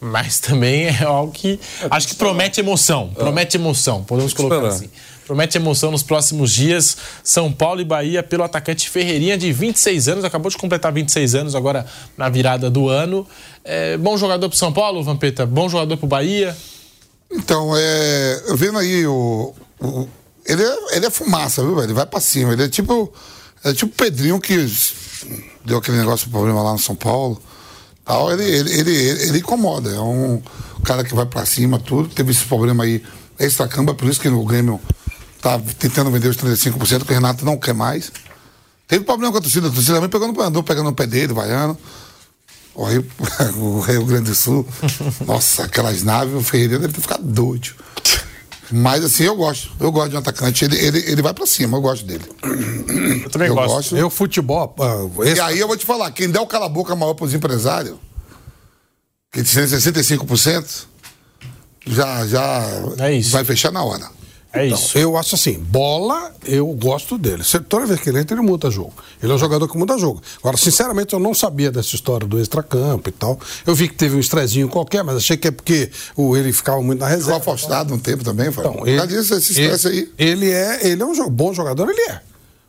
Mas também é algo que acho que promete emoção. Promete emoção, podemos colocar assim. promete emoção nos próximos dias. São Paulo e Bahia pelo atacante Ferreirinha, de 26 anos, acabou de completar 26 anos agora na virada do ano. É, bom jogador pro São Paulo, Vampeta? Bom jogador pro Bahia? Então, é, vendo aí o, o ele, é, ele é fumaça, viu, velho? Ele vai pra cima. Ele é tipo. É tipo o Pedrinho que deu aquele negócio de problema lá no São Paulo. Tal, ele, ele, ele, ele, incomoda. É um cara que vai pra cima, tudo. Teve esse problema aí extra-camba, por isso que o Grêmio tá tentando vender os 35%, que o Renato não quer mais. Teve problema com a torcida, a torcida também pegando, andou pegando no pé dele, vaiando. O Rio, o Rio Grande do Sul. Nossa, aquelas naves, o Ferreira deve ter ficado doido. Mas assim, eu gosto. Eu gosto de um atacante. Ele, ele, ele vai pra cima, eu gosto dele. Eu também eu gosto. gosto. Eu, futebol. Uh, esse... E aí eu vou te falar, quem der o cala-boca maior pros empresários, que tem 65%, já, já é vai fechar na hora. É então, isso. Eu acho assim, bola, eu gosto dele. Toda vez que ele entra, ele muda jogo. Ele é um jogador que muda jogo. Agora, sinceramente, eu não sabia dessa história do extracampo e tal. Eu vi que teve um estrezinho qualquer, mas achei que é porque o, ele ficava muito na reserva. Ficou afastado um tempo também, foi. Então, ele, disso, esse estresse ele, aí. Ele é, ele é um bom jogador, ele é.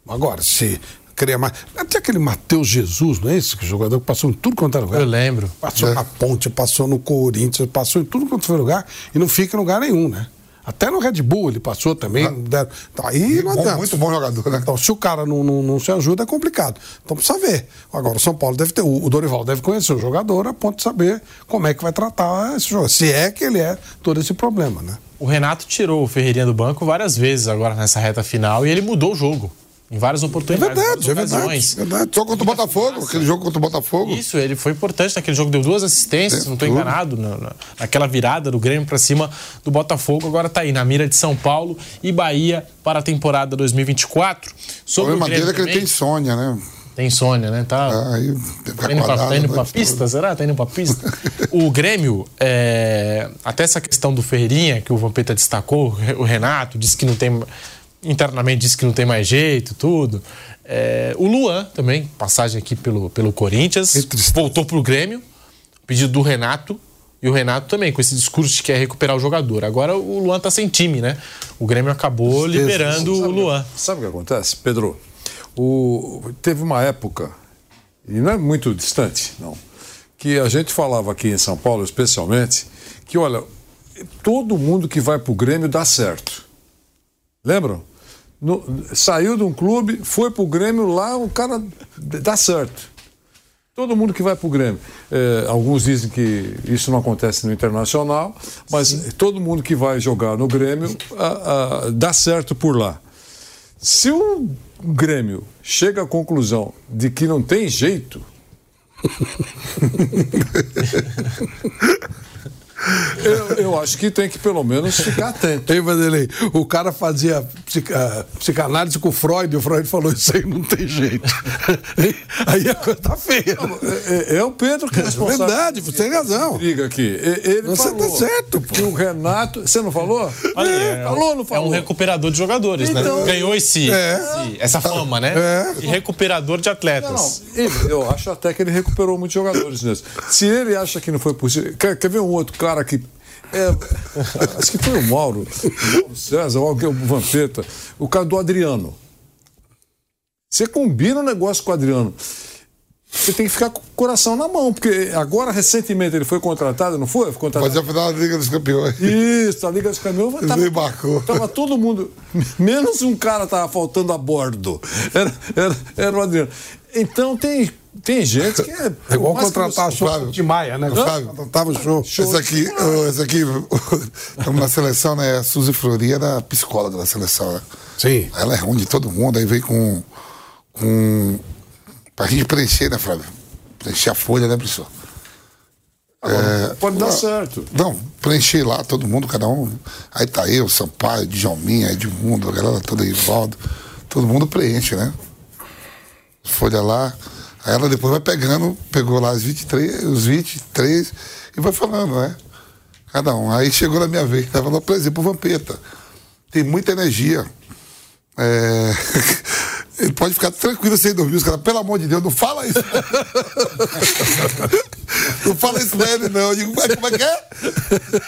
Agora, se queria mais. Até aquele Matheus Jesus, não é esse? Que jogador que passou em tudo quanto era lugar. Eu lembro. Passou é. na ponte, passou no Corinthians, passou em tudo quanto foi lugar e não fica em lugar nenhum, né? Até no Red Bull ele passou também. Ah. Deram, então, aí não bom, Muito bom jogador, né? Então, se o cara não, não, não, se ajuda, é complicado. Então precisa ver. Agora, o São Paulo deve ter. O, Dorival deve conhecer o jogador a ponto de saber como é que vai tratar esse jogador. Se é que ele é todo esse problema, né? O Renato tirou o Ferreirinha do banco várias vezes agora nessa reta final e ele mudou o jogo. Em várias oportunidades. É verdade, é verdade, verdade. Só contra o Botafogo, aquele jogo contra o Botafogo. Isso, ele foi importante naquele jogo, deu duas assistências, é, não estou enganado, na, naquela virada do Grêmio para cima do Botafogo. Agora está aí na mira de São Paulo e Bahia para a temporada 2024. Sobre o problema dele é que ele tem insônia, né? Tem insônia, né? Tá, ah, aí, tá indo pra, tá indo pra pista? Será? Tá indo pra pista? o Grêmio, é, até essa questão do Ferreirinha, que o Vampeta destacou, o Renato disse que não tem internamente disse que não tem mais jeito, tudo. É, o Luan também, passagem aqui pelo, pelo Corinthians, voltou pro Grêmio, pedido do Renato. E o Renato também, com esse discurso de que quer recuperar o jogador. Agora o Luan tá sem time, né? O Grêmio acabou liberando sabe, o Luan. Sabe o que acontece, Pedro? O, teve uma época, e não é muito distante, não, que a gente falava aqui em São Paulo, especialmente, que olha, todo mundo que vai pro Grêmio dá certo. Lembram? No, saiu de um clube, foi pro Grêmio, lá o cara dá certo. Todo mundo que vai pro Grêmio. É, alguns dizem que isso não acontece no Internacional, mas Sim. todo mundo que vai jogar no Grêmio a, a, dá certo por lá. Se o Grêmio chega à conclusão de que não tem jeito. Eu, eu, acho que tem que pelo menos ficar atento. Ei, Vanderlei, o cara fazia psica, psicanálise com o Freud, e o Freud falou: Isso aí não tem jeito. aí a coisa tá feia. É, é, o Pedro que é responsável. É verdade, você tem razão. Liga aqui. Ele você tá falou tá certo, pô. que o Renato. Você não falou? Olha, é, falou, não falou? É um recuperador de jogadores, né? então, né? Ganhou esse, é. esse, essa fama, né? É. E recuperador de atletas. Não, ele, eu acho até que ele recuperou muitos jogadores mesmo. Se ele acha que não foi possível. Quer, quer ver um outro cara que é, acho que foi o Mauro, o Mauro César, alguém, o Vampeta, o cara do Adriano. Você combina o um negócio com o Adriano. Você tem que ficar com o coração na mão, porque agora, recentemente, ele foi contratado, não foi? foi contratado. Fazer a final da Liga dos Campeões. Isso, a Liga dos Campeões. Tava, embarcou. tava todo mundo. Menos um cara tava faltando a bordo. Era, era, era o Adriano. Então tem tem gente que é. É igual contratar o show de Maia, né? Flávio, contratava o show. show. Esse aqui, esse aqui estamos na seleção, né? A Suzy Flori era psicóloga da seleção, né? Sim. Ela é ruim de todo mundo, aí veio com. com pra gente preencher, né, Flávio? Preencher a folha, né, professor? É, pode dar não, certo. Não, preencher lá, todo mundo, cada um. Aí tá eu, Sampaio, Djalminha, Edmundo, a galera toda aí, Valdo. Todo mundo preenche, né? Folha lá. Aí ela depois vai pegando, pegou lá os 23, os 23 e vai falando, né? Cada um. Aí chegou na minha vez, ela falou, por exemplo, o Vampeta. Tem muita energia. É... Ele pode ficar tranquilo sem dormir. Os caras, pelo amor de Deus, não fala isso. Não fala isso pra ele, não. Eu digo, como é que é?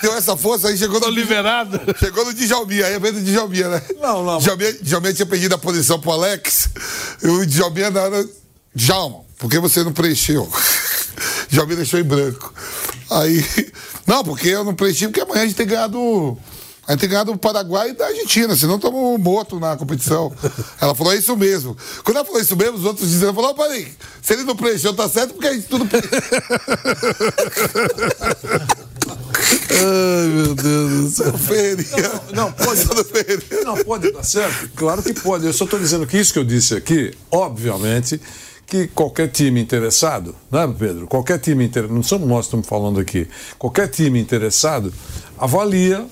Deu essa força, aí chegou no. Tô liberado. Chegou no Djalminha, aí é vez do Djalminha, né? Não, não. Djalminha, Djalminha tinha pedido a posição pro Alex. E o Djalminha na hora. Djalma, por que você não preencheu? Djalminha deixou em branco. Aí. Não, porque eu não preenchi, porque amanhã a gente tem ganhado. A gente tem ganhado do Paraguai e da Argentina, senão estamos mortos na competição. Ela falou, é isso mesmo. Quando ela falou isso mesmo, os outros dizendo, falou, peraí, se ele não preencheu, tá certo, porque a gente tudo preencheu. Ai, meu Deus do céu. Não, pode. Essa do Ferreirinha. Não, pode dar certo? Claro que pode. Eu só estou dizendo que isso que eu disse aqui, obviamente, que qualquer time interessado, não é, Pedro? Qualquer time interessado, não somos nós que estamos falando aqui, qualquer time interessado avalia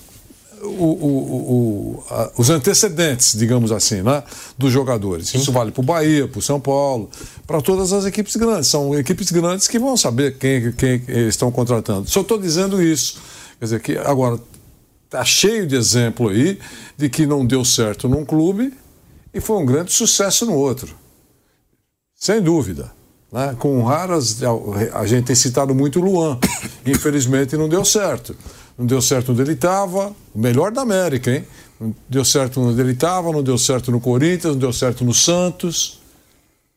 o- o- o- a- os antecedentes, digamos assim, né, dos jogadores. Isso vale para o Bahia, para o São Paulo, para todas as equipes grandes. São equipes grandes que vão saber quem, quem estão contratando. Só estou dizendo isso. Quer dizer, que agora Tá cheio de exemplo aí de que não deu certo num clube e foi um grande sucesso no outro. Sem dúvida. Né? Com raras. A gente tem citado muito o Luan. Infelizmente não deu certo. Não deu certo onde ele estava, o melhor da América, hein? Não deu certo onde ele estava, não deu certo no Corinthians, não deu certo no Santos.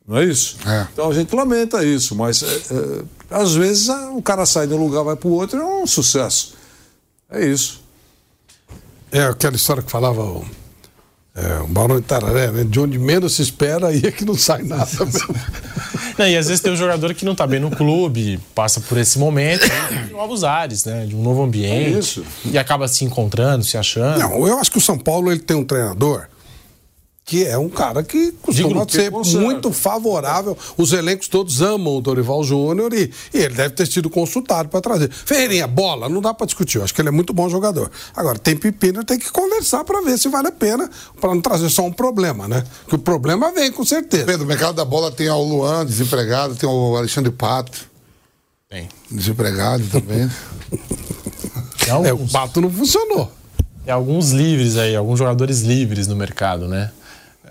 Não é isso? É. Então a gente lamenta isso, mas é, é, às vezes ah, um cara sai de um lugar vai para o outro é um sucesso. É isso. É aquela história que falava o, é, o Barão de Tararé, né? De onde menos se espera, aí é que não sai nada. Não, e às vezes tem um jogador que não tá bem no clube, passa por esse momento de novos ares, né? De um novo ambiente. É isso. E acaba se encontrando, se achando. Não, eu acho que o São Paulo ele tem um treinador que é um cara que costuma ser muito favorável. Os elencos todos amam o Dorival Júnior e, e ele deve ter sido consultado para trazer. Ferreirinha, bola, não dá para discutir. Eu acho que ele é muito bom jogador. Agora, tem pepino, tem que conversar para ver se vale a pena, para não trazer só um problema, né? Que o problema vem com certeza. Pedro, o mercado da bola tem o Luan, desempregado, tem o Alexandre Pato, Tem. desempregado também. É, o Pato não funcionou. tem alguns livres aí, alguns jogadores livres no mercado, né?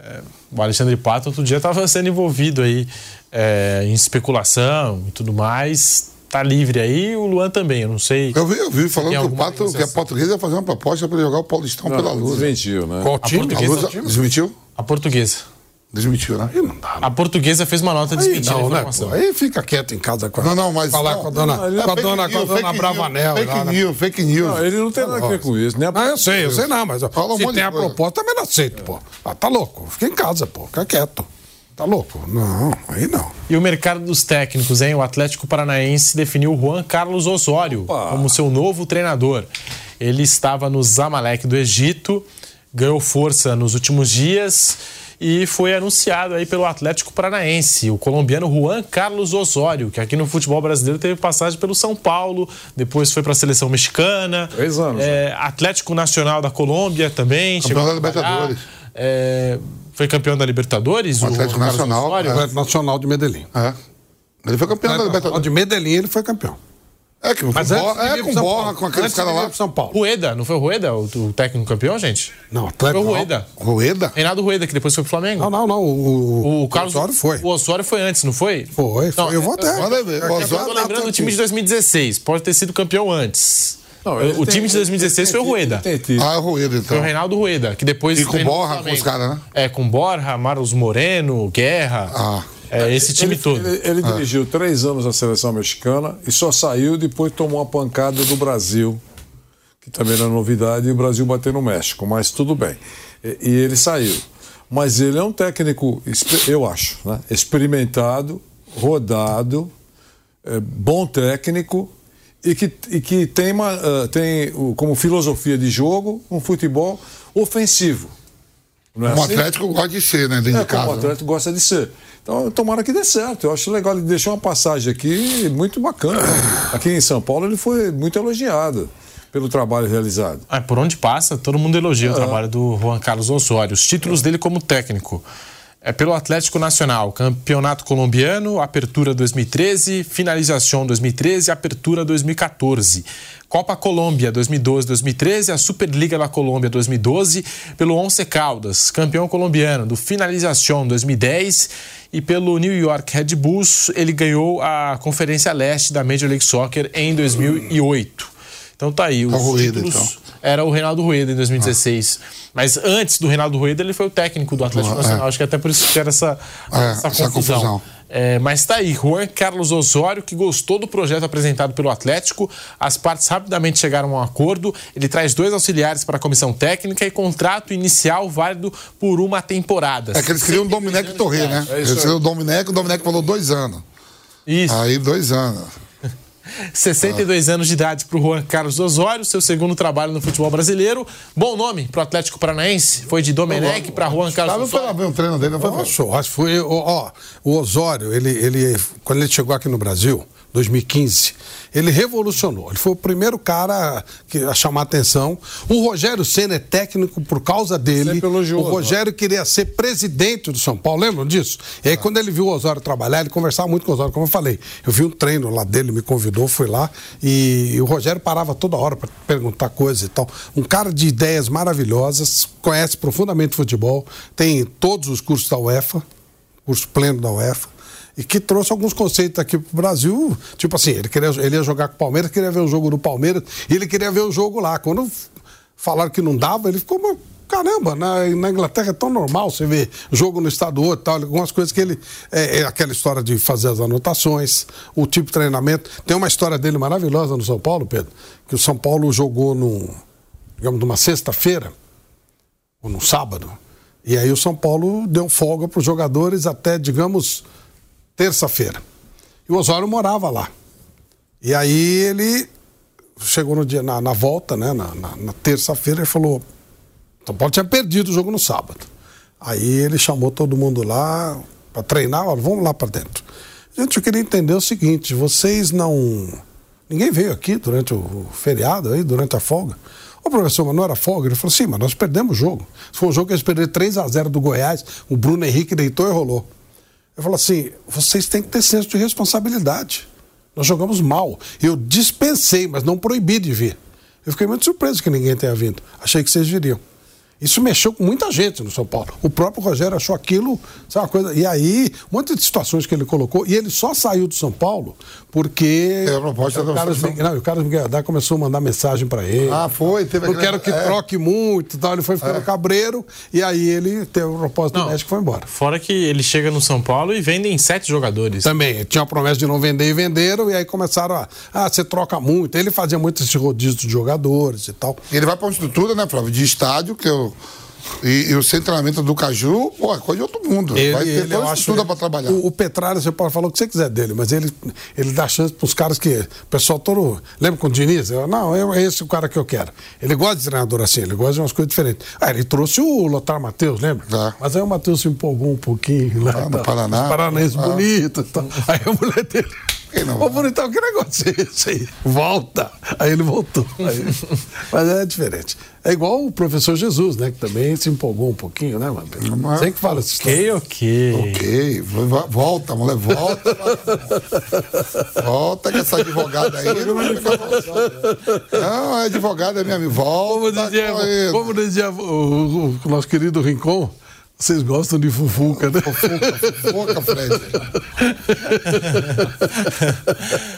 É, o Alexandre Pato outro dia estava sendo envolvido aí é, em especulação e tudo mais. Tá livre aí, o Luan também, eu não sei. Eu vi, eu vi falando que o Pato, que a portuguesa ia fazer uma proposta para jogar o Paulistão pela Luz. Desmentiu, né? Qual A time? A portuguesa- Luz o time? desmentiu? A portuguesa. Desmentiu, né? Aí não dá. A portuguesa fez uma nota desmentindo a não, né? pô? Aí fica quieto em casa com a, Não, não, mas. falar não, com a dona, não, é com a fake dona, com a news, dona fake Bravanel. lá, Fake né? news, fake news. Não, ele não tem nada a ver com isso, né? Ah, eu sei, eu sei não, mas ó, Fala um se tem a coisa. proposta, também não aceito, pô. Ah, tá louco? Fica em casa, pô. Fica quieto. Tá louco? Não, aí não. E o mercado dos técnicos, hein? O Atlético Paranaense definiu Juan Carlos Osório Opa! como seu novo treinador. Ele estava no Zamalek do Egito, ganhou força nos últimos dias e foi anunciado aí pelo Atlético Paranaense, o colombiano Juan Carlos Osório, que aqui no futebol brasileiro teve passagem pelo São Paulo, depois foi para a seleção mexicana. Três anos, É, Atlético Nacional da Colômbia também. Campeão chegou da. Libertadores. É, foi campeão da Libertadores? O Atlético Carlos Nacional, Osório? é. Atlético Nacional de Medellín. É. Ele foi campeão da Libertadores. de Medellín ele foi campeão. É, que com Mas antes borra, de é, com borra, Paulo. com aqueles Antes caras lá. pro São Paulo. Rueda, não foi o Rueda o, o técnico campeão, gente? Não, Atlético. Foi o. Rueda. Rueda? Reinaldo Rueda, que depois foi pro Flamengo. Não, não, não. O, O Carlos Osório foi. O Osório foi antes, não foi? Foi, foi. Não, eu vou até. Ver. O Eu Osório- tô lembrando do time de 2016. Pode ter sido campeão antes. Não, o tem- time de 2016 foi o Rueda. Tem. Ah, é o Rueda, então. Foi o Reinaldo Rueda, que depois. E com Flamengo. com os caras, né? É, com Borja, Marlos Moreno, Guerra. Ah. É, esse time ele, todo. Ele, ele dirigiu três anos a seleção mexicana e só saiu depois tomou uma pancada do Brasil, que também era novidade, e o Brasil bateu no México, mas tudo bem. E, e ele saiu. Mas ele é um técnico, eu acho, né? experimentado, rodado, é, bom técnico e que, e que tem, uma, ah, tem como filosofia de jogo um futebol ofensivo. Não é Um assim? Atlético gosta de ser, né? Dentro É, de casa. como o né? Atlético gosta de ser. Então, tomara que dê certo. Eu acho legal. Ele deixou uma passagem aqui muito bacana. Aqui em São Paulo, ele foi muito elogiado pelo trabalho realizado. Ah, por onde passa, todo mundo elogia o trabalho do Juan Carlos Osório. Os títulos dele como técnico. É pelo Atlético Nacional, Campeonato Colombiano, Apertura 2013, Finalização 2013, Apertura 2014. Copa Colômbia 2012-2013, a Superliga da Colômbia 2012, pelo Once Caldas, campeão colombiano do Finalização 2010 e pelo New York Red Bulls, ele ganhou a Conferência Leste da Major League Soccer em 2008. Então tá aí, os Tá Rueda, títulos então. Era o Reinaldo Rueda em 2016. Mas antes do Reinaldo Rueda, ele foi o técnico do Atlético Ah, Nacional. é. Acho que até por isso que era essa, É, essa essa confusão. confusão. É, mas tá aí, Juan Carlos Osório, que gostou do projeto apresentado pelo Atlético. As partes rapidamente chegaram a um acordo. Ele traz dois auxiliares para a comissão técnica e contrato inicial válido por uma temporada. É que eles queriam o Domenech Torre, né? É Eles queriam o Domenech, o Domenech falou dois anos. Isso. Aí, dois anos. 62 anos de idade para o Juan Carlos Osório, seu segundo trabalho no futebol brasileiro. Bom nome para o Atlético Paranaense. Foi de Domenech para Juan Carlos Tava Osório. pela ver um treino dele, não foi? Nossa, acho que foi. Ó, o Osório, ele, ele, quando ele chegou aqui no Brasil, 2015, ele revolucionou. Ele foi o primeiro cara que, a chamar a atenção. O Rogério Senna é técnico por causa dele. Sempre elogiou o Rogério queria ser presidente do São Paulo, lembram disso? E aí, quando ele viu o Osório trabalhar, ele conversava muito com o Osório, como eu falei. Eu vi um treino lá dele, me convidou, fui lá, e, e o Rogério parava toda hora para perguntar coisas e tal. Um cara de ideias maravilhosas, conhece profundamente futebol, tem todos os cursos da UEFA, curso pleno da UEFA, e que trouxe alguns conceitos aqui pro Brasil, tipo assim, ele, queria, ele ia jogar com o Palmeiras, queria ver o jogo do Palmeiras, e ele queria ver o jogo lá. Quando falaram que não dava, ele ficou, caramba, na, na Inglaterra é tão normal você ver jogo no estado do outro tal, algumas coisas que ele. É, é aquela história de fazer as anotações, o tipo de treinamento. Tem uma história dele maravilhosa no São Paulo, Pedro, que o São Paulo jogou num, digamos, numa sexta-feira, ou no sábado. E aí o São Paulo deu folga para os jogadores até, digamos, terça-feira. E o Osório morava lá. E aí ele chegou no dia, na, na volta, né, na, na- na terça-feira, e falou: São Paulo tinha perdido o jogo no sábado. Aí ele chamou todo mundo lá para treinar, olha, vamos lá para dentro. Gente, eu queria entender o seguinte: vocês não. Ninguém veio aqui durante o feriado, aí, durante a folga. Ô professor, mas não era folga? Ele falou: sim, mas nós perdemos o jogo. Foi um jogo que eles perderam 3 a 0 do Goiás, o Bruno Henrique deitou e rolou. Eu falo assim: vocês têm que ter senso de responsabilidade. Nós jogamos mal. Eu dispensei, mas não proibi de vir. Eu fiquei muito surpreso que ninguém tenha vindo. Achei que vocês viriam. Isso mexeu com muita gente no São Paulo. O próprio Rogério achou aquilo, sabe uma coisa? E aí, um monte de situações que ele colocou. E ele só saiu do São Paulo porque. É, a proposta da o Carlos. Miguel- não, o Carlos Miguel Haddad começou a mandar mensagem para ele. Ah, foi, teve Eu quero que é. troque muito e tal. Ele foi ficando cabreiro e aí ele teve o propósito do Não. México e foi embora. Fora que ele chega no São Paulo e vendem sete jogadores. Também, tinha a promessa de não vender e venderam, e aí começaram a. Ah, você troca muito. Ele fazia muito esse rodízio de jogadores e tal. Ele vai pra uma estrutura, né, Flávio? De estádio, que eu. E, e o treinamento do Caju, pô, é coisa de outro mundo. vai ter toda a estrutura pra trabalhar. O, o Petralha, você pode falar o que você quiser dele, mas ele, ele dá chance pros caras que. O pessoal todo. Lembra com o Diniz? Eu, não, eu, é esse o cara que eu quero. Ele gosta de treinador assim, ele gosta de umas coisas diferentes. Ah, ele trouxe o Lothar Matheus, lembra? Tá. Mas aí o Matheus se empolgou um pouquinho lá. Ah, no tá, Paraná. Os paranaenses Ah. bonitos e tal. Aí a mulher dele. Quem não Ô, bonitão, que negócio é esse aí? Volta. Aí ele voltou. Aí- Mas é diferente. É igual o professor Jesus, né? Que também se empolgou um pouquinho, né, mano? Mas- Você que fala isso. Ok, ok. Ok, vo- volta, mulher, volta. volta que essa advogada aí. Não, vai ficar não é advogada, é minha amiga. Como Volta. dizia, com ele. como dizia o, o- o nosso querido Rincon, vocês gostam de fufuca, né? Foca, Fred.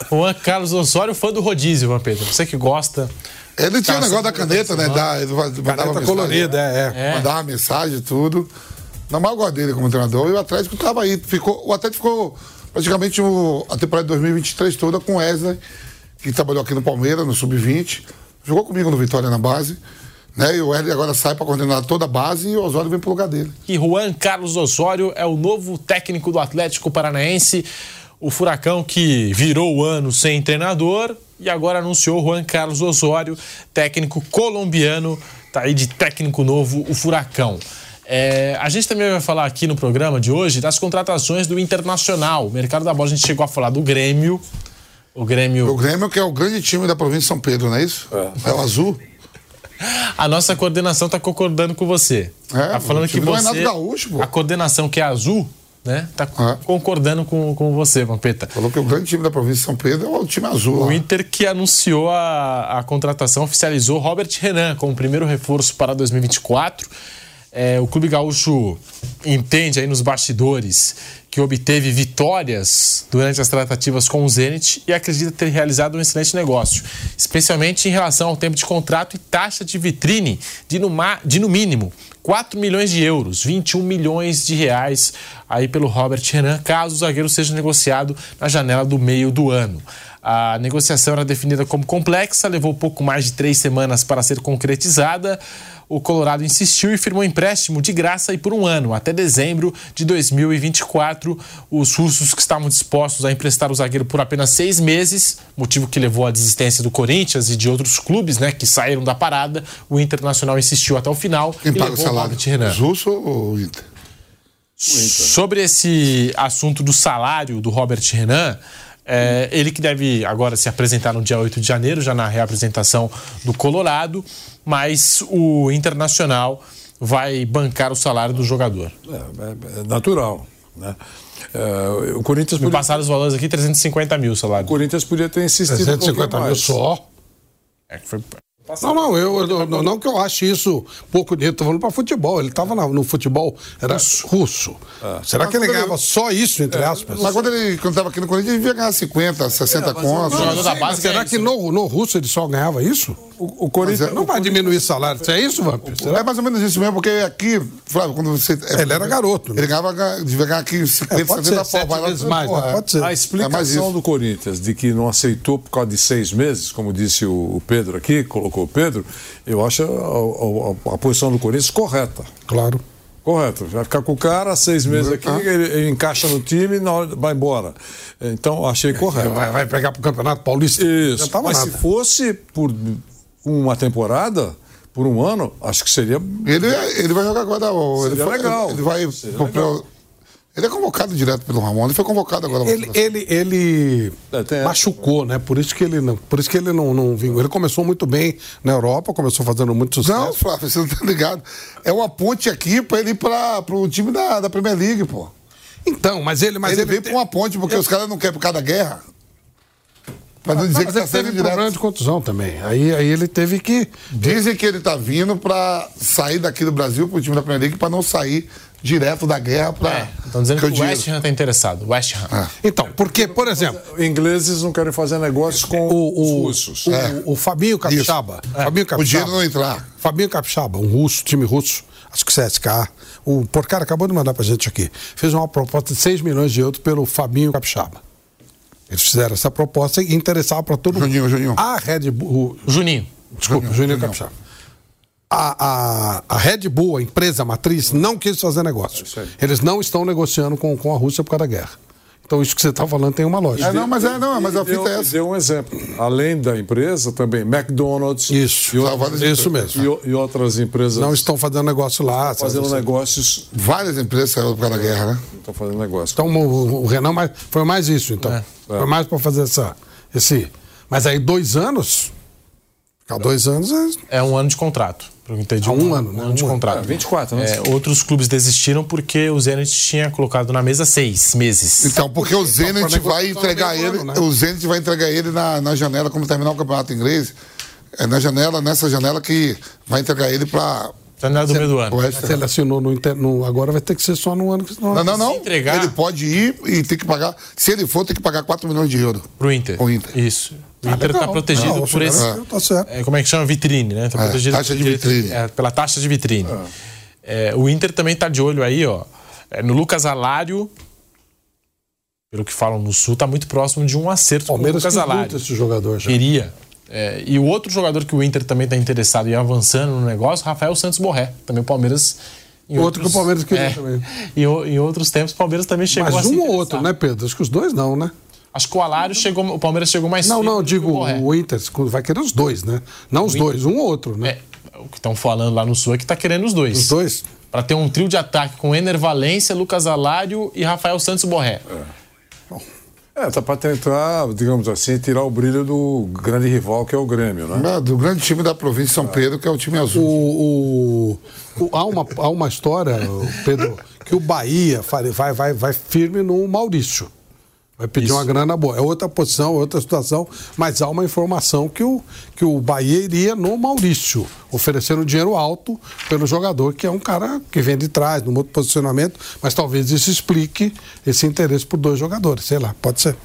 Juan Carlos Osório, fã do rodízio, Vampeta. Você que gosta. Ele tinha o Cara, negócio da caneta, né? Da, mandava colorida, é, é. Mandava mensagem e tudo. Na maior gosto dele como treinador. E o Atlético estava aí. Ficou, o Atlético ficou praticamente o- a temporada de 2023 toda com o Wesley, que trabalhou aqui no Palmeiras, no Sub-20. Jogou comigo no Vitória na base. Né? E o Wesley agora sai para coordenar toda a base e o Osório vem pro lugar dele. que Juan Carlos Osório é o novo técnico do Atlético Paranaense. O Furacão que virou o ano sem treinador e agora anunciou Juan Carlos Osório, técnico colombiano. Tá aí de técnico novo o Furacão. É, a gente também vai falar aqui no programa de hoje das contratações do Internacional. O mercado da bola, a gente chegou a falar do Grêmio. O Grêmio. O Grêmio, que é o grande time da província de São Pedro, não é isso? É, o Azul. A nossa coordenação tá concordando com você. É, tá falando que do você. Renato Gaúcho, pô. A coordenação que é azul, né? Tá É. concordando com, com você, Vampeta. Falou que o grande time da província de São Pedro é o time azul. O lá. Inter que anunciou a, a contratação oficializou Robert Renan como primeiro reforço para 2024. É, o Clube Gaúcho entende aí nos bastidores que obteve vitórias durante as tratativas com o Zenit e acredita ter realizado um excelente negócio, especialmente em relação ao tempo de contrato e taxa de vitrine de no, de, no mínimo 4 milhões de euros, 21 milhões de reais aí pelo Robert Renan, caso o zagueiro seja negociado na janela do meio do ano. A negociação era definida como complexa, levou pouco mais de três semanas para ser concretizada. O Colorado insistiu e firmou empréstimo de graça e por um ano, até dezembro de 2024. Os russos que estavam dispostos a emprestar o zagueiro por apenas seis meses, motivo que levou à desistência do Corinthians e de outros clubes né, que saíram da parada. O Internacional insistiu até o final Quem e paga o levou o salário? Robert Renan. Os russos ou o Inter? Sobre esse assunto do salário do Robert Renan, é, ele que deve agora se apresentar no dia 8 de janeiro, já na reapresentação do Colorado, mas o Internacional vai bancar o salário do jogador. É, é- é natural. Né? É, o, Corinthians Me podia, passaram os valores aqui, 350 mil o o salário. Corinthians podia ter insistido um 350 pouquinho mil mais. só. É, que foi- Não, não, eu, eu- não, não que eu ache isso pouco dinheiro, tô falando pra futebol. Ele tava na- no futebol, era russo. Será que ele ganhava só isso, entre aspas? Mas quando ele quando tava aqui no Corinthians, ele devia ganhar 50, 60 contos. jogador da Sim, base mas será que no, no russo ele só ganhava isso? O, o Corinthians, Não vai diminuir o salário. É isso, Vampir? Será? É mais ou menos isso mesmo, porque aqui, Flávio, quando você. Ele era garoto, né? Ele ganhava, devia ganhar aqui 50, É, pode 70 ser, sete pau, vai lá, vezes mais, porra, né? é. Pode ser. A É mais explicação isso. do Corinthians de que não aceitou por causa de seis meses, como disse o, o Pedro aqui, colocou o Pedro, eu acho a, a- a- a posição do Corinthians correta. Claro. Correto. Vai ficar com o cara seis meses aqui, ele, ele encaixa no time e na hora vai embora. Então, achei correto. Vai, vai pegar pro Campeonato Paulista? Isso. Mas nada. se fosse por uma temporada, por um ano, acho que seria. Ele, ele vai jogar agora. Ele, Seria foi- legal. ele vai. Legal. Ele é convocado direto pelo Ramon. Ele foi convocado agora. Ele, ele, ele É, machucou, né? Por isso que ele não, por isso que ele não, não vingou. Ele começou muito bem na Europa, começou fazendo muito sucesso. Não, Flávio, você não tá ligado. É uma ponte aqui pra ele ir pra, pro time da, da Premier League, pô. Então, mas ele, mas ele, ele veio tem- pra uma ponte porque os caras não querem por causa da guerra. Pra não dizer mas que ele tá teve saindo problema direto. de contusão também. Aí, aí ele teve que. Dizem que ele tá vindo pra sair daqui do Brasil pro time da Premier League pra não sair direto da guerra pra. É, estão dizendo que porque o West Ham está interessado. West Ham. Ah. Então, porque, por exemplo, Ingleses não querem fazer negócios com o, o, os russos. o, É. o Fabinho Capixaba. Fabinho O dinheiro Capixaba. não entrar. Fabinho Capixaba, um russo, time russo, acho que CSK. O Porcara acabou de mandar pra gente aqui. Fez uma proposta de 6 milhões de euros pelo Fabinho Capixaba. Eles fizeram essa proposta e interessava para todo Juninho, mundo. Juninho. A Red Bull. O Juninho. Desculpa, Juninho, Capixaba. A, a, a Red Bull, a empresa matriz, não quis fazer negócio. Eles não estão negociando com, com a Rússia por causa da guerra. Então, isso que você está falando tem uma lógica. É, não, mas é, não, mas a Deu, fita é essa. deu um exemplo. Além da empresa, também McDonald's Isso, e, outras, isso mesmo. e, e outras empresas Não estão fazendo negócio lá. fazendo sabe? negócios. Várias empresas saíram por causa da guerra, né? Estão fazendo negócio. Então o, o Renan mais, foi mais isso, então. Foi mais para fazer essa, esse. Mas aí dois anos. Ficar dois anos é. É um ano de contrato. pelo que eu entendi. Ah, um ano, né? Um ano de Um contrato. É, 24, né? É, outros clubes desistiram porque o Zenit tinha colocado na mesa seis meses. Então, porque o Zenit pra vai negociar entregar ele, ano, né? o Zenit vai entregar ele na, na janela, quando terminar o campeonato inglês. É na janela, nessa janela que vai entregar ele pra. Janela do meio do ano. o West Se ele assinou no, inter- no- Agora vai ter que ser só no ano que Não, não, não. Se entregar- Ele pode ir e tem que pagar. Se ele for, tem que pagar 4 milhões de euros. Pro Inter. O Inter. Isso. O Inter está legal. protegido Não, por esse. é, tá certo. é, como é que chama? Vitrine, né? Tá É, protegido taxa de direito- vitrine. é, pela taxa de vitrine. É, o Inter também tá de olho aí, ó. é, no Lucas Alário. Pelo que falam no Sul, tá muito próximo de um acerto Palmeiras com o Lucas Alário. esse jogador já. Queria. É, e o outro jogador que o Inter também está interessado em avançando no negócio, Rafael Santos Borré. Também o Palmeiras. em Outro que o Palmeiras queria também. Em, em outros tempos, o Palmeiras também chegou Mas a um ou outro, né, Pedro? Acho que os dois não, né? Acho que o Alário chegou. O Palmeiras chegou mais Não, cedo não, digo o o Inter. Vai querer os dois, né? Não os dois, um ou outro, né? É, o que estão falando lá no Sul é que tá querendo os dois. Os dois. Para ter um trio de ataque com Ener Valência, Lucas Alário e Rafael Santos Borré. É, tá para tentar, digamos assim, tirar o brilho do grande rival que é o Grêmio, né? É, do grande time da província de São Pedro, que é o time azul. O, o- o- há, uma, há uma história, Pedro, que o Bahia vai, vai, vai firme no Maurício. Vai pedir uma grana boa. É outra posição, outra situação, mas há uma informação que o, que o Bahia iria no Maurício, oferecendo dinheiro alto pelo jogador, que é um cara que vem de trás, num outro posicionamento, mas talvez isso explique esse interesse por dois jogadores, sei lá, pode ser.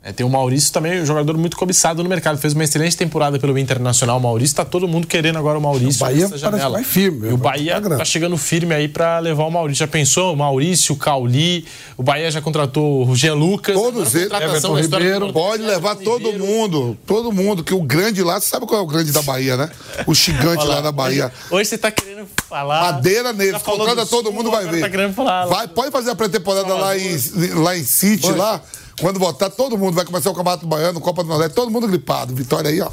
É, tem o Maurício também, um jogador muito cobiçado no mercado. Fez uma excelente temporada pelo Internacional. O Maurício tá todo mundo querendo agora o Maurício. O Bahia janela. vai firme, E o Bahia grana. tá chegando firme aí pra levar o Maurício. Já pensou? O Maurício, o Cauli. O Bahia já contratou o Jean Lucas. Todos eles. Everton Ribeiro. Pode levar todo Ribeiro. mundo, todo mundo, que o grande lá, você sabe qual é o grande da Bahia, né? O gigante lá da Bahia. Hoje você tá querendo falar. Madeira neles, contrata do todo Sul, mundo, vai ver. Tá querendo falar. Vai, pode fazer a pré-temporada lá em, lá em City, lá. Quando voltar, todo mundo vai começar o Campeonato Baiano, Copa do Nordeste, todo mundo gripado. Vitória aí, ó.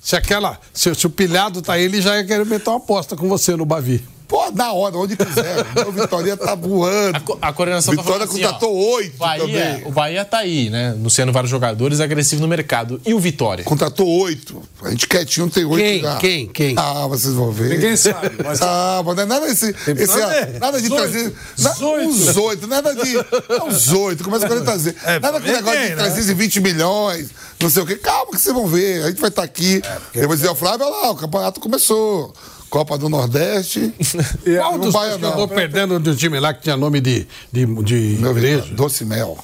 Se aquela. Se, se o pilhado tá aí, ele já ia querer meter uma aposta com você no Bavi. Pô, na hora, onde quiser. o Vitória tá voando. A, co- a coordenação tá Vitória falando assim, ó, contratou oito também. O Bahia tá aí, né? Anunciando vários jogadores, agressivo no mercado. E o Vitória? Contratou oito. A gente quietinho tem oito Quem? já. Quem? Quem? Ah, vocês vão ver. Ninguém sabe, mas Ah, mas não é nada esse. esse saber. nada de trazer. na- Dezoito. Uns oito, nada de. é Uns oito, começa a trazer. É, nada com ver negócio de né? 320 milhões, não sei o quê. Calma que vocês vão ver. A gente vai estar aqui. Eu vou dizer ao Flávio, olha lá, o campeonato começou. Copa do Nordeste. Qual dos que andou perdendo de um time lá que tinha nome de, de, de igreja? Doce mel.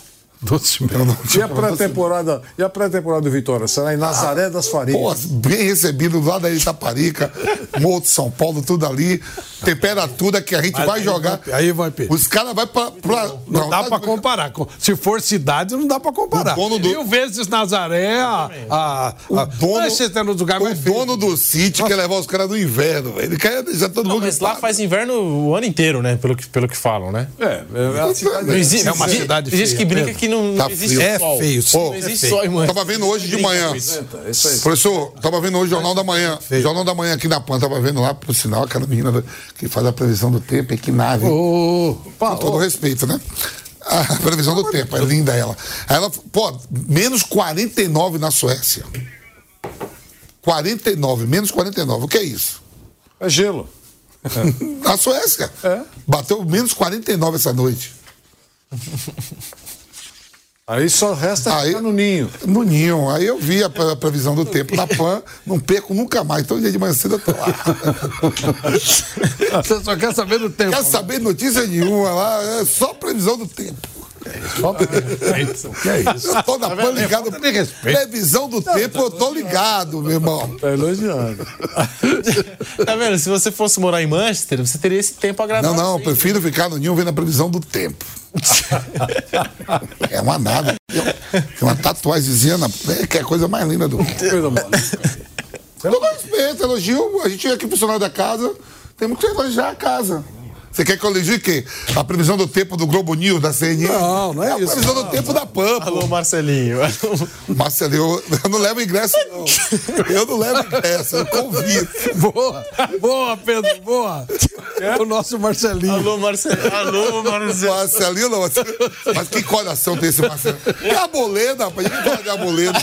Doce Eu não E a pré-temporada, e a pré-temporada do Vitória? Será em Nazaré das Farinhas. Pô, bem recebido lá da Itaparica, Morro de São Paulo, tudo ali. Temperatura que a gente vai aí jogar. vai- aí vai, Pedro. Os caras vão pra. pra- Não, dá tá pra de- comparar. Com- Se for cidade, não dá pra comparar. O do- Mil vezes Nazaré, a. a, a O dono, o feio. dono do City quer levar os caras no inverno. Ele quer deixar todo Não, mundo mas lá faz inverno o ano inteiro, né? Pelo que, pelo que falam, né? É, é. Não existe, É uma cidade Existe feia, que brinca que não, não Tá existe frio. É sol. feio, sim. Não É existe feio. sol, mano. Tava vendo hoje de manhã. É isso aí. Professor, tava vendo hoje o Jornal da Manhã. Jornal da Manhã aqui na PAN, tava vendo lá, por sinal, aquela menina que faz a previsão do tempo, é que nave. Ô, Com todo respeito, né? A previsão do tempo, é linda ela. Aí ela, pô, menos 49 na Suécia. 49, menos 49. O que é isso? É gelo. Na Suécia. É. Bateu menos 49 essa noite. Aí só resta Aí- ficar no ninho. No ninho. Aí eu vi a, pre- a previsão do tempo na PAN, não perco nunca mais. Todo dia de manhã cedo eu tô lá. Você só quer saber do tempo. Quer saber notícia nenhuma lá, é só previsão do tempo. Que é isso? Eu tô na PAN ligado. falta de respeito. Previsão do tempo, eu tô ligado, meu irmão. Tá elogiando. Tá vendo? Se você fosse morar em Manchester, você teria esse tempo agradável. Não, não, eu prefiro ficar no ninho vendo a previsão do tempo. É uma nada. Tem uma tatuagemzinha na. É que é a coisa mais linda do mundo. Coisa maluca. Todo respeito, elogio. A gente é aqui funcionário da casa, temos que elogiar a casa. Você quer que eu elogie o quê? A previsão do tempo do Globo News, da CNN? Não, não é a isso. previsão do tempo da PAN, pô. Alô, Marcelinho. Marcelo, eu, eu não levo ingresso, não. Eu não levo ingresso, eu convido. Boa, boa, Pedro, boa. O nosso Marcelinho. Alô, Marcelinho. Alô, Marcelinho. Marcelinho não, Marcelinho. mas que coração tem esse Marcelinho? É a boleda, rapaz, ninguém fala de arboleda.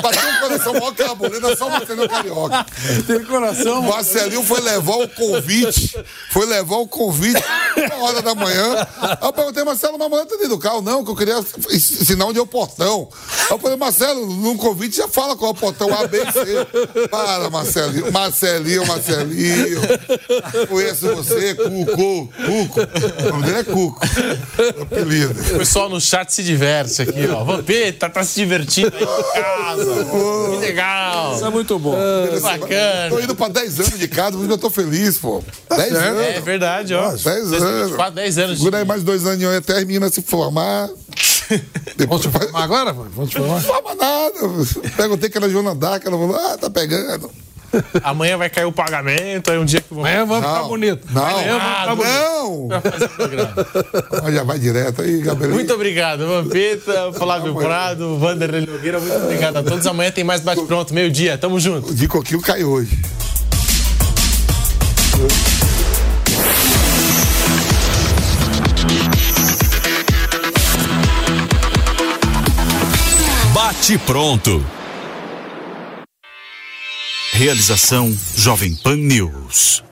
Pra ter um coração maior que a arboleda, só o Marcelinho Carioca. Tem coração. O Marcelinho foi levar o convite, foi levar o convite uma hora da manhã. Aí eu perguntei, Marcelo, mas amanhã tá dentro do carro? Não, que eu queria ensinar onde é o portão. Aí eu falei, Marcelo, num convite já fala qual é o portão A, B e C. Para, Marcelinho. Marcelinho, Marcelinho. Conheço você, Cuco. Cuco. O nome dele é Cuco. Apelido. O pessoal no chat se diverte aqui, ó. Vampeta tá se divertindo aí em casa. Que legal. Isso é muito bom. Bacana. Tô indo pra 10 anos de casa, que eu tô feliz, pô. 10 anos. É verdade, ó. 10 anos. 4, 10 anos. Segura aí mais dois anos até as meninas se formar. Depois Vamos te formar agora? Vamos te formar? Não forma nada. Perguntei que era Joana Dark, ela falou, ah, tá pegando. Amanhã vai cair o pagamento, aí um dia que vão Amanhã vamos ficar bonito. não. Amanhã vamos ficar bonito. Não! programa. Olha, vai direto aí, Gabriel. Muito obrigado, Vampeta, Flávio Prado, Vanderlei Nogueira. Muito obrigado a todos. Amanhã tem mais bate-pronto, meio-dia. Tamo junto. O de coquinho cai hoje. Bate pronto. Realização Jovem Pan News.